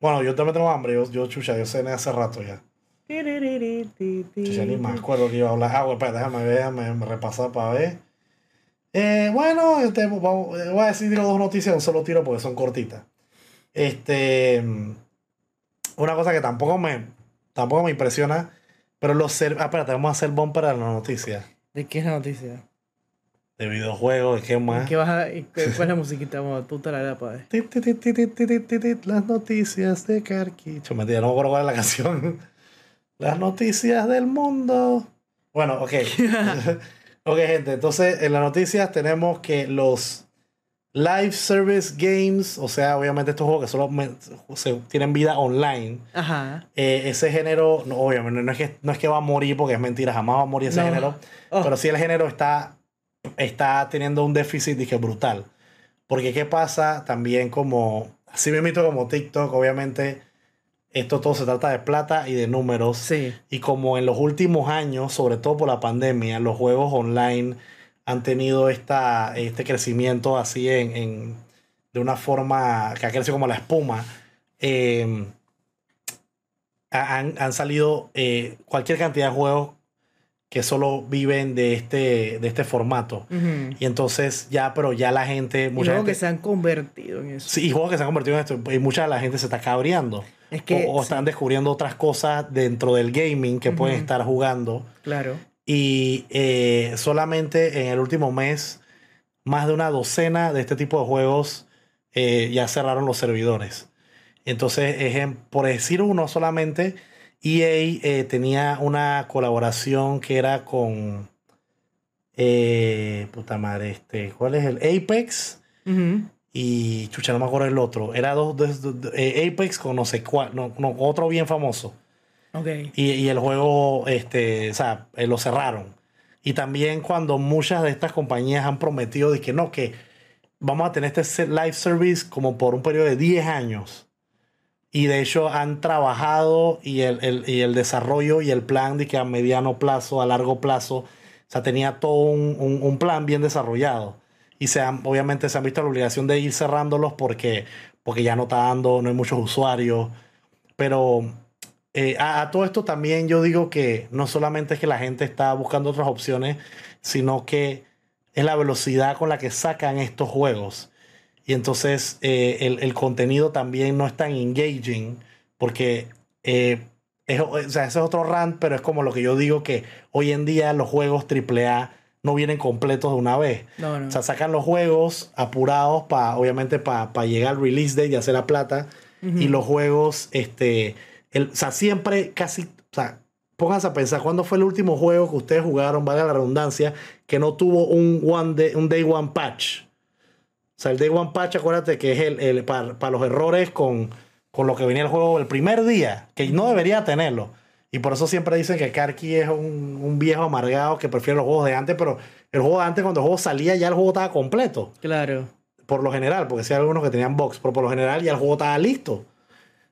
Bueno, yo también tengo hambre. Yo, yo chucha, yo cené hace rato ya. Chucha, ni me acuerdo que iba a hablar. Ah, bueno, espera, déjame ver, déjame repasar para ver. Eh, bueno, este, vamos, eh, voy a decir dos noticias un solo tiro porque son cortitas. Este, mm, una cosa que tampoco me, tampoco me impresiona, pero los ah, espérate, vamos a hacer bumper a la noticia. ¿De qué es la noticia? De videojuegos, de qué más. ¿Qué vas a, *laughs* ¿Cuál es la musiquita? Vamos, tú te la para tit, tit, Las noticias de Carquicho. Mentira, no me acuerdo cuál es la canción. *laughs* Las noticias del mundo. Bueno, ok. *laughs* ok, gente. Entonces, en las noticias tenemos que los live service games, o sea, obviamente estos juegos que solo se- tienen vida online. Ajá. eh, ese género, no, obviamente, no es, que, no es que va a morir porque es mentira, jamás va a morir ese No. género. Oh. Pero sí el género está, está teniendo un déficit dije, brutal. Porque qué pasa también como, así me invito como TikTok, obviamente, esto todo se trata de plata y de números. Y como en los últimos años, sobre todo por la pandemia, los juegos online han tenido esta, este crecimiento así en, en- de una forma que ha crecido como la espuma. eh, ha- han, han salido eh, cualquier cantidad de juegos que solo viven de este, de este formato. Y entonces ya, pero ya la gente, Y mucha gente, que se han convertido en eso. Sí, y juegos que se han convertido en esto. Y mucha de la gente se está cabreando. Es que, o, o están descubriendo otras cosas dentro del gaming que pueden estar jugando. Claro. Y eh, solamente en el último mes, más de una docena de este tipo de juegos eh, ya cerraron los servidores. Entonces, por decir uno solamente, EA eh, tenía una colaboración que era con. eh, puta madre, este. ¿Cuál es el? Apex y chucha, no me acuerdo el otro. Era dos, dos- dos- eh, Apex con no sé cuál, no, no, otro bien famoso. Ok. Y, y el juego, este, o sea, eh, lo cerraron. Y también cuando muchas de estas compañías han prometido de que no, que vamos a tener este live service como por un periodo de 10 años. Y de hecho han trabajado y el, el- y el desarrollo y el plan de que a mediano plazo, a largo plazo, o sea, tenía todo un, un- un plan bien desarrollado. Y se han, obviamente se han visto la obligación de ir cerrándolos porque, porque ya no está dando, no hay muchos usuarios. Pero eh, a, a todo esto también yo digo que no solamente es que la gente está buscando otras opciones, sino que es la velocidad con la que sacan estos juegos. Y entonces eh, el, el contenido también no es tan engaging porque eh, es, o sea, ese es otro rant, pero es como lo que yo digo que hoy en día los juegos AAA no vienen completos de una vez. No, no. O sea, sacan los juegos apurados para, obviamente, para llegar al release date y hacer la plata. Y los juegos, este, el, o sea, siempre casi, o sea, pónganse a pensar, ¿cuándo fue el último juego que ustedes jugaron, valga la redundancia, que no tuvo un, one day, un day one patch? Sea, el day one patch, acuérdate que es el, el para, para los errores con, con lo que venía el juego el primer día, que no debería tenerlo. Y por eso siempre dicen que Karki es un, un viejo amargado que prefiere los juegos de antes, pero el juego de antes, cuando el juego salía, ya el juego estaba completo. Claro. Por lo general, porque sí hay algunos que tenían box, pero por lo general ya el juego estaba listo.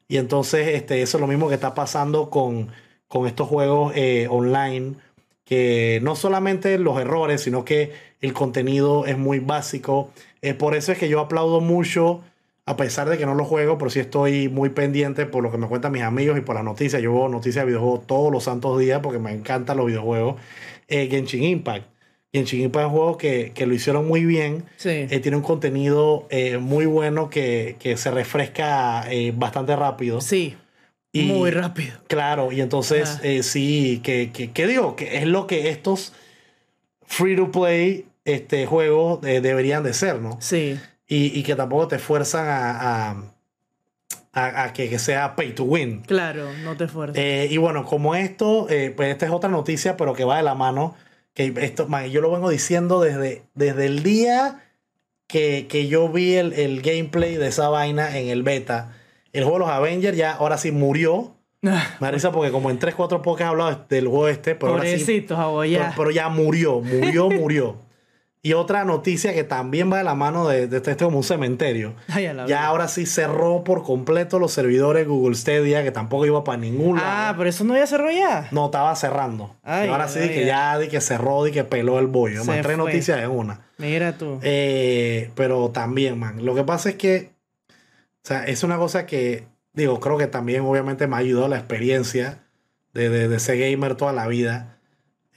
Y entonces este, eso es lo mismo que está pasando con, con estos juegos eh, online, que no solamente los errores, sino que el contenido es muy básico. Eh, por eso es que yo aplaudo mucho, a pesar de que no lo juego, pero sí estoy muy pendiente por lo que me cuentan mis amigos y por las noticias. Yo veo noticias de videojuegos todos los santos días porque me encantan los videojuegos. Eh, Genshin Impact. Genshin Impact es un juego que, que lo hicieron muy bien. Sí. Eh, tiene un contenido eh, muy bueno que, que se refresca bastante rápido. Sí. Y- Muy rápido. Claro, y entonces eh, sí, que, que, que digo, que es lo que estos free to play este, juegos eh, deberían de ser, ¿no? Sí. Y, y que tampoco te fuerzan a, a, a- a que, que sea pay to win. Claro, no te esfuerces. Eh, y bueno, como esto, eh, pues esta es otra noticia, pero que va de la mano. Que esto, man, yo lo vengo diciendo desde, desde el día que, que yo vi el, el gameplay de esa vaina en el beta. El juego de los Avengers ya ahora sí murió. Me da risa porque como en 3, 4 podcasts he hablado del juego este, pero ahora sí. Pero, pero ya murió, murió, murió. *laughs* Y otra noticia que también va de la mano de, de este como un cementerio. Ay, Ya ahora sí cerró por completo los servidores Google Stadia, que tampoco iba para ningún lado. Ah, pero eso no ya cerró ya. No, estaba cerrando. Ay, y ahora sí, di que ya di que cerró, di que peló el bollo. Se Man, tres fue. noticias en una. Mira tú. Eh, pero también, man. Lo que pasa es que, o sea, es una cosa que, digo, creo que también obviamente me ha ayudado la experiencia de, de, de ser gamer toda la vida.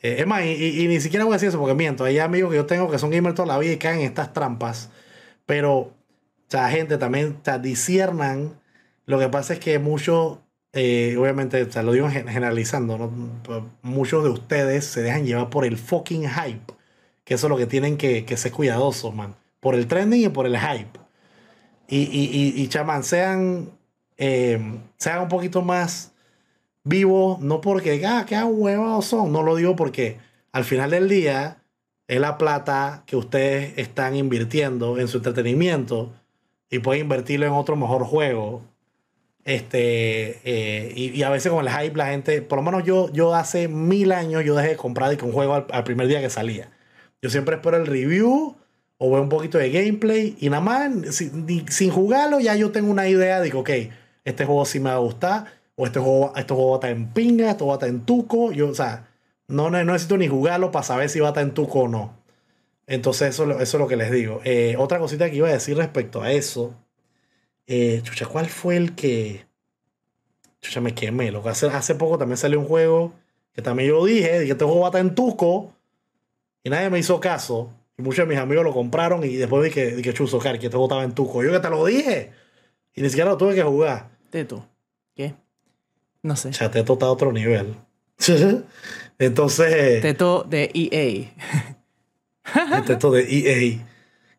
Eh, es más, y, ni siquiera voy a decir eso porque miento. Hay amigos que yo tengo que son gamers toda la vida y caen en estas trampas. Pero, o sea, gente también o sea. Lo que pasa es que muchos, eh, obviamente, o lo digo gen- generalizando, muchos de ustedes se dejan llevar por el fucking hype. Que eso es lo que tienen que, que ser cuidadosos, man. Por el trending y por el hype. Y, y, y, y chaman, sean, eh, sean un poquito más vivos, no porque, ah, qué huevados son. No lo digo porque al final del día es la plata que ustedes están invirtiendo en su entretenimiento y pueden invertirlo en otro mejor juego. Este, eh, y, a veces con el hype la gente, por lo menos yo, yo hace mil años yo dejé de comprar un juego al, primer día que salía. Yo siempre espero el review o veo un poquito de gameplay y nada más, sin jugarlo, ya yo tengo una idea. Digo, ok, este juego sí me va a gustar, o este juego, este juego va a estar en pinga, esto va a estar en tuco. Yo, o sea, no, no, necesito ni jugarlo para saber si va a estar en tuco o no. Entonces, eso, eso es lo que les digo. Eh, otra cosita que iba a decir respecto a eso. eh, chucha, ¿cuál fue el que. Chucha, me quemé. Lo que hace, hace poco también salió un juego que también yo dije, dije, este juego va a estar en tuco. Y nadie me hizo caso. Y muchos de mis amigos lo compraron y después vi que, di que chuzo, Car, que este juego estaba en tuco. Yo que te lo dije. Y ni siquiera lo tuve que jugar. Teto. ¿Qué? No sé. Ya Teto está a otro nivel. *laughs* Entonces, Teto de EA. Teto de EA.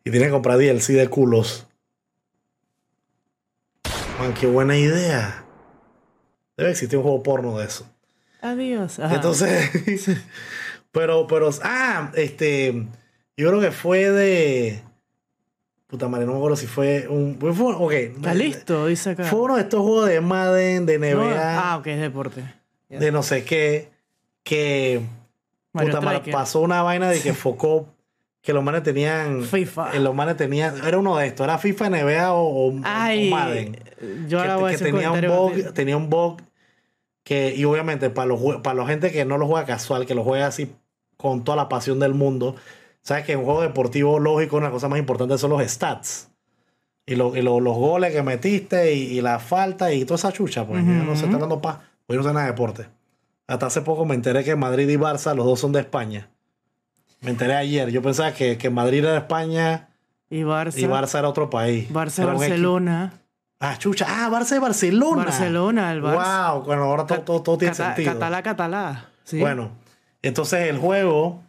Y tiene que comprar DLC de culos. Man, qué buena idea. Debe existir un juego porno de eso. Adiós. Ajá. Entonces, *laughs* pero, pero, ah, este, yo creo que fue de, puta madre, no me acuerdo si fue un, fue, ok. Está listo, dice acá. Fue uno de estos juegos de Madden, de NBA, No, ah, ok, es deporte. de no sé qué, que, Mario puta madre, pasó una vaina de que focó, que los manes tenían, FIFA. eh, los manes tenían, era uno de estos, era FIFA, NBA o, o- o Ay, Madden yo que, que tenía un bug, tenía un bug que, y obviamente para los para la gente que no lo juega casual, que lo juega así con toda la pasión del mundo, sabes que en un juego deportivo lógico una cosa más importante son los stats. Y, lo- y lo- los goles que metiste y, y la falta y toda esa chucha, pues yo no se está dando paz, pues yo no sé nada de deporte. Hasta hace poco me enteré que Madrid y Barça, los dos son de España. Me enteré ayer. Yo pensaba que, que Madrid era de España Y Barça. y Barça era otro país. Barça, equipo- Barcelona. Ah, chucha. Ah, Barça y Barcelona. Barcelona, el Barça. Wow, bueno, ahora todo, todo, todo tiene Cata- sentido. Catalá, catalá. Sí. Bueno, entonces el juego,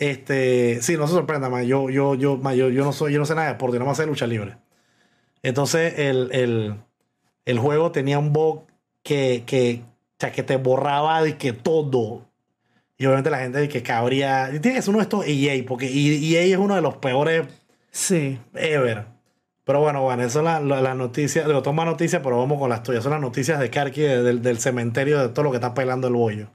este, sí, no se sorprenda, ma, yo, yo, yo, ma, yo, yo no soy, yo no sé nada de deporte, no me sé lucha libre. Entonces el, el, el juego tenía un bug que, que, que te borraba de que todo. Y obviamente la gente de que cabría. Tiene que ser uno de estos EA, porque EA es uno de los peores Sí. ever. Pero bueno, bueno, eso es la, la, la noticia. Digo, toma noticias, pero vamos con las tuyas. Son las noticias de Karki de- del, del cementerio de todo lo que está pelando el bollo.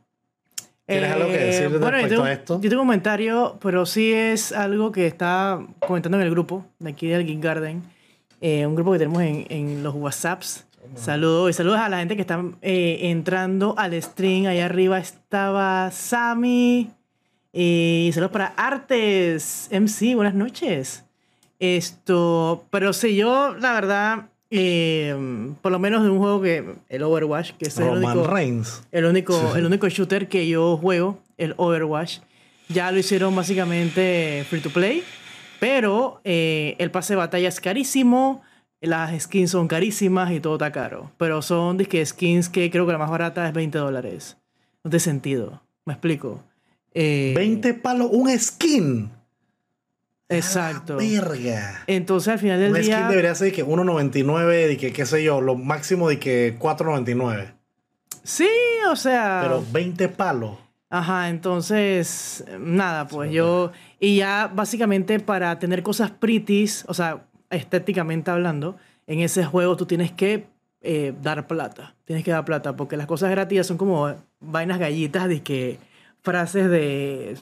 ¿Tienes algo que decir Eh, bueno, respecto tengo, a esto? yo tengo un comentario, pero sí es algo que está comentando en el grupo de aquí del Geek Garden. eh, un grupo que tenemos en, en los WhatsApps. Saludos y saludos a la gente que está eh, entrando al stream. Allá arriba estaba Sammy. eh, y saludos para Artes MC. Buenas noches. Esto, pero sí, yo la verdad, eh, por lo menos de un juego que el Overwatch, que es el Roman único, Reigns. el único, el único shooter que yo juego, el Overwatch, ya lo hicieron básicamente free to play, pero eh, el pase de batalla es carísimo, las skins son carísimas y todo está caro, pero son disque skins que creo que la más barata es 20 dólares. No tiene sentido, me explico. Eh, 20 palos, un skin. Exacto. Verga. Entonces al final del Un día. skin debería ser de que 1.99, de que qué sé yo, lo máximo de que 4.99. Sí, o sea. Pero 20 palos. Ajá, entonces, nada, pues yo, y ya básicamente para tener cosas pretties, o sea, estéticamente hablando, en ese juego tú tienes que eh, dar plata, tienes que dar plata, porque las cosas gratis son como vainas gallitas de que frases de,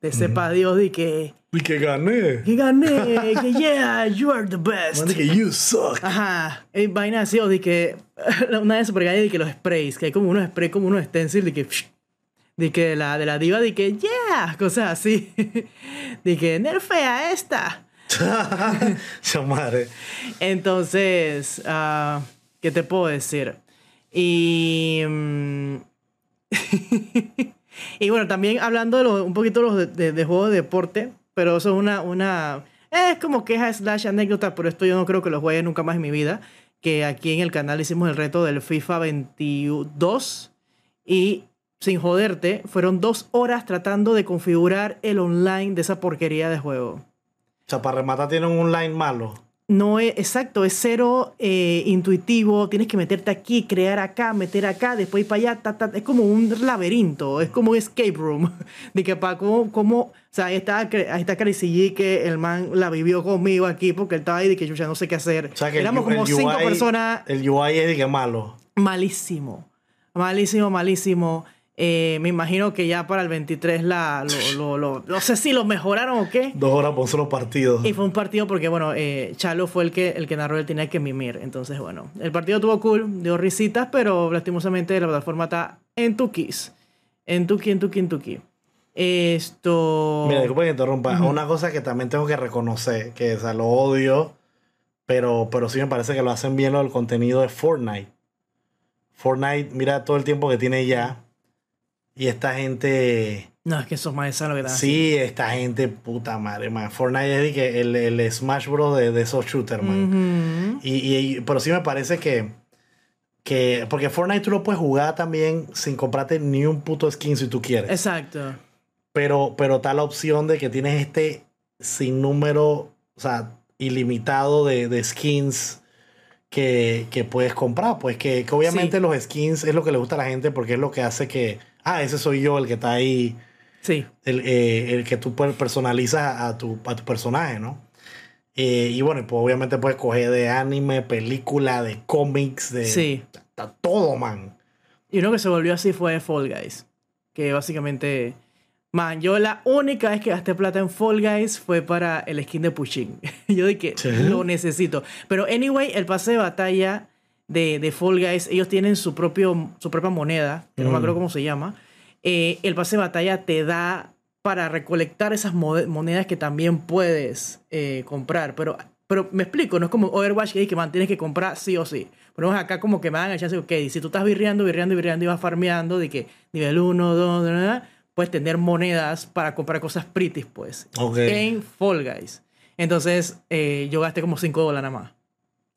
de sepa Dios, de que, Y que gané. que gané, que yeah, you are the best. Man, de que you suck. Ajá, hay vainas así, o de que *laughs* una vez super gallo de que los sprays, que hay como unos sprays, como unos stencils de que de que la de la diva de que yeah, cosas así. *laughs* de que nerfea esta. *laughs* Madre. Entonces, ah, ¿qué te puedo decir? Y mm, y bueno, también hablando de un poquito de los de, de- de juegos de deporte, pero eso es una, una es como queja slash anécdota, pero esto yo no creo que lo juegue nunca más en mi vida. Que aquí en el canal hicimos el reto del FIFA 22 y sin joderte, fueron dos horas tratando de configurar el online de esa porquería de juego. O sea, para rematar tienen un line malo. No es exacto, es cero eh, intuitivo. Tienes que meterte aquí, crear acá, meter acá, después ir para allá. ta, ta, es como un laberinto, es como un escape room. *laughs* De que para cómo, cómo, o sea, ahí está, ahí está G, que el man la vivió conmigo aquí porque él estaba ahí de que yo ya no sé qué hacer. O sea, que Éramos el como cinco UI personas. El UI es de que malo. Malísimo. Malísimo, malísimo. Eh, me imagino que ya para el 23 la, lo, lo, lo- no sé si lo mejoraron o qué. Dos horas por un solo partido. Y fue un partido porque, bueno, eh, Chalo fue el que, el que narró, él tenía que mimir. Entonces, bueno, el partido tuvo cool, dio risitas, pero lastimosamente la plataforma está en Tukis. En Tuki, en Tuki, en Tuki. Esto... Mira, disculpa que interrumpa. Ujú. Una cosa que también tengo que reconocer, que o sea, lo odio, pero, pero sí me parece que lo hacen bien lo del contenido de Fortnite. Fortnite, mira todo el tiempo que tiene ya. Y esta gente. No, es que esos más lo que están Sí, esta gente, puta madre, man. Fortnite es que el, el Smash Bros. de, de esos shooters, man. Y, y- pero sí me parece que, que. Porque Fortnite tú lo puedes jugar también sin comprarte ni un puto skin si tú quieres. Exacto. Pero, pero está la opción de que tienes este sinnúmero, o sea, ilimitado de, de skins que, que puedes comprar. Pues que, que obviamente Sí. los skins es lo que le gusta a la gente porque es lo que hace que, ah, ese soy yo el que está ahí. Sí. El, eh, el que tú puedes- personalizas a tu, a tu personaje, ¿no? Eh, y bueno, pues obviamente puedes coger de anime, película, de cómics, de Sí. está todo, man. Y uno que se volvió así fue Fall Guys. Que básicamente... Man, yo la única vez que gasté plata en Fall Guys fue para el skin de Pushing. *laughs* yo dije, lo necesito. Pero anyway, el pase de batalla de, de Fall Guys, ellos tienen su, propio, su propia moneda, que no me Mm. acuerdo cómo se llama. Eh, el pase de batalla te da para recolectar esas mo- monedas que también puedes eh, comprar. Pero, pero me explico, no es como Overwatch que, que man, tienes que comprar sí o sí. Pero acá como que me dan el chance, ok, si tú estás virreando, virreando, virreando y vas farmeando de que nivel 1, 2, puedes tener monedas para comprar cosas pretty, pues. Ok. En Fall Guys. Entonces, eh, yo gasté como 5 dólares nada más.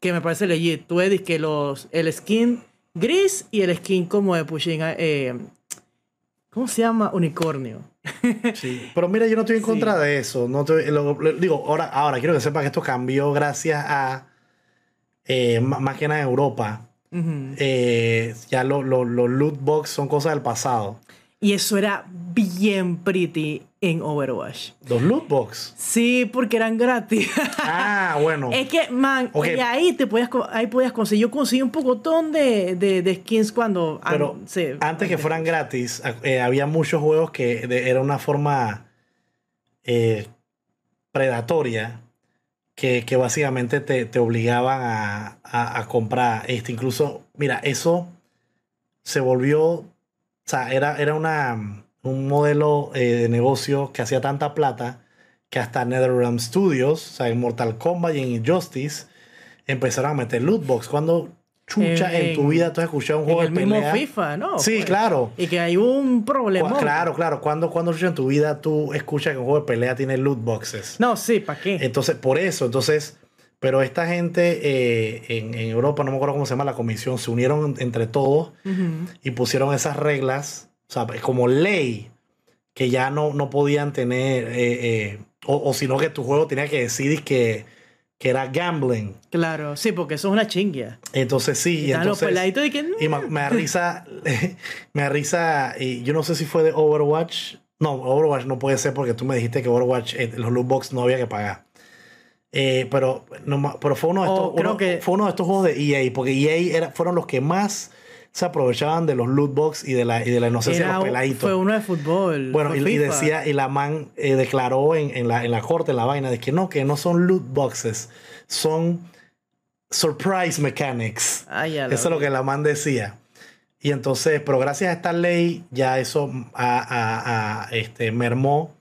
Que me parece legit. Tú ves que los, el skin gris y el skin como de pushing, eh, ¿cómo se llama? Unicornio. *laughs* Sí, pero mira, yo no estoy en contra de eso. No estoy- lo- lo- digo, ahora, ahora quiero que sepa que esto cambió gracias a eh, más que nada en Europa. Eh, ya lo- lo- los loot box son cosas del pasado. Y eso era bien pretty en Overwatch. Los loot box. Sí, porque eran gratis. *laughs* Ah, bueno. Es que, man, y ahí te podías, ahí podías conseguir. Yo conseguí un pocotón de, de, de skins cuando. ah, Pero sí. antes que fueran gratis, eh, había muchos juegos que de- era una forma eh, predatoria que, que básicamente te, te obligaban a, a- a comprar. Este, incluso, mira, eso se volvió, o sea, era, era una, un modelo eh, de negocio que hacía tanta plata que hasta NetherRealm Studios, o sea, en Mortal Kombat y en Injustice, empezaron a meter loot box. Cuando chucha en, tu vida tú has escuchado un en juego el de mismo pelea? FIFA, ¿no? Sí, Pues. claro. Y que hay un problema. Claro, claro. Cuando, cuando en tu vida tú escuchas que un juego de pelea tiene loot boxes? No, sí, ¿para qué? Entonces, por eso, entonces, pero esta gente eh, en, en Europa, no me acuerdo cómo se llama la comisión, se unieron entre todos y pusieron esas reglas, o sea, como ley, que ya no, no podían tener eh, eh, O, o si no, que tu juego tenía que decir que, que era gambling. Claro, sí, porque eso es una chingia. Entonces sí, y Estaban los entonces... peladitos de que. Y me, me da risa, *laughs* me da risa, y yo no sé si fue de Overwatch. No, Overwatch no puede ser porque tú me dijiste que Overwatch, eh, los loot box no había que pagar. Eh, pero, no pero fue uno de estos, Oh, creo uno- que- fue uno de estos juegos de EA, porque EA era, fueron los que más se aprovechaban de los loot box y de la, y de la inocencia de Era- los peladitos. fue uno de fútbol. Bueno, y, decía, y la man eh, declaró en, en la, en la corte, en la vaina, de que no, que no son loot boxes, son surprise mechanics. Ay, Eso es lo que la man decía. Y entonces, pero gracias a esta ley, ya eso a, a- a, este, mermó.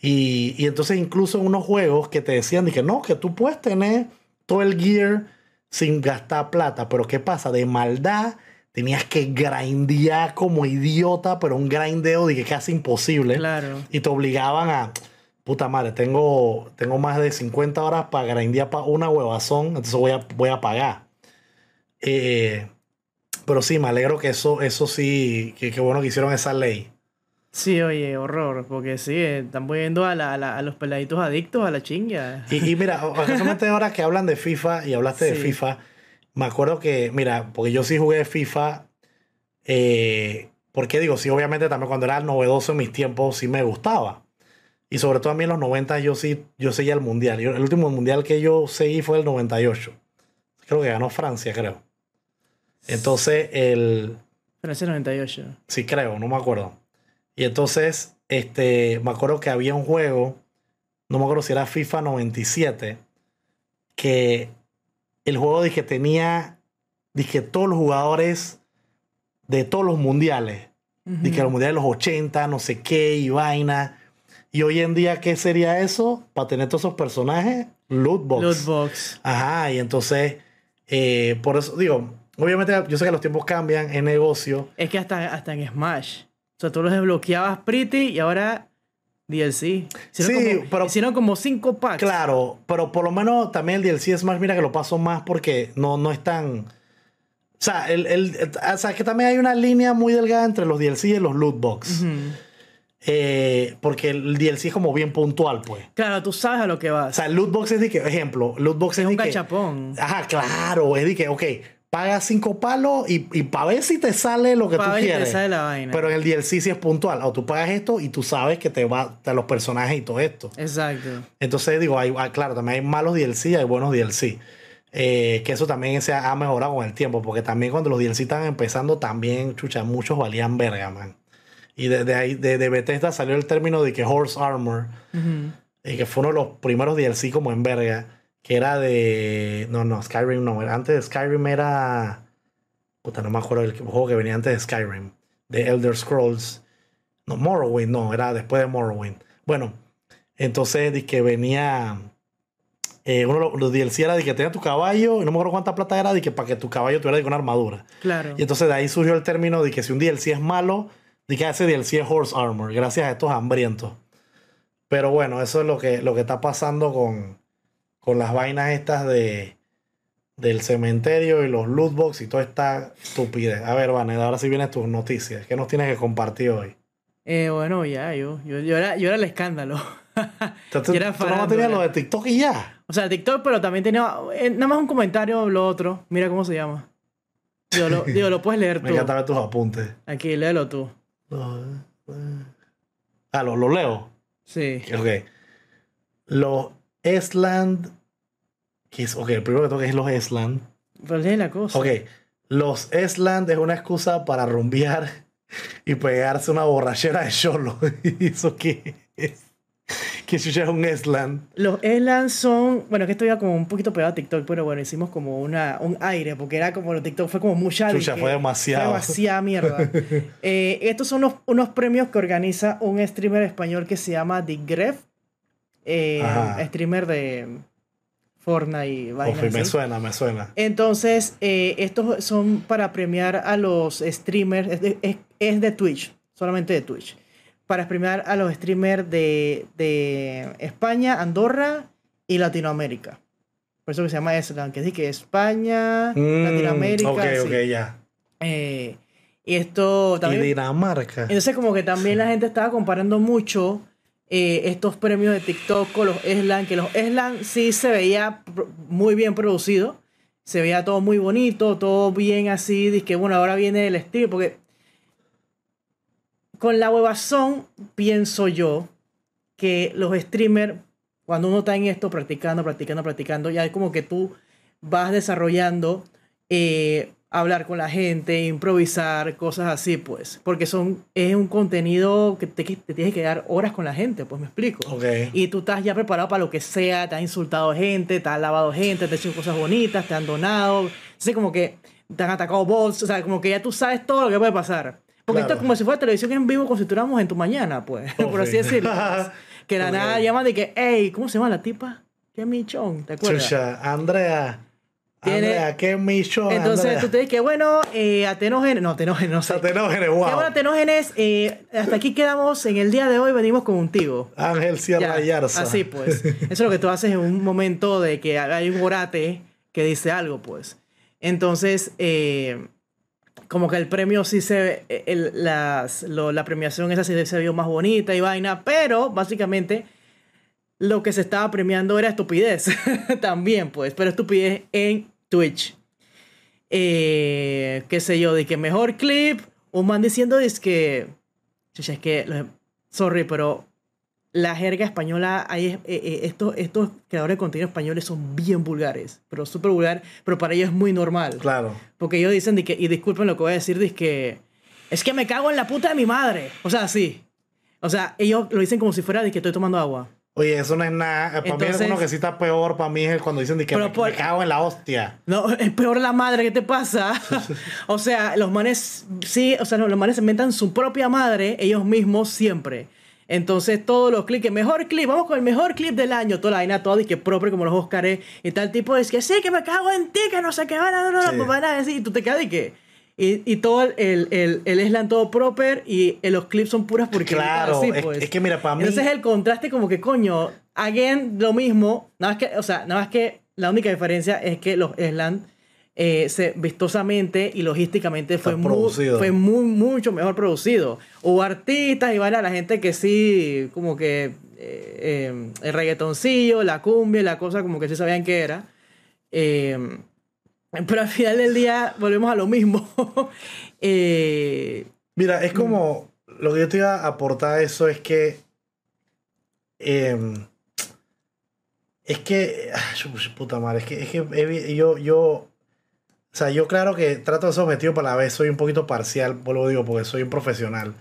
Y, y entonces, incluso unos juegos que te decían de que no, que tú puedes tener todo el gear sin gastar plata. Pero ¿qué pasa? De maldad tenías que grindear como idiota, pero un grindeo de que casi imposible. Claro. Y te obligaban a, puta madre, tengo, tengo más de 50 horas para grindear para una huevazón, entonces voy a, voy a pagar. Eh, pero sí, me alegro que eso, eso sí, que, que bueno que hicieron esa ley. Sí, oye, horror. Porque sí, están poniendo a, la- a la- a los peladitos adictos a la chinga. Y, y mira, casualmente *laughs* ahora que hablan de FIFA y hablaste de. FIFA, me acuerdo que, mira, porque yo sí jugué FIFA, eh, porque digo, sí, obviamente también cuando era novedoso en mis tiempos sí me gustaba. Y sobre todo a mí en los 90 yo sí, yo seguía el mundial. Yo- el último mundial que yo seguí fue el 98. Creo que ganó Francia, creo. Entonces, el, Francia 98. Sí, creo, no me acuerdo. Y entonces, este, me acuerdo que había un juego, no me acuerdo si era FIFA 97, que el juego dije tenía, dije todos los jugadores de todos los mundiales. Dije los mundiales de los 80, no sé qué, y vaina. Y hoy en día, ¿qué sería eso? Para tener todos esos personajes, loot box. Loot box. Ajá, y entonces, eh, por eso digo, obviamente yo sé que los tiempos cambian, es negocio. Es que hasta, hasta en Smash. O sea, tú los desbloqueabas pretty y ahora DLC. Hicieron Sí, como, Hicieron como cinco packs. Claro, pero por lo menos también el DLC Smash, mira que lo paso más porque no, no es tan. O sea, el, el- o sea, que también hay una línea muy delgada entre los DLC y los loot box. Eh, porque el DLC es como bien puntual, pues. Claro, tú sabes a lo que vas. O sea, el loot box es de que, ejemplo, loot box es, un de que- gachapón. Ajá, claro, es de que, ok, paga cinco palos y, y para ver si te sale lo que Pa' tú ver te quieres. sale la vaina. Pero en el DLC sí es puntual. O tú pagas esto y tú sabes que te va a los personajes y todo esto. Exacto. Entonces digo, hay, ah, claro, también hay malos DLC y hay buenos DLC. Eh, que eso también se ha, mejorado con el tiempo, porque también cuando los DLC estaban empezando, también, chucha, muchos valían verga, man. Y de, de ahí, de, de Bethesda salió el término de que Horse Armor, eh, que fue uno de los primeros DLC como en verga, que era de... No, no, Skyrim no, antes de Skyrim era... Puta, no me acuerdo el juego que venía antes de Skyrim, de Elder Scrolls. No, Morrowind, no, era después de Morrowind. Bueno, entonces de que venía... eh, uno los, DLC era de que tenía tu caballo, y no me acuerdo cuánta plata era, de que para que tu caballo tuviera de una armadura. Claro. Y entonces de ahí surgió el término de que si un DLC es malo, de que ese DLC es horse armor, gracias a estos hambrientos. Pero bueno, eso es lo que, lo que está pasando con, con las vainas estas de del cementerio y los loot box y toda esta estupidez. A ver, Vanessa, ahora sí vienen tus noticias. ¿Qué nos tienes que compartir hoy? Eh, bueno, ya, yo, yo, yo, era, yo era el escándalo. *laughs* ¿Tú, tú, Yo era tú no tenías lo de TikTok y ya? O sea, TikTok, pero también tenía. eh, nada más un comentario, lo otro. Mira cómo se llama. Digo, lo, *laughs* digo, lo puedes leer Me tú. encanta ver tus apuntes. Aquí, léelo tú. Ah, lo, lo leo. Sí. Ok. Los Esland. ¿Qué es? Ok, el primero que toca es los Esland. Pero lee la cosa. Ok. Los Esland es una excusa para rumbear y pegarse una borrachera de cholo. *laughs* ¿Y eso qué es? ¿Qué chucha es un Esland? Los Eslands son, bueno, que esto iba como un poquito pegado a TikTok, pero bueno, hicimos como una, un aire, porque era como lo TikTok fue como mucha. Chucha, fue demasiado. Fue demasiada mierda. *laughs* Eh, estos son unos, unos premios que organiza un streamer español que se llama The Gref, eh, streamer de Fortnite y vainas Uf, me así. suena, me suena. Entonces, eh, estos son para premiar a los streamers, es de, es- es de Twitch, solamente de Twitch. Para premiar a los streamers de, de España, Andorra y Latinoamérica. Por eso que se llama Eslan, que es que España, Mm, Latinoamérica. Ok, sí. ok, ya. Eh, y esto Y también. Dinamarca. Entonces, como que también la gente estaba comparando mucho eh, estos premios de TikTok con los Slam, que los Slam sí se veía muy bien producido, se veía todo muy bonito, todo bien así, de que bueno, ahora viene el estilo, porque con la huevazón pienso yo que los streamers, cuando uno está en esto practicando, practicando, practicando, ya es como que tú vas desarrollando eh, hablar con la gente, improvisar, cosas así, pues. Porque son, es un contenido que te, que te tienes que dar horas con la gente, pues me explico. Ok. Y tú estás ya preparado para lo que sea, te has insultado gente, te has lavado gente, te has hecho cosas bonitas, te han donado. Entonces, como que te han atacado bots, o sea, como que ya tú sabes todo lo que puede pasar. Porque esto es como si fuera televisión en vivo, como si estuviéramos en tu mañana, pues, *laughs* por así decirlo. pues. *laughs* Que la Ok. nada llaman de que, hey, ¿cómo se llama la tipa? Qué michón, ¿te acuerdas? Chucha, Andrea. Tiene- Andrea, qué micho. Entonces Andrea. tú te dices que bueno, eh, Atenógenes, no, Atenógenes, no sé. Atenógenes, wow. Que bueno, Atenógenes, eh, hasta aquí quedamos en el día de hoy, venimos contigo. Ángel Sierra Ya, Yarza. Así pues. *laughs* Eso es lo que tú haces en un momento de que hay un orate que dice algo, pues. Entonces, eh, como que el premio sí se eh, el- las, lo- la premiación esa sí se vio más bonita y vaina, pero básicamente lo que se estaba premiando era estupidez *laughs* también, pues, pero estupidez en Twitch. Eh, qué sé yo, de que mejor clip, un man diciendo es que, es que, sorry, pero la jerga española, hay, eh, eh, estos, estos creadores de contenido españoles son bien vulgares, pero súper vulgar, pero para ellos es muy normal. Claro. Porque ellos dicen, de que, y disculpen lo que voy a decir, de que es que me cago en la puta de mi madre. O sea, sí. O sea, ellos lo dicen como si fuera de que estoy tomando agua. Oye, eso no es nada. Para mí es uno que sí está peor. Para mí es cuando dicen de que me, por- me cago en la hostia. No, es peor la madre, ¿qué te pasa? o sea, los manes, sí, o sea, no, los manes se inventan su propia madre ellos mismos siempre. Entonces, todos los clips, que mejor clip, vamos con el mejor clip del año, toda la vaina, todo y que propio como los Oscars y tal tipo, es que sí, que me cago en ti, que no sé qué van a, no, no, Sí. no, van a decir, y tú te quedas y que. Y, y todo el, el, el slam todo proper y eh, los clips son puras porque Claro, es- es que mira, para mí- Entonces el contraste como que coño, again lo mismo, nada más que, o sea, nada más que la única diferencia es que los slam eh, se, vistosamente y logísticamente fue, muy, fue muy, mucho mejor producido. Hubo artistas y vale, la gente que sí, como que eh, eh, el reggaetoncillo, la cumbia, la cosa como que sí sabían qué era. Pero al final del día volvemos a lo mismo. *laughs* Eh, Mira, es como. Lo que yo te iba a aportar a eso es que. em, es que. ah, chu- puta madre, es que, es que yo, yo. O sea, yo claro que trato de ser objetivo, pero a la vez soy un poquito parcial, vuelvo digo, porque soy un profesional.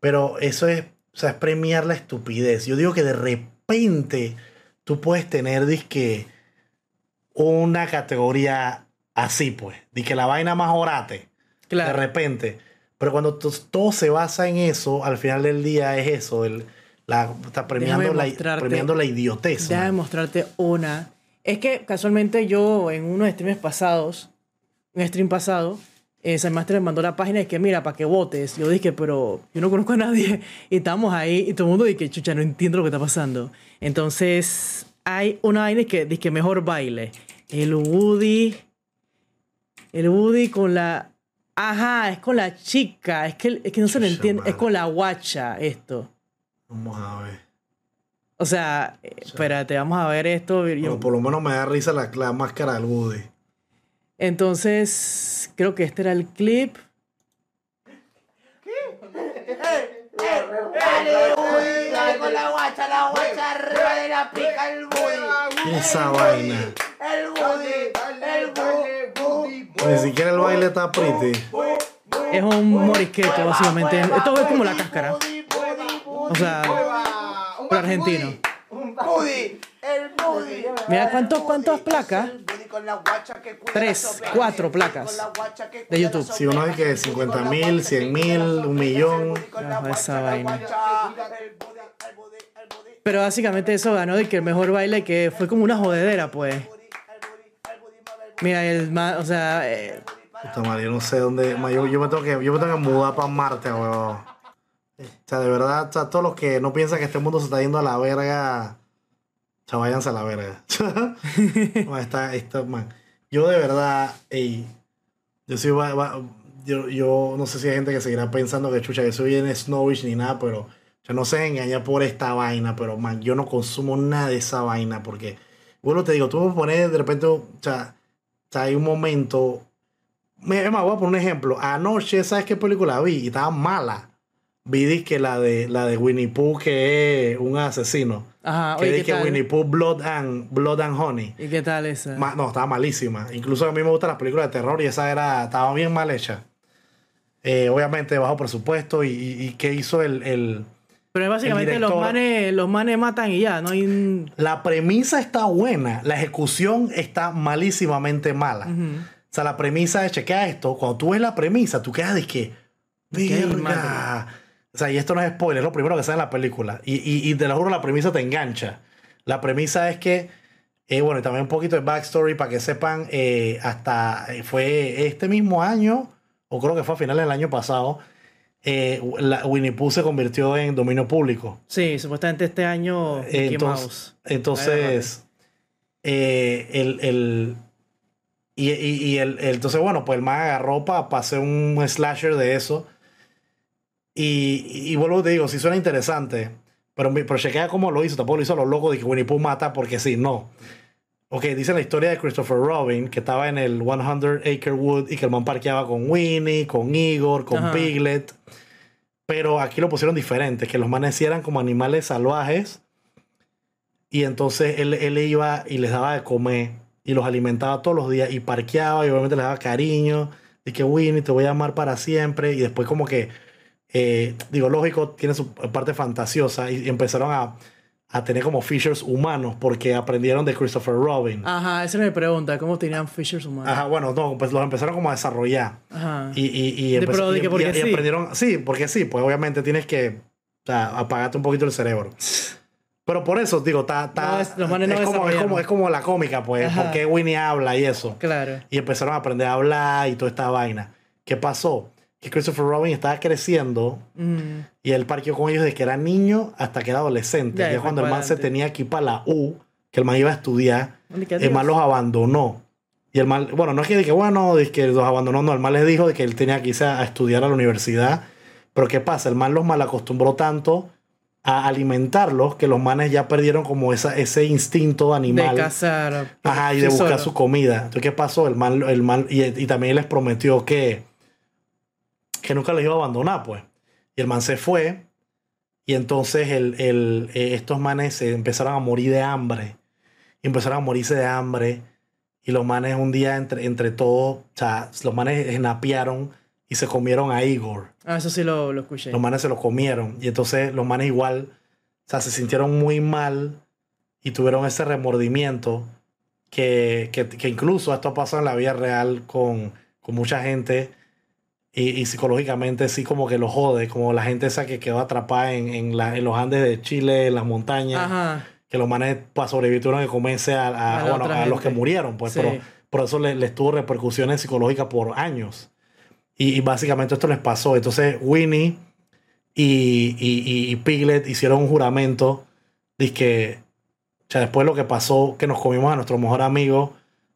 Pero eso es. O sea, es premiar la estupidez. Yo digo que de repente tú puedes tener, disque. Una categoría así, pues. De que la vaina más orate de repente. Pero cuando to- todo se basa en eso, al final del día es eso, el, la, está premiando la, premiando la idiotez. Déjame mostrarte una. Es que casualmente yo en unos streams pasados, un stream pasado, eh, San Master me mandó la página y que mira, para que votes. Yo dije, pero yo no conozco a nadie. *laughs* Y estamos ahí y todo el mundo dice, chucha, no entiendo lo que está pasando. Entonces, hay una vaina que dice mejor baile. El Woody. El Woody con la. Ajá, es con la chica. Es que, es que no se le entiende. Es con la guacha esto. Vamos a ver. O sea, eh, espérate, vamos a ver esto. Bueno, por lo menos me da risa la, la máscara del Woody. Entonces, creo que este era el clip. Dale, Woody, dale con la guacha, la guacha arriba de la pica, el Woody. Esa vaina. El Woody, el Woody. Ni siquiera el baile está pretty. Es un morisqueto, básicamente. Esto es como la cáscara. O sea, por argentino. Mira, ¿cuántos, ¿cuántas placas? Tres, cuatro placas de YouTube. Si uno dice que 50 mil, 100 mil, un millón. Bajo esa vaina. Pero básicamente eso ganó de que el mejor baile que fue como una jodedera, pues. Mira, el más, o sea, eh, Puta madre, yo no sé dónde. Yo, yo me tengo que, yo me tengo que mudar para Marte, weón. O sea, de verdad, o sea, todos los que no piensan que este mundo se está yendo a la verga. O sea, váyanse a la verga. *laughs* Está, está, man. Yo de verdad, ey, yo soy, va- va- yo, yo no sé si hay gente que seguirá pensando que chucha, que soy bien snobbish ni nada, pero O sea, no se engaña por esta vaina, pero man, yo no consumo nada de esa vaina porque, bueno, te digo, tú me pones de repente, o sea, sea, hay un momento. Me, es más, voy a poner un ejemplo. Anoche, ¿sabes qué película vi? Y estaba mala. Vi que la de, la de Winnie Pooh, que es un asesino. Ajá, que oye, ¿qué que tal? Winnie Pooh Blood and, Blood and Honey. ¿Y qué tal esa? Ma- no, estaba malísima. Incluso a mí me gustan las películas de terror y esa era, estaba bien mal hecha. Eh, obviamente bajo presupuesto y, y, y qué hizo el, el- Pero básicamente los manes, los manes matan y ya, no hay un... La premisa está buena, la ejecución está malísimamente mala. O sea, la premisa es, chequea esto, cuando tú ves la premisa, tú quedas de que, ¿Qué verga. O sea, y esto no es spoiler, es lo primero que sale en la película. Y, y, y te lo juro, la premisa te engancha. La premisa es que, eh, bueno, y también un poquito de backstory para que sepan, eh, hasta eh, fue este mismo año, o creo que fue a finales del año pasado, eh, la- Winnie Pooh se convirtió en dominio público. Sí, supuestamente este año Mickey Mouse. Entonces, entonces eh, el, el- y, y- y el, el- entonces, bueno, pues el man agarró para hacer un slasher de eso. Y, y vuelvo te digo, sí suena interesante, pero, pero chequea cómo lo hizo. Tampoco lo hizo a los locos de que Winnie Pooh mata porque sí, no. Ok, dice la historia de Christopher Robin, que estaba en el 100 Acre Wood y que el man parqueaba con Winnie, con Igor, con Ajá. Piglet. Pero aquí lo pusieron diferente, que los manes eran como animales salvajes. Y entonces él, él iba y les daba de comer y los alimentaba todos los días y parqueaba y obviamente les daba cariño. Y que Winnie, te voy a amar para siempre. Y después como que, eh, digo, lógico, tiene su parte fantasiosa y empezaron a, a tener como features humanos porque aprendieron de Christopher Robin. Ajá, esa es mi pregunta. ¿Cómo tenían Fishers humanos? Ajá, bueno, no, pues los empezaron como a desarrollar. Ajá. Y, y, y, empezó- de y- que porque y- sí. aprendieron, sí, porque sí, pues obviamente tienes que o sea, apagarte un poquito el cerebro. Pero por eso, digo, está, está- No, es- los manes no es, como, es, como, es como la cómica, pues, Ajá. porque Winnie habla y eso. Claro. Y empezaron a aprender a hablar y toda esta vaina. ¿Qué pasó? Que Christopher Robin estaba creciendo Mm. y él parqueó con ellos desde que era niño hasta que era adolescente. Ya, fue cuando el man se tenía que ir para la U, que el man iba a estudiar, el man los abandonó. Y el man, bueno, no es que, que bueno, de que los abandonó, no, el man les dijo de que él tenía que irse a, a estudiar a la universidad. Pero ¿qué pasa? El man los malacostumbró tanto a alimentarlos que los manes ya perdieron como esa, ese instinto animal. De cazar. Ajá, y de buscar solo. su comida. Entonces, ¿qué pasó? El man, el man, y, y también les prometió que, que nunca les iba a abandonar, pues. Y el man se fue. Y entonces el, el, eh, estos manes se empezaron a morir de hambre. Y empezaron a morirse de hambre. Y los manes un día entre, entre todos, o sea, los manes esnapearon y se comieron a Igor. Ah, eso sí lo, lo escuché. Los manes se lo comieron. Y entonces los manes igual, o sea, se sintieron muy mal y tuvieron ese remordimiento que, que, que incluso esto pasa en la vida real con, con mucha gente y, y psicológicamente sí como que lo jode, como la gente esa que quedó atrapada en, en, la- en los Andes de Chile, en las montañas, Ajá. que los manes para sobrevivir tuvieron que comerse a, a- A la bueno, a los que murieron, pues, Sí. pero por eso les, les tuvo repercusiones psicológicas por años. Y, y básicamente esto les pasó. Entonces Winnie y, y, y- y Piglet hicieron un juramento. de que o sea, después de lo que pasó, que nos comimos a nuestro mejor amigo,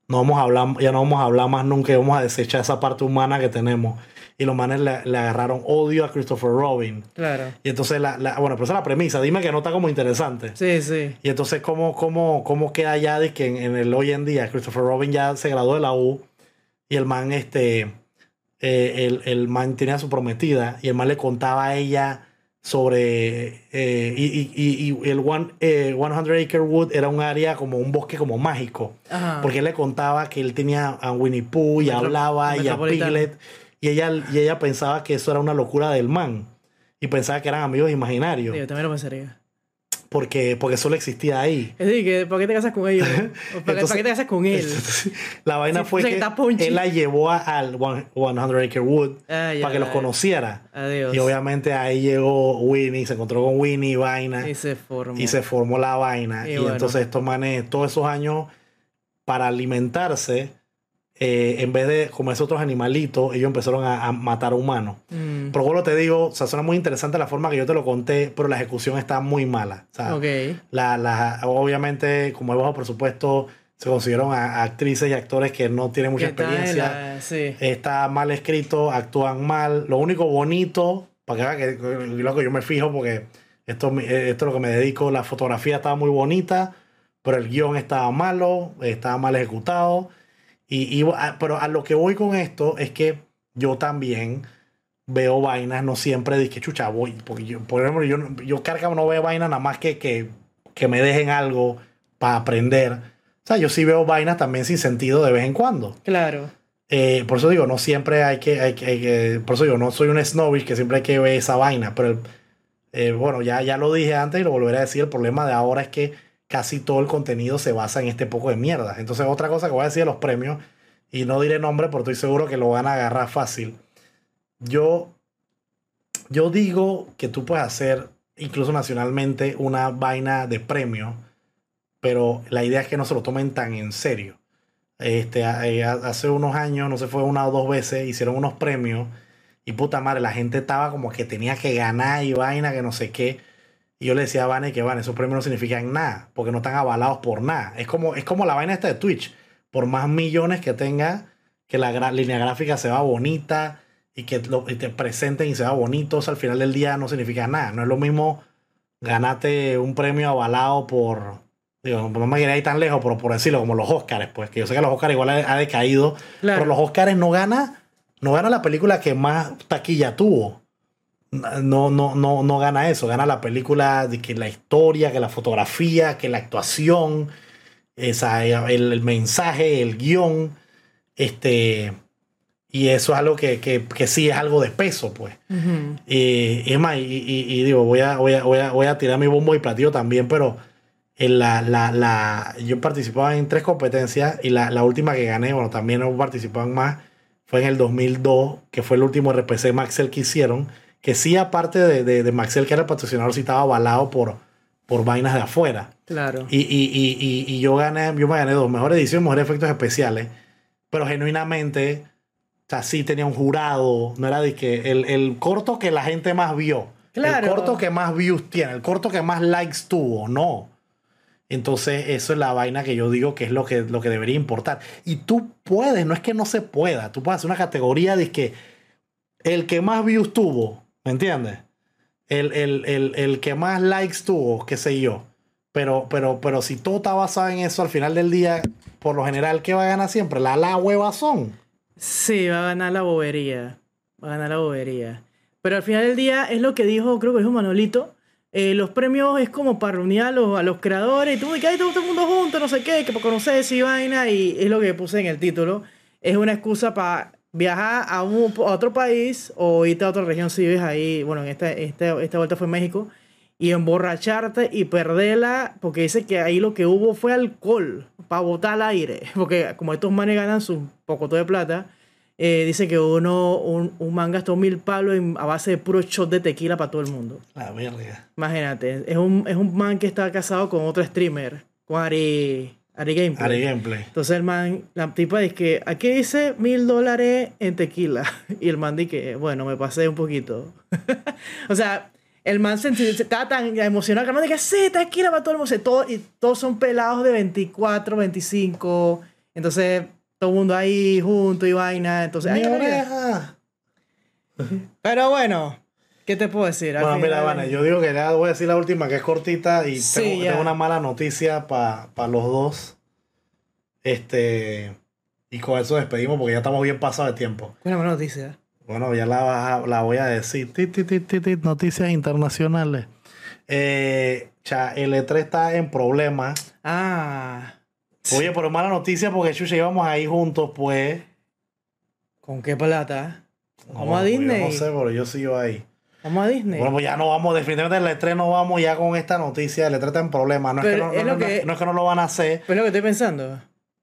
no vamos a hablar, ya no vamos a hablar más nunca y vamos a desechar esa parte humana que tenemos. Y los manes le, le agarraron odio a Christopher Robin. Claro. Y entonces, la, la- bueno, pero esa es la premisa. Dime que no está como interesante. Sí, sí. Y entonces, ¿cómo, cómo, cómo queda ya de que en, en el hoy en día Christopher Robin ya se graduó de la U y el man, este, eh, el, el man tenía a su prometida y el man le contaba a ella sobre, eh, y, y- y- y el one, eh, 100 Acre Wood era un área como un bosque como mágico. Ajá. Porque él le contaba que él tenía a Winnie Pooh y Metro- hablaba y a. Piglet y ella, y ella pensaba que eso era una locura del man y pensaba que eran amigos imaginarios Sí, yo también lo pensaría. porque, porque solo existía ahí. Es decir, que ¿para qué te casas con ellos? ¿O ¿Para, qué- Entonces- para qué te casas con él? La vaina Sí, fue que él la llevó al one- 100 Acre Wood para que los conociera. Adiós. Y obviamente ahí llegó Winnie, se encontró con Winnie y vaina. Y se formó. Y se formó la vaina. Y Y, bueno. entonces estos manes, todos esos años, para alimentarse, eh, en vez de comerse otros animalitos, ellos empezaron a, a matar humanos. Mm. Pero bueno, te digo, o sea, suena muy interesante la forma que yo te lo conté, pero la ejecución está muy mala. O sea, Ok. la, la- obviamente, como es bajo presupuesto, se consiguieron a, a actrices y actores que no tienen mucha experiencia. la- sí. Está mal escrito, actúan mal. Lo único bonito, para que que, lo que yo me fijo, porque esto, esto es lo que me dedico, la fotografía estaba muy bonita, pero el guion estaba malo, estaba mal ejecutado. Y, y- a- pero a lo que voy con esto es que yo también veo vainas, no siempre dije, chucha, voy, porque yo, por ejemplo, yo, yo carga no veo vainas nada más que, que, que me dejen algo para aprender. O sea, yo sí veo vainas también sin sentido de vez en cuando. Claro. Eh, por eso digo, no siempre hay que, hay que- hay que- por eso digo, no soy un snobbish que siempre hay que ver esa vaina, pero el- eh, bueno, ya, ya lo dije antes y lo volveré a decir, el problema de ahora es que casi todo el contenido se basa en este poco de mierda. Entonces, otra cosa que voy a decir de los premios, y no diré nombre, porque estoy seguro que lo van a agarrar fácil. Yo, yo digo que tú puedes hacer, incluso nacionalmente, una vaina de premio, pero la idea es que no se lo tomen tan en serio. Este, eh, hace unos años, no sé, fue una o dos veces, hicieron unos premios y puta madre, la gente estaba como que tenía que ganar y vaina, que no sé qué. Y yo le decía a Vane que Vane, esos premios no significan nada, porque no están avalados por nada. Es como, es como la vaina esta de Twitch. Por más millones que tenga, que la línea gráfica se va bonita y que lo, y te presenten y se va bonito, al final del día no significa nada. No es lo mismo ganarte un premio avalado por, digo, no me quería ir tan lejos, pero por decirlo, como los Oscars, pues, que yo sé que los Oscars igual ha, ha decaído, Claro. pero los Oscars no gana, no gana la película que más taquilla tuvo. No, no, no, no gana eso, gana la película de que la historia, que la fotografía, que la actuación, esa, el, el mensaje, el guion, este, y eso es algo que, que, que sí es algo de peso, pues. Y, y es más, y, y- y digo, voy a, voy, a, voy, a, voy a tirar mi bombo y platillo también, pero en la, la, la, yo participaba en tres competencias y la, la última que gané, bueno, también no participaba en más, fue en el 2002, que fue el último RPC Maxel que hicieron, que sí, aparte de, de, de Maxel, que era el patrocinador, sí estaba avalado por, por vainas de afuera. Claro. Y, y, y, y, y yo gané, yo me gané dos, mejor edición, mejor efectos especiales, pero genuinamente, o sea, sí tenía un jurado, no era de que el, el corto que la gente más vio, Claro. el corto que más views tiene, el corto que más likes tuvo, no. Entonces, eso es la vaina que yo digo que es lo que, lo que debería importar. Y tú puedes, no es que no se pueda, tú puedes hacer una categoría de que el que más views tuvo, ¿me entiendes? El, el, el, el que más likes tuvo, qué sé yo. Pero, pero, pero si todo está basado en eso, al final del día, por lo general, ¿qué va a ganar siempre? La, la huevazón. Sí, va a ganar la bobería. Va a ganar la bobería. Pero al final del día es lo que dijo, creo que dijo Manolito. eh, los premios es como para reunir a los, creadores y tú, que hay todo el mundo junto, no sé qué, que para conocerse y vaina. Y es lo que puse en el título. Es una excusa para viajar a, un- a otro país o irte a otra región si vives ahí. Bueno, en esta, esta, esta vuelta fue en México. Y emborracharte y perderla, porque dice que ahí lo que hubo fue alcohol para botar al aire. *laughs* Porque como estos manes ganan su poco de plata, eh, dice que uno, un, un man gastó mil palos en- a base de puro shot de tequila para todo el mundo. La verga. Imagínate, es un, es un man que está casado con otro streamer, con Ari, Ari Gameplay. Ari Gameplay. Entonces el man, la tipa dice que aquí dice mil dólares en tequila. *laughs* Y el man dice que, bueno, me pasé un poquito. *laughs* o sea, el man se, se- estaba tan emocionado que el man dice que sí, tequila para todo el mundo. Todo- y todos son pelados de 24, 25. Entonces, todo el mundo ahí junto y vaina. Entonces, Mi ay, oreja. Pero bueno, ¿qué te puedo decir? Al Bueno, mira, final- Vane, yo digo que ya voy a decir la última que es cortita y Sí, tengo, tengo una mala noticia para los dos. Este. Y con eso despedimos porque ya estamos bien pasados de tiempo. Una buena noticia. Bueno, ya la, la voy a decir. Ti, ti, ti, ti, ti, noticias internacionales. Eh, cha, el E3 está en problemas. Ah. Oye, pero mala noticia porque chucha, íbamos ahí juntos, pues. ¿Con qué plata? Vamos No, a Disney. Yo no sé, pero yo sigo ahí. Vamos a Disney. Bueno, pues ya no vamos, definitivamente el E3 no vamos ya con esta noticia. El E3 está en problemas. No, es que Pero no, es no- que- no es que no lo van a hacer. Pues es lo que estoy pensando.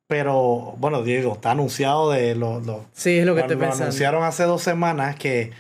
Pero, bueno, Diego, está anunciado de los... Sí, es lo que lo- estoy lo pensando. anunciaron hace dos semanas que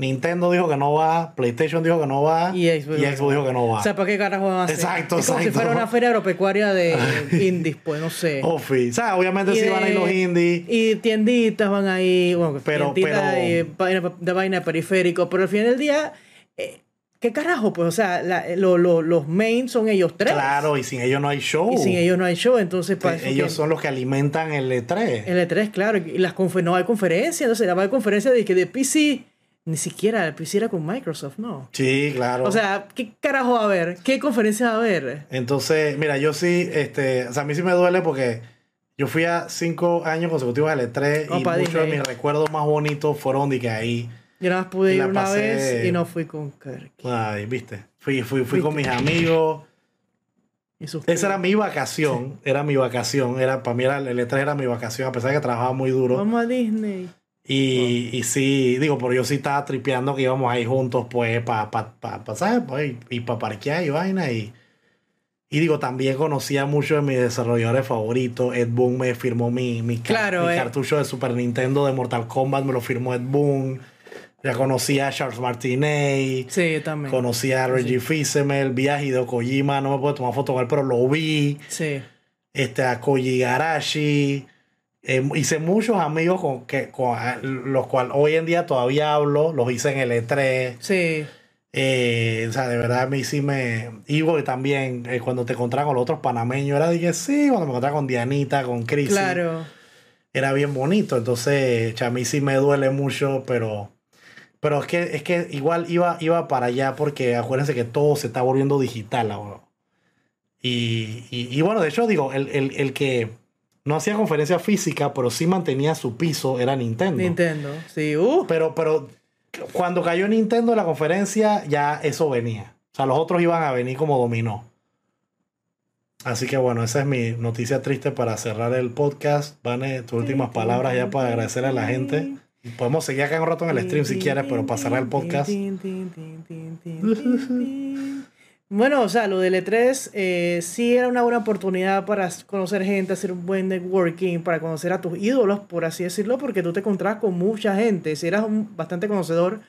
Nintendo dijo que no va, PlayStation dijo que no va y Xbox, dijo que no va. O sea, ¿para qué carajo van a hacer? Exacto, es como si fuera una feria agropecuaria de *laughs* indies, pues, no sé. Ofi. O sea, obviamente Y sí de- van a ir los indies. Y tienditas van ahí, bueno, Pero- tienditas pero- de, vaina, de vaina de periférico, pero al final del día, eh, ¿qué carajo? Pues, o sea, la- lo- lo- los main son ellos tres. Claro, y sin ellos no hay show. Y sin ellos no hay show, entonces para eso ellos que- son los que alimentan el E3. El E3, claro, y las no hay conferencias, entonces la va a conferencia de que de PC Ni siquiera, pues era con Microsoft, ¿no? Sí, claro. O sea, ¿qué carajo va a haber? ¿Qué conferencia va a haber? Entonces, mira, yo sí, este, o sea, a mí sí me duele porque yo fui a cinco años consecutivos al E3 y muchos de mis recuerdos más bonitos fueron de que ahí. Yo nada más pude ir una pasé- vez y no fui con Kirk. Ay, viste. Fui, fui, fui con mis amigos. Esa era mi vacación. Era mi vacación. Era, para mí era, el E3 era mi vacación, a pesar de que trabajaba muy duro. Vamos a Disney. Y, y sí, digo, pero yo sí estaba tripeando que íbamos ahí juntos, pues, para pa, pa, pa- ¿sabes? Pues, y, para parquear y vaina. Y, y digo, también conocía mucho de mis desarrolladores favoritos. Ed Boon me firmó mi, mi, Claro, eh. cartucho de Super Nintendo de Mortal Kombat, me lo firmó Ed Boon. Ya conocía a Charles Martinet. Sí, también. Conocía a Reggie Fils-Aimé, vi a Hideo Kojima, no me puedo tomar foto con él, pero lo vi. Sí. Este, a Koji Garashi. Eh, hice muchos amigos con, que, con a- los cuales hoy en día todavía hablo, los hice en el E3. Sí. Eh, o sea, de verdad a mí sí me... También eh, cuando te encontraba con los otros panameños, era que sí, cuando me encontraba con Dianita, con Chris. Claro. Era bien bonito, entonces o sea, a mí sí me duele mucho, pero... Pero es que, es que igual iba, iba para allá porque acuérdense que todo se está volviendo digital ahora. Y, y, y bueno, de hecho, digo, el, el, el que no hacía conferencia física, pero sí mantenía su piso, era Nintendo. Nintendo. Sí, uh. Pero, pero cuando cayó Nintendo en la conferencia, ya eso venía. O sea, los otros iban a venir como dominó. Así que bueno, esa es mi noticia triste para cerrar el podcast. Vane, tus últimas palabras ya para agradecer a la gente. Podemos seguir acá un rato en el stream si quieres, pero para cerrar el podcast. Bueno, o sea, lo del E3 eh, sí era una buena oportunidad para conocer gente, hacer un buen networking, para conocer a tus ídolos, por así decirlo, porque tú te encontrabas con mucha gente. Si eras un, bastante conocedor,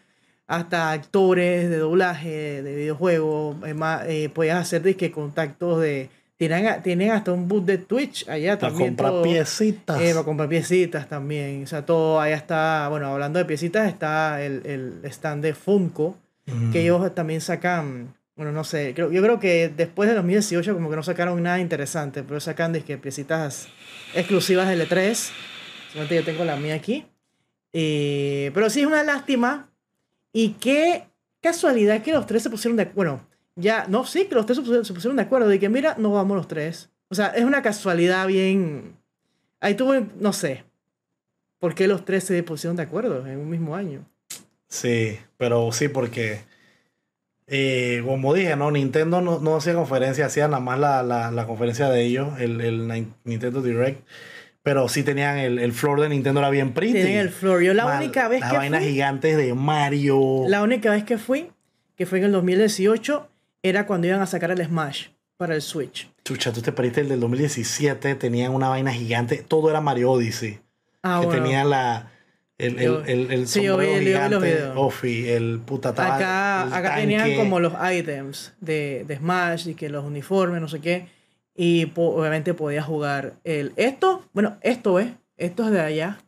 hasta actores de doblaje, de videojuegos, más, eh, podías hacer disque contactos de... Tienen, tienen hasta un boot de Twitch allá Para también. comprar todo. piecitas. Eh, para comprar piecitas también. O sea, todo allá está. Bueno, hablando de piecitas, está el, el stand de Funko. Mm. Que ellos también sacan. Bueno, no sé. Creo, yo creo que después de 2018, como que no sacaron nada interesante. Pero sacan disque piecitas exclusivas del E3. Solamente yo tengo la mía aquí. Eh, pero sí es una lástima. Y qué casualidad que los tres se pusieron de Bueno, ya, no, sí, que los tres se pusieron de acuerdo. De que, mira, nos vamos los tres. O sea, es una casualidad bien. Ahí tuve, no sé. ¿Por qué los tres se pusieron de acuerdo en un mismo año? Sí, pero sí, porque eh, como dije, no, Nintendo no, no hacía conferencia, hacía nada más la, la, la conferencia de ellos, el, el Nin- Nintendo Direct. Pero sí tenían el, el floor de Nintendo, era bien pretty. Tienen el floor. Yo la única vez Las que vainas fui, gigantes de Mario. la única vez que fui, que fue en el 2018, era cuando iban a sacar el Smash para el Switch. Chucha, tú te perdiste el del 2017, tenían una vaina gigante, todo era Mario Odyssey. Ah, que bueno. tenían la. El, el, el, el sí, yo vi- sombrero yo vi los gigante, videos. Ofi, el puta estaba Acá, el acá tenían como los items de, de Smash y que los uniformes, no sé qué. Y po- obviamente podías jugar el. Esto, bueno, esto es. Esto es de allá.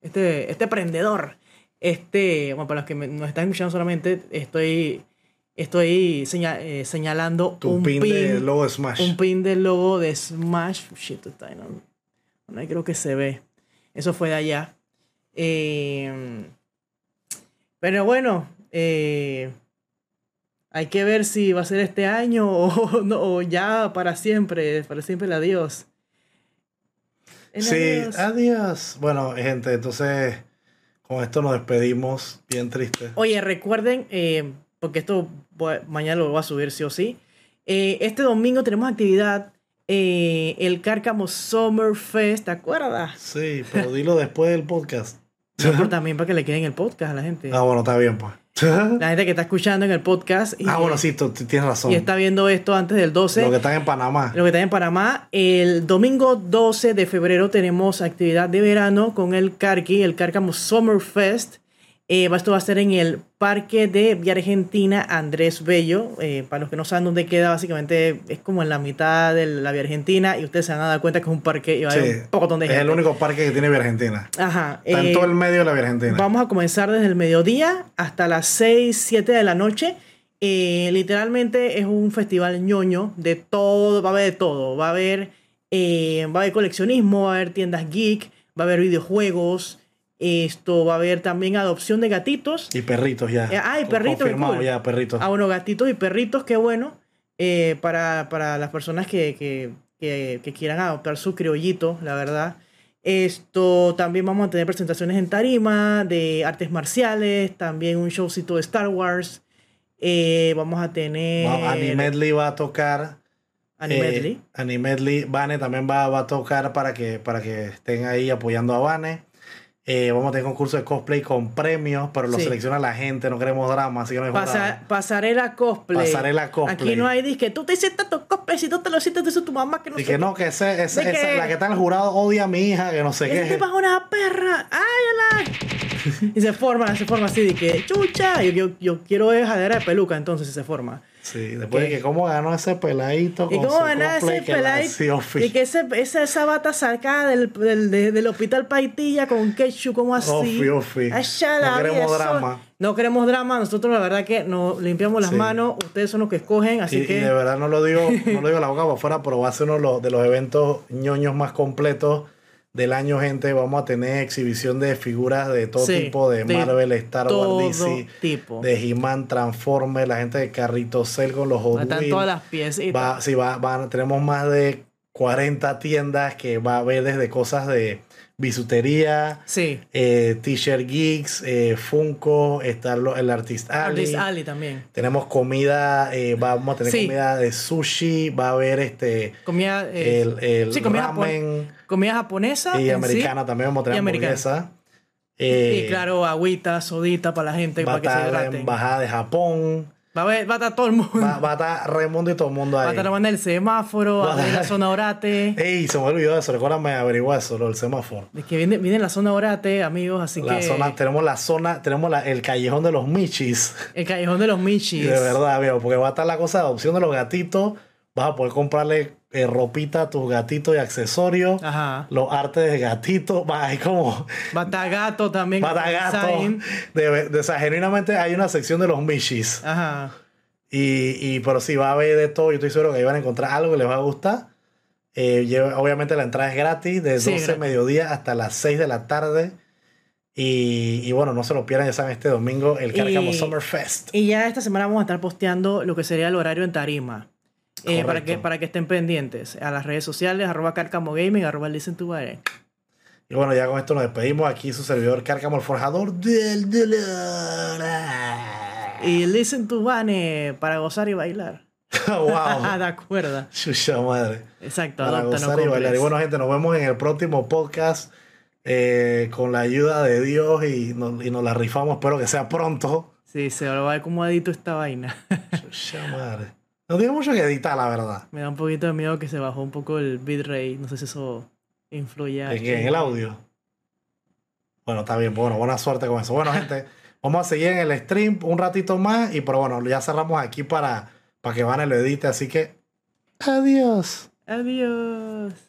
Este, este prendedor. Este, bueno, para los que me- nos están escuchando solamente, estoy. Estoy eh, señalando Tu un pin pin, del logo de Smash. Un pin del logo de Smash. Shit, está ahí, no, no creo que se ve. Eso fue de allá. Eh, pero bueno, eh, hay que ver si va a ser este año *laughs* o, no, o ya para siempre, para siempre el adiós. El Sí, adiós. adiós. Bueno, gente, entonces con esto nos despedimos. Bien triste. Oye, recuerden, eh, porque esto mañana lo voy a subir sí o sí. eh, este domingo tenemos actividad, eh, el Cárcamo Summer Fest, ¿te acuerdas? Sí, pero dilo después del podcast. *laughs* No, pero *laughs* también para que le queden el podcast a la gente. Ah, bueno, está bien, pues. *laughs* La gente que está escuchando en el podcast y, Ah, bueno, sí, tú, tú tienes razón. y está viendo esto antes del 12. Lo que están en Panamá. Lo que está en Panamá, el domingo 12 de febrero tenemos actividad de verano con el Carqui, el Cárcamo Summer Fest. Eh, esto va a ser en el Parque de Vía Argentina Andrés Bello. Eh, para los que no saben dónde queda, básicamente es como en la mitad de la Vía Argentina y ustedes se van a dar cuenta que es un parque y va a Sí, haber un poco de es gente. el único parque que tiene Vía Argentina. Ajá. Está eh, en todo el medio de la Vía Argentina. Vamos a comenzar desde el mediodía hasta las 6, 7 de la noche. Eh, literalmente es un festival ñoño de todo, va a haber de todo. Va a haber, eh, va a haber coleccionismo, va a haber tiendas geek, va a haber videojuegos, Esto va a haber también adopción de gatitos. Y perritos ya. Eh, ah, y perritos, Confirmado cool. ya, perritos. Ah, bueno, gatitos y perritos, qué bueno. eh, para, para las personas que, que, que- que quieran adoptar su criollito, la verdad. Esto también vamos a tener presentaciones en tarima de artes marciales, también un showcito de Star Wars. eh, vamos a tener. Va- Animedley va a tocar. Animedley. Eh, Animedley. Vane también va, va a tocar para que, para que estén ahí apoyando a Vane. Eh, vamos a tener concurso de cosplay con premios, pero lo Sí. selecciona la gente, no queremos drama, así que no hay Pasa- pasarela cosplay. Pasarela cosplay. Aquí no hay disque, tú te hiciste tu cosplay, si tú te lo hiciste, dice tu mamá que no Y sé que no, que ese, ese- esa- que- la que está en el jurado odia a mi hija, que no sé Ese qué. tipo es una perra. ¡Ay, *laughs* y se forma, se forma así de que, chucha. Yo, yo, yo quiero es de peluca, entonces se forma. Sí, después de que cómo ganó ese peladito ¿Y con cómo cosplay ese peladito? Y que ese, esa, esa bata sacada del, del, de- del hospital Paitilla con ketchup, como así. Ofi, ofi. No queremos eso- drama. No queremos drama. Nosotros, la verdad, que nos limpiamos las Sí. manos. Ustedes son los que escogen, así y, que. y de verdad no lo digo, no lo digo la boca para afuera, pero va a ser uno de los eventos ñoños más completos del año, gente. Vamos a tener exhibición de figuras de todo Sí, tipo, de, de Marvel, Star Wars, DC, tipo. de He-Man, Transformers, la gente de Carrito Cell con los Hot Están todas las piecitas. Va, sí, va, va- tenemos más de 40 tiendas que va a haber desde cosas de bisutería, Sí. eh, t-shirt geeks, eh, Funko, está el Artist Alley. Artist Alley también. Tenemos comida, eh, vamos a tener Sí. comida de sushi, va a haber este Comida. el, el sí, comida, japo- ramen comida japonesa. y americana también vamos a tener hamburguesa. Y claro, agüita, sodita para la gente, va a para que se hidraten. embajada de Japón, Va a, ver, va a estar todo el mundo. va, va a estar Raimundo y todo el mundo Va a ahí. estar la banda del semáforo, va a venir la *laughs* zona orate. Ey, se me olvidó eso, recuérdame averiguar eso, del semáforo. Es que viene, viene la zona orate, amigos, así La que. zona, tenemos la zona, tenemos la- el callejón de los michis. El callejón de los michis. De verdad, viejo, porque va a estar la cosa de adopción de los gatitos. Vas a poder comprarle eh, ropita a tus gatitos y accesorios. Ajá. Los artes de gatitos. *laughs* Va a como. Va a estar gato también. Va a estar gato. design. De, de- o sea, genuinamente hay una sección de los michis. Ajá. Y, y, pero sí, va a haber de todo. Yo estoy seguro que ahí van a encontrar algo que les va a gustar. Eh, obviamente la entrada es gratis, de Sí, 12 gratis. mediodía hasta las 6 de la tarde. Y, y bueno, no se lo pierdan, ya saben, este domingo el Cárcamo Summer Fest. Y ya esta semana vamos a estar posteando lo que sería el horario en tarima. Eh, para, que, para que estén pendientes a las redes sociales, arroba Carcamo Gaming, arroba Listen to Bare. Y bueno, ya con esto nos despedimos. Aquí su servidor Cárcamo, el forjador del dolor. Y Listen to Bane para gozar y bailar. *laughs* wow. *laughs* de acuerdo. Chucha madre. Exacto, Para adopta, no gozar y bailar. Y bueno, gente, nos vemos en el próximo podcast. eh, con la ayuda de Dios y nos, y nos la rifamos. Espero que sea pronto. Sí, se va a ver cómo edito esta vaina. Chucha madre. No tiene mucho que editar, la verdad. Me da un poquito de miedo que se bajó un poco el bitrate. No sé si eso influye. ¿En? ¿En el audio? Bueno, está bien. Bueno, buena suerte con eso. Bueno, gente, *laughs* vamos a seguir en el stream un ratito más. Y pero bueno, ya cerramos aquí para, para que Van lo edite. Así que. Adiós. Adiós.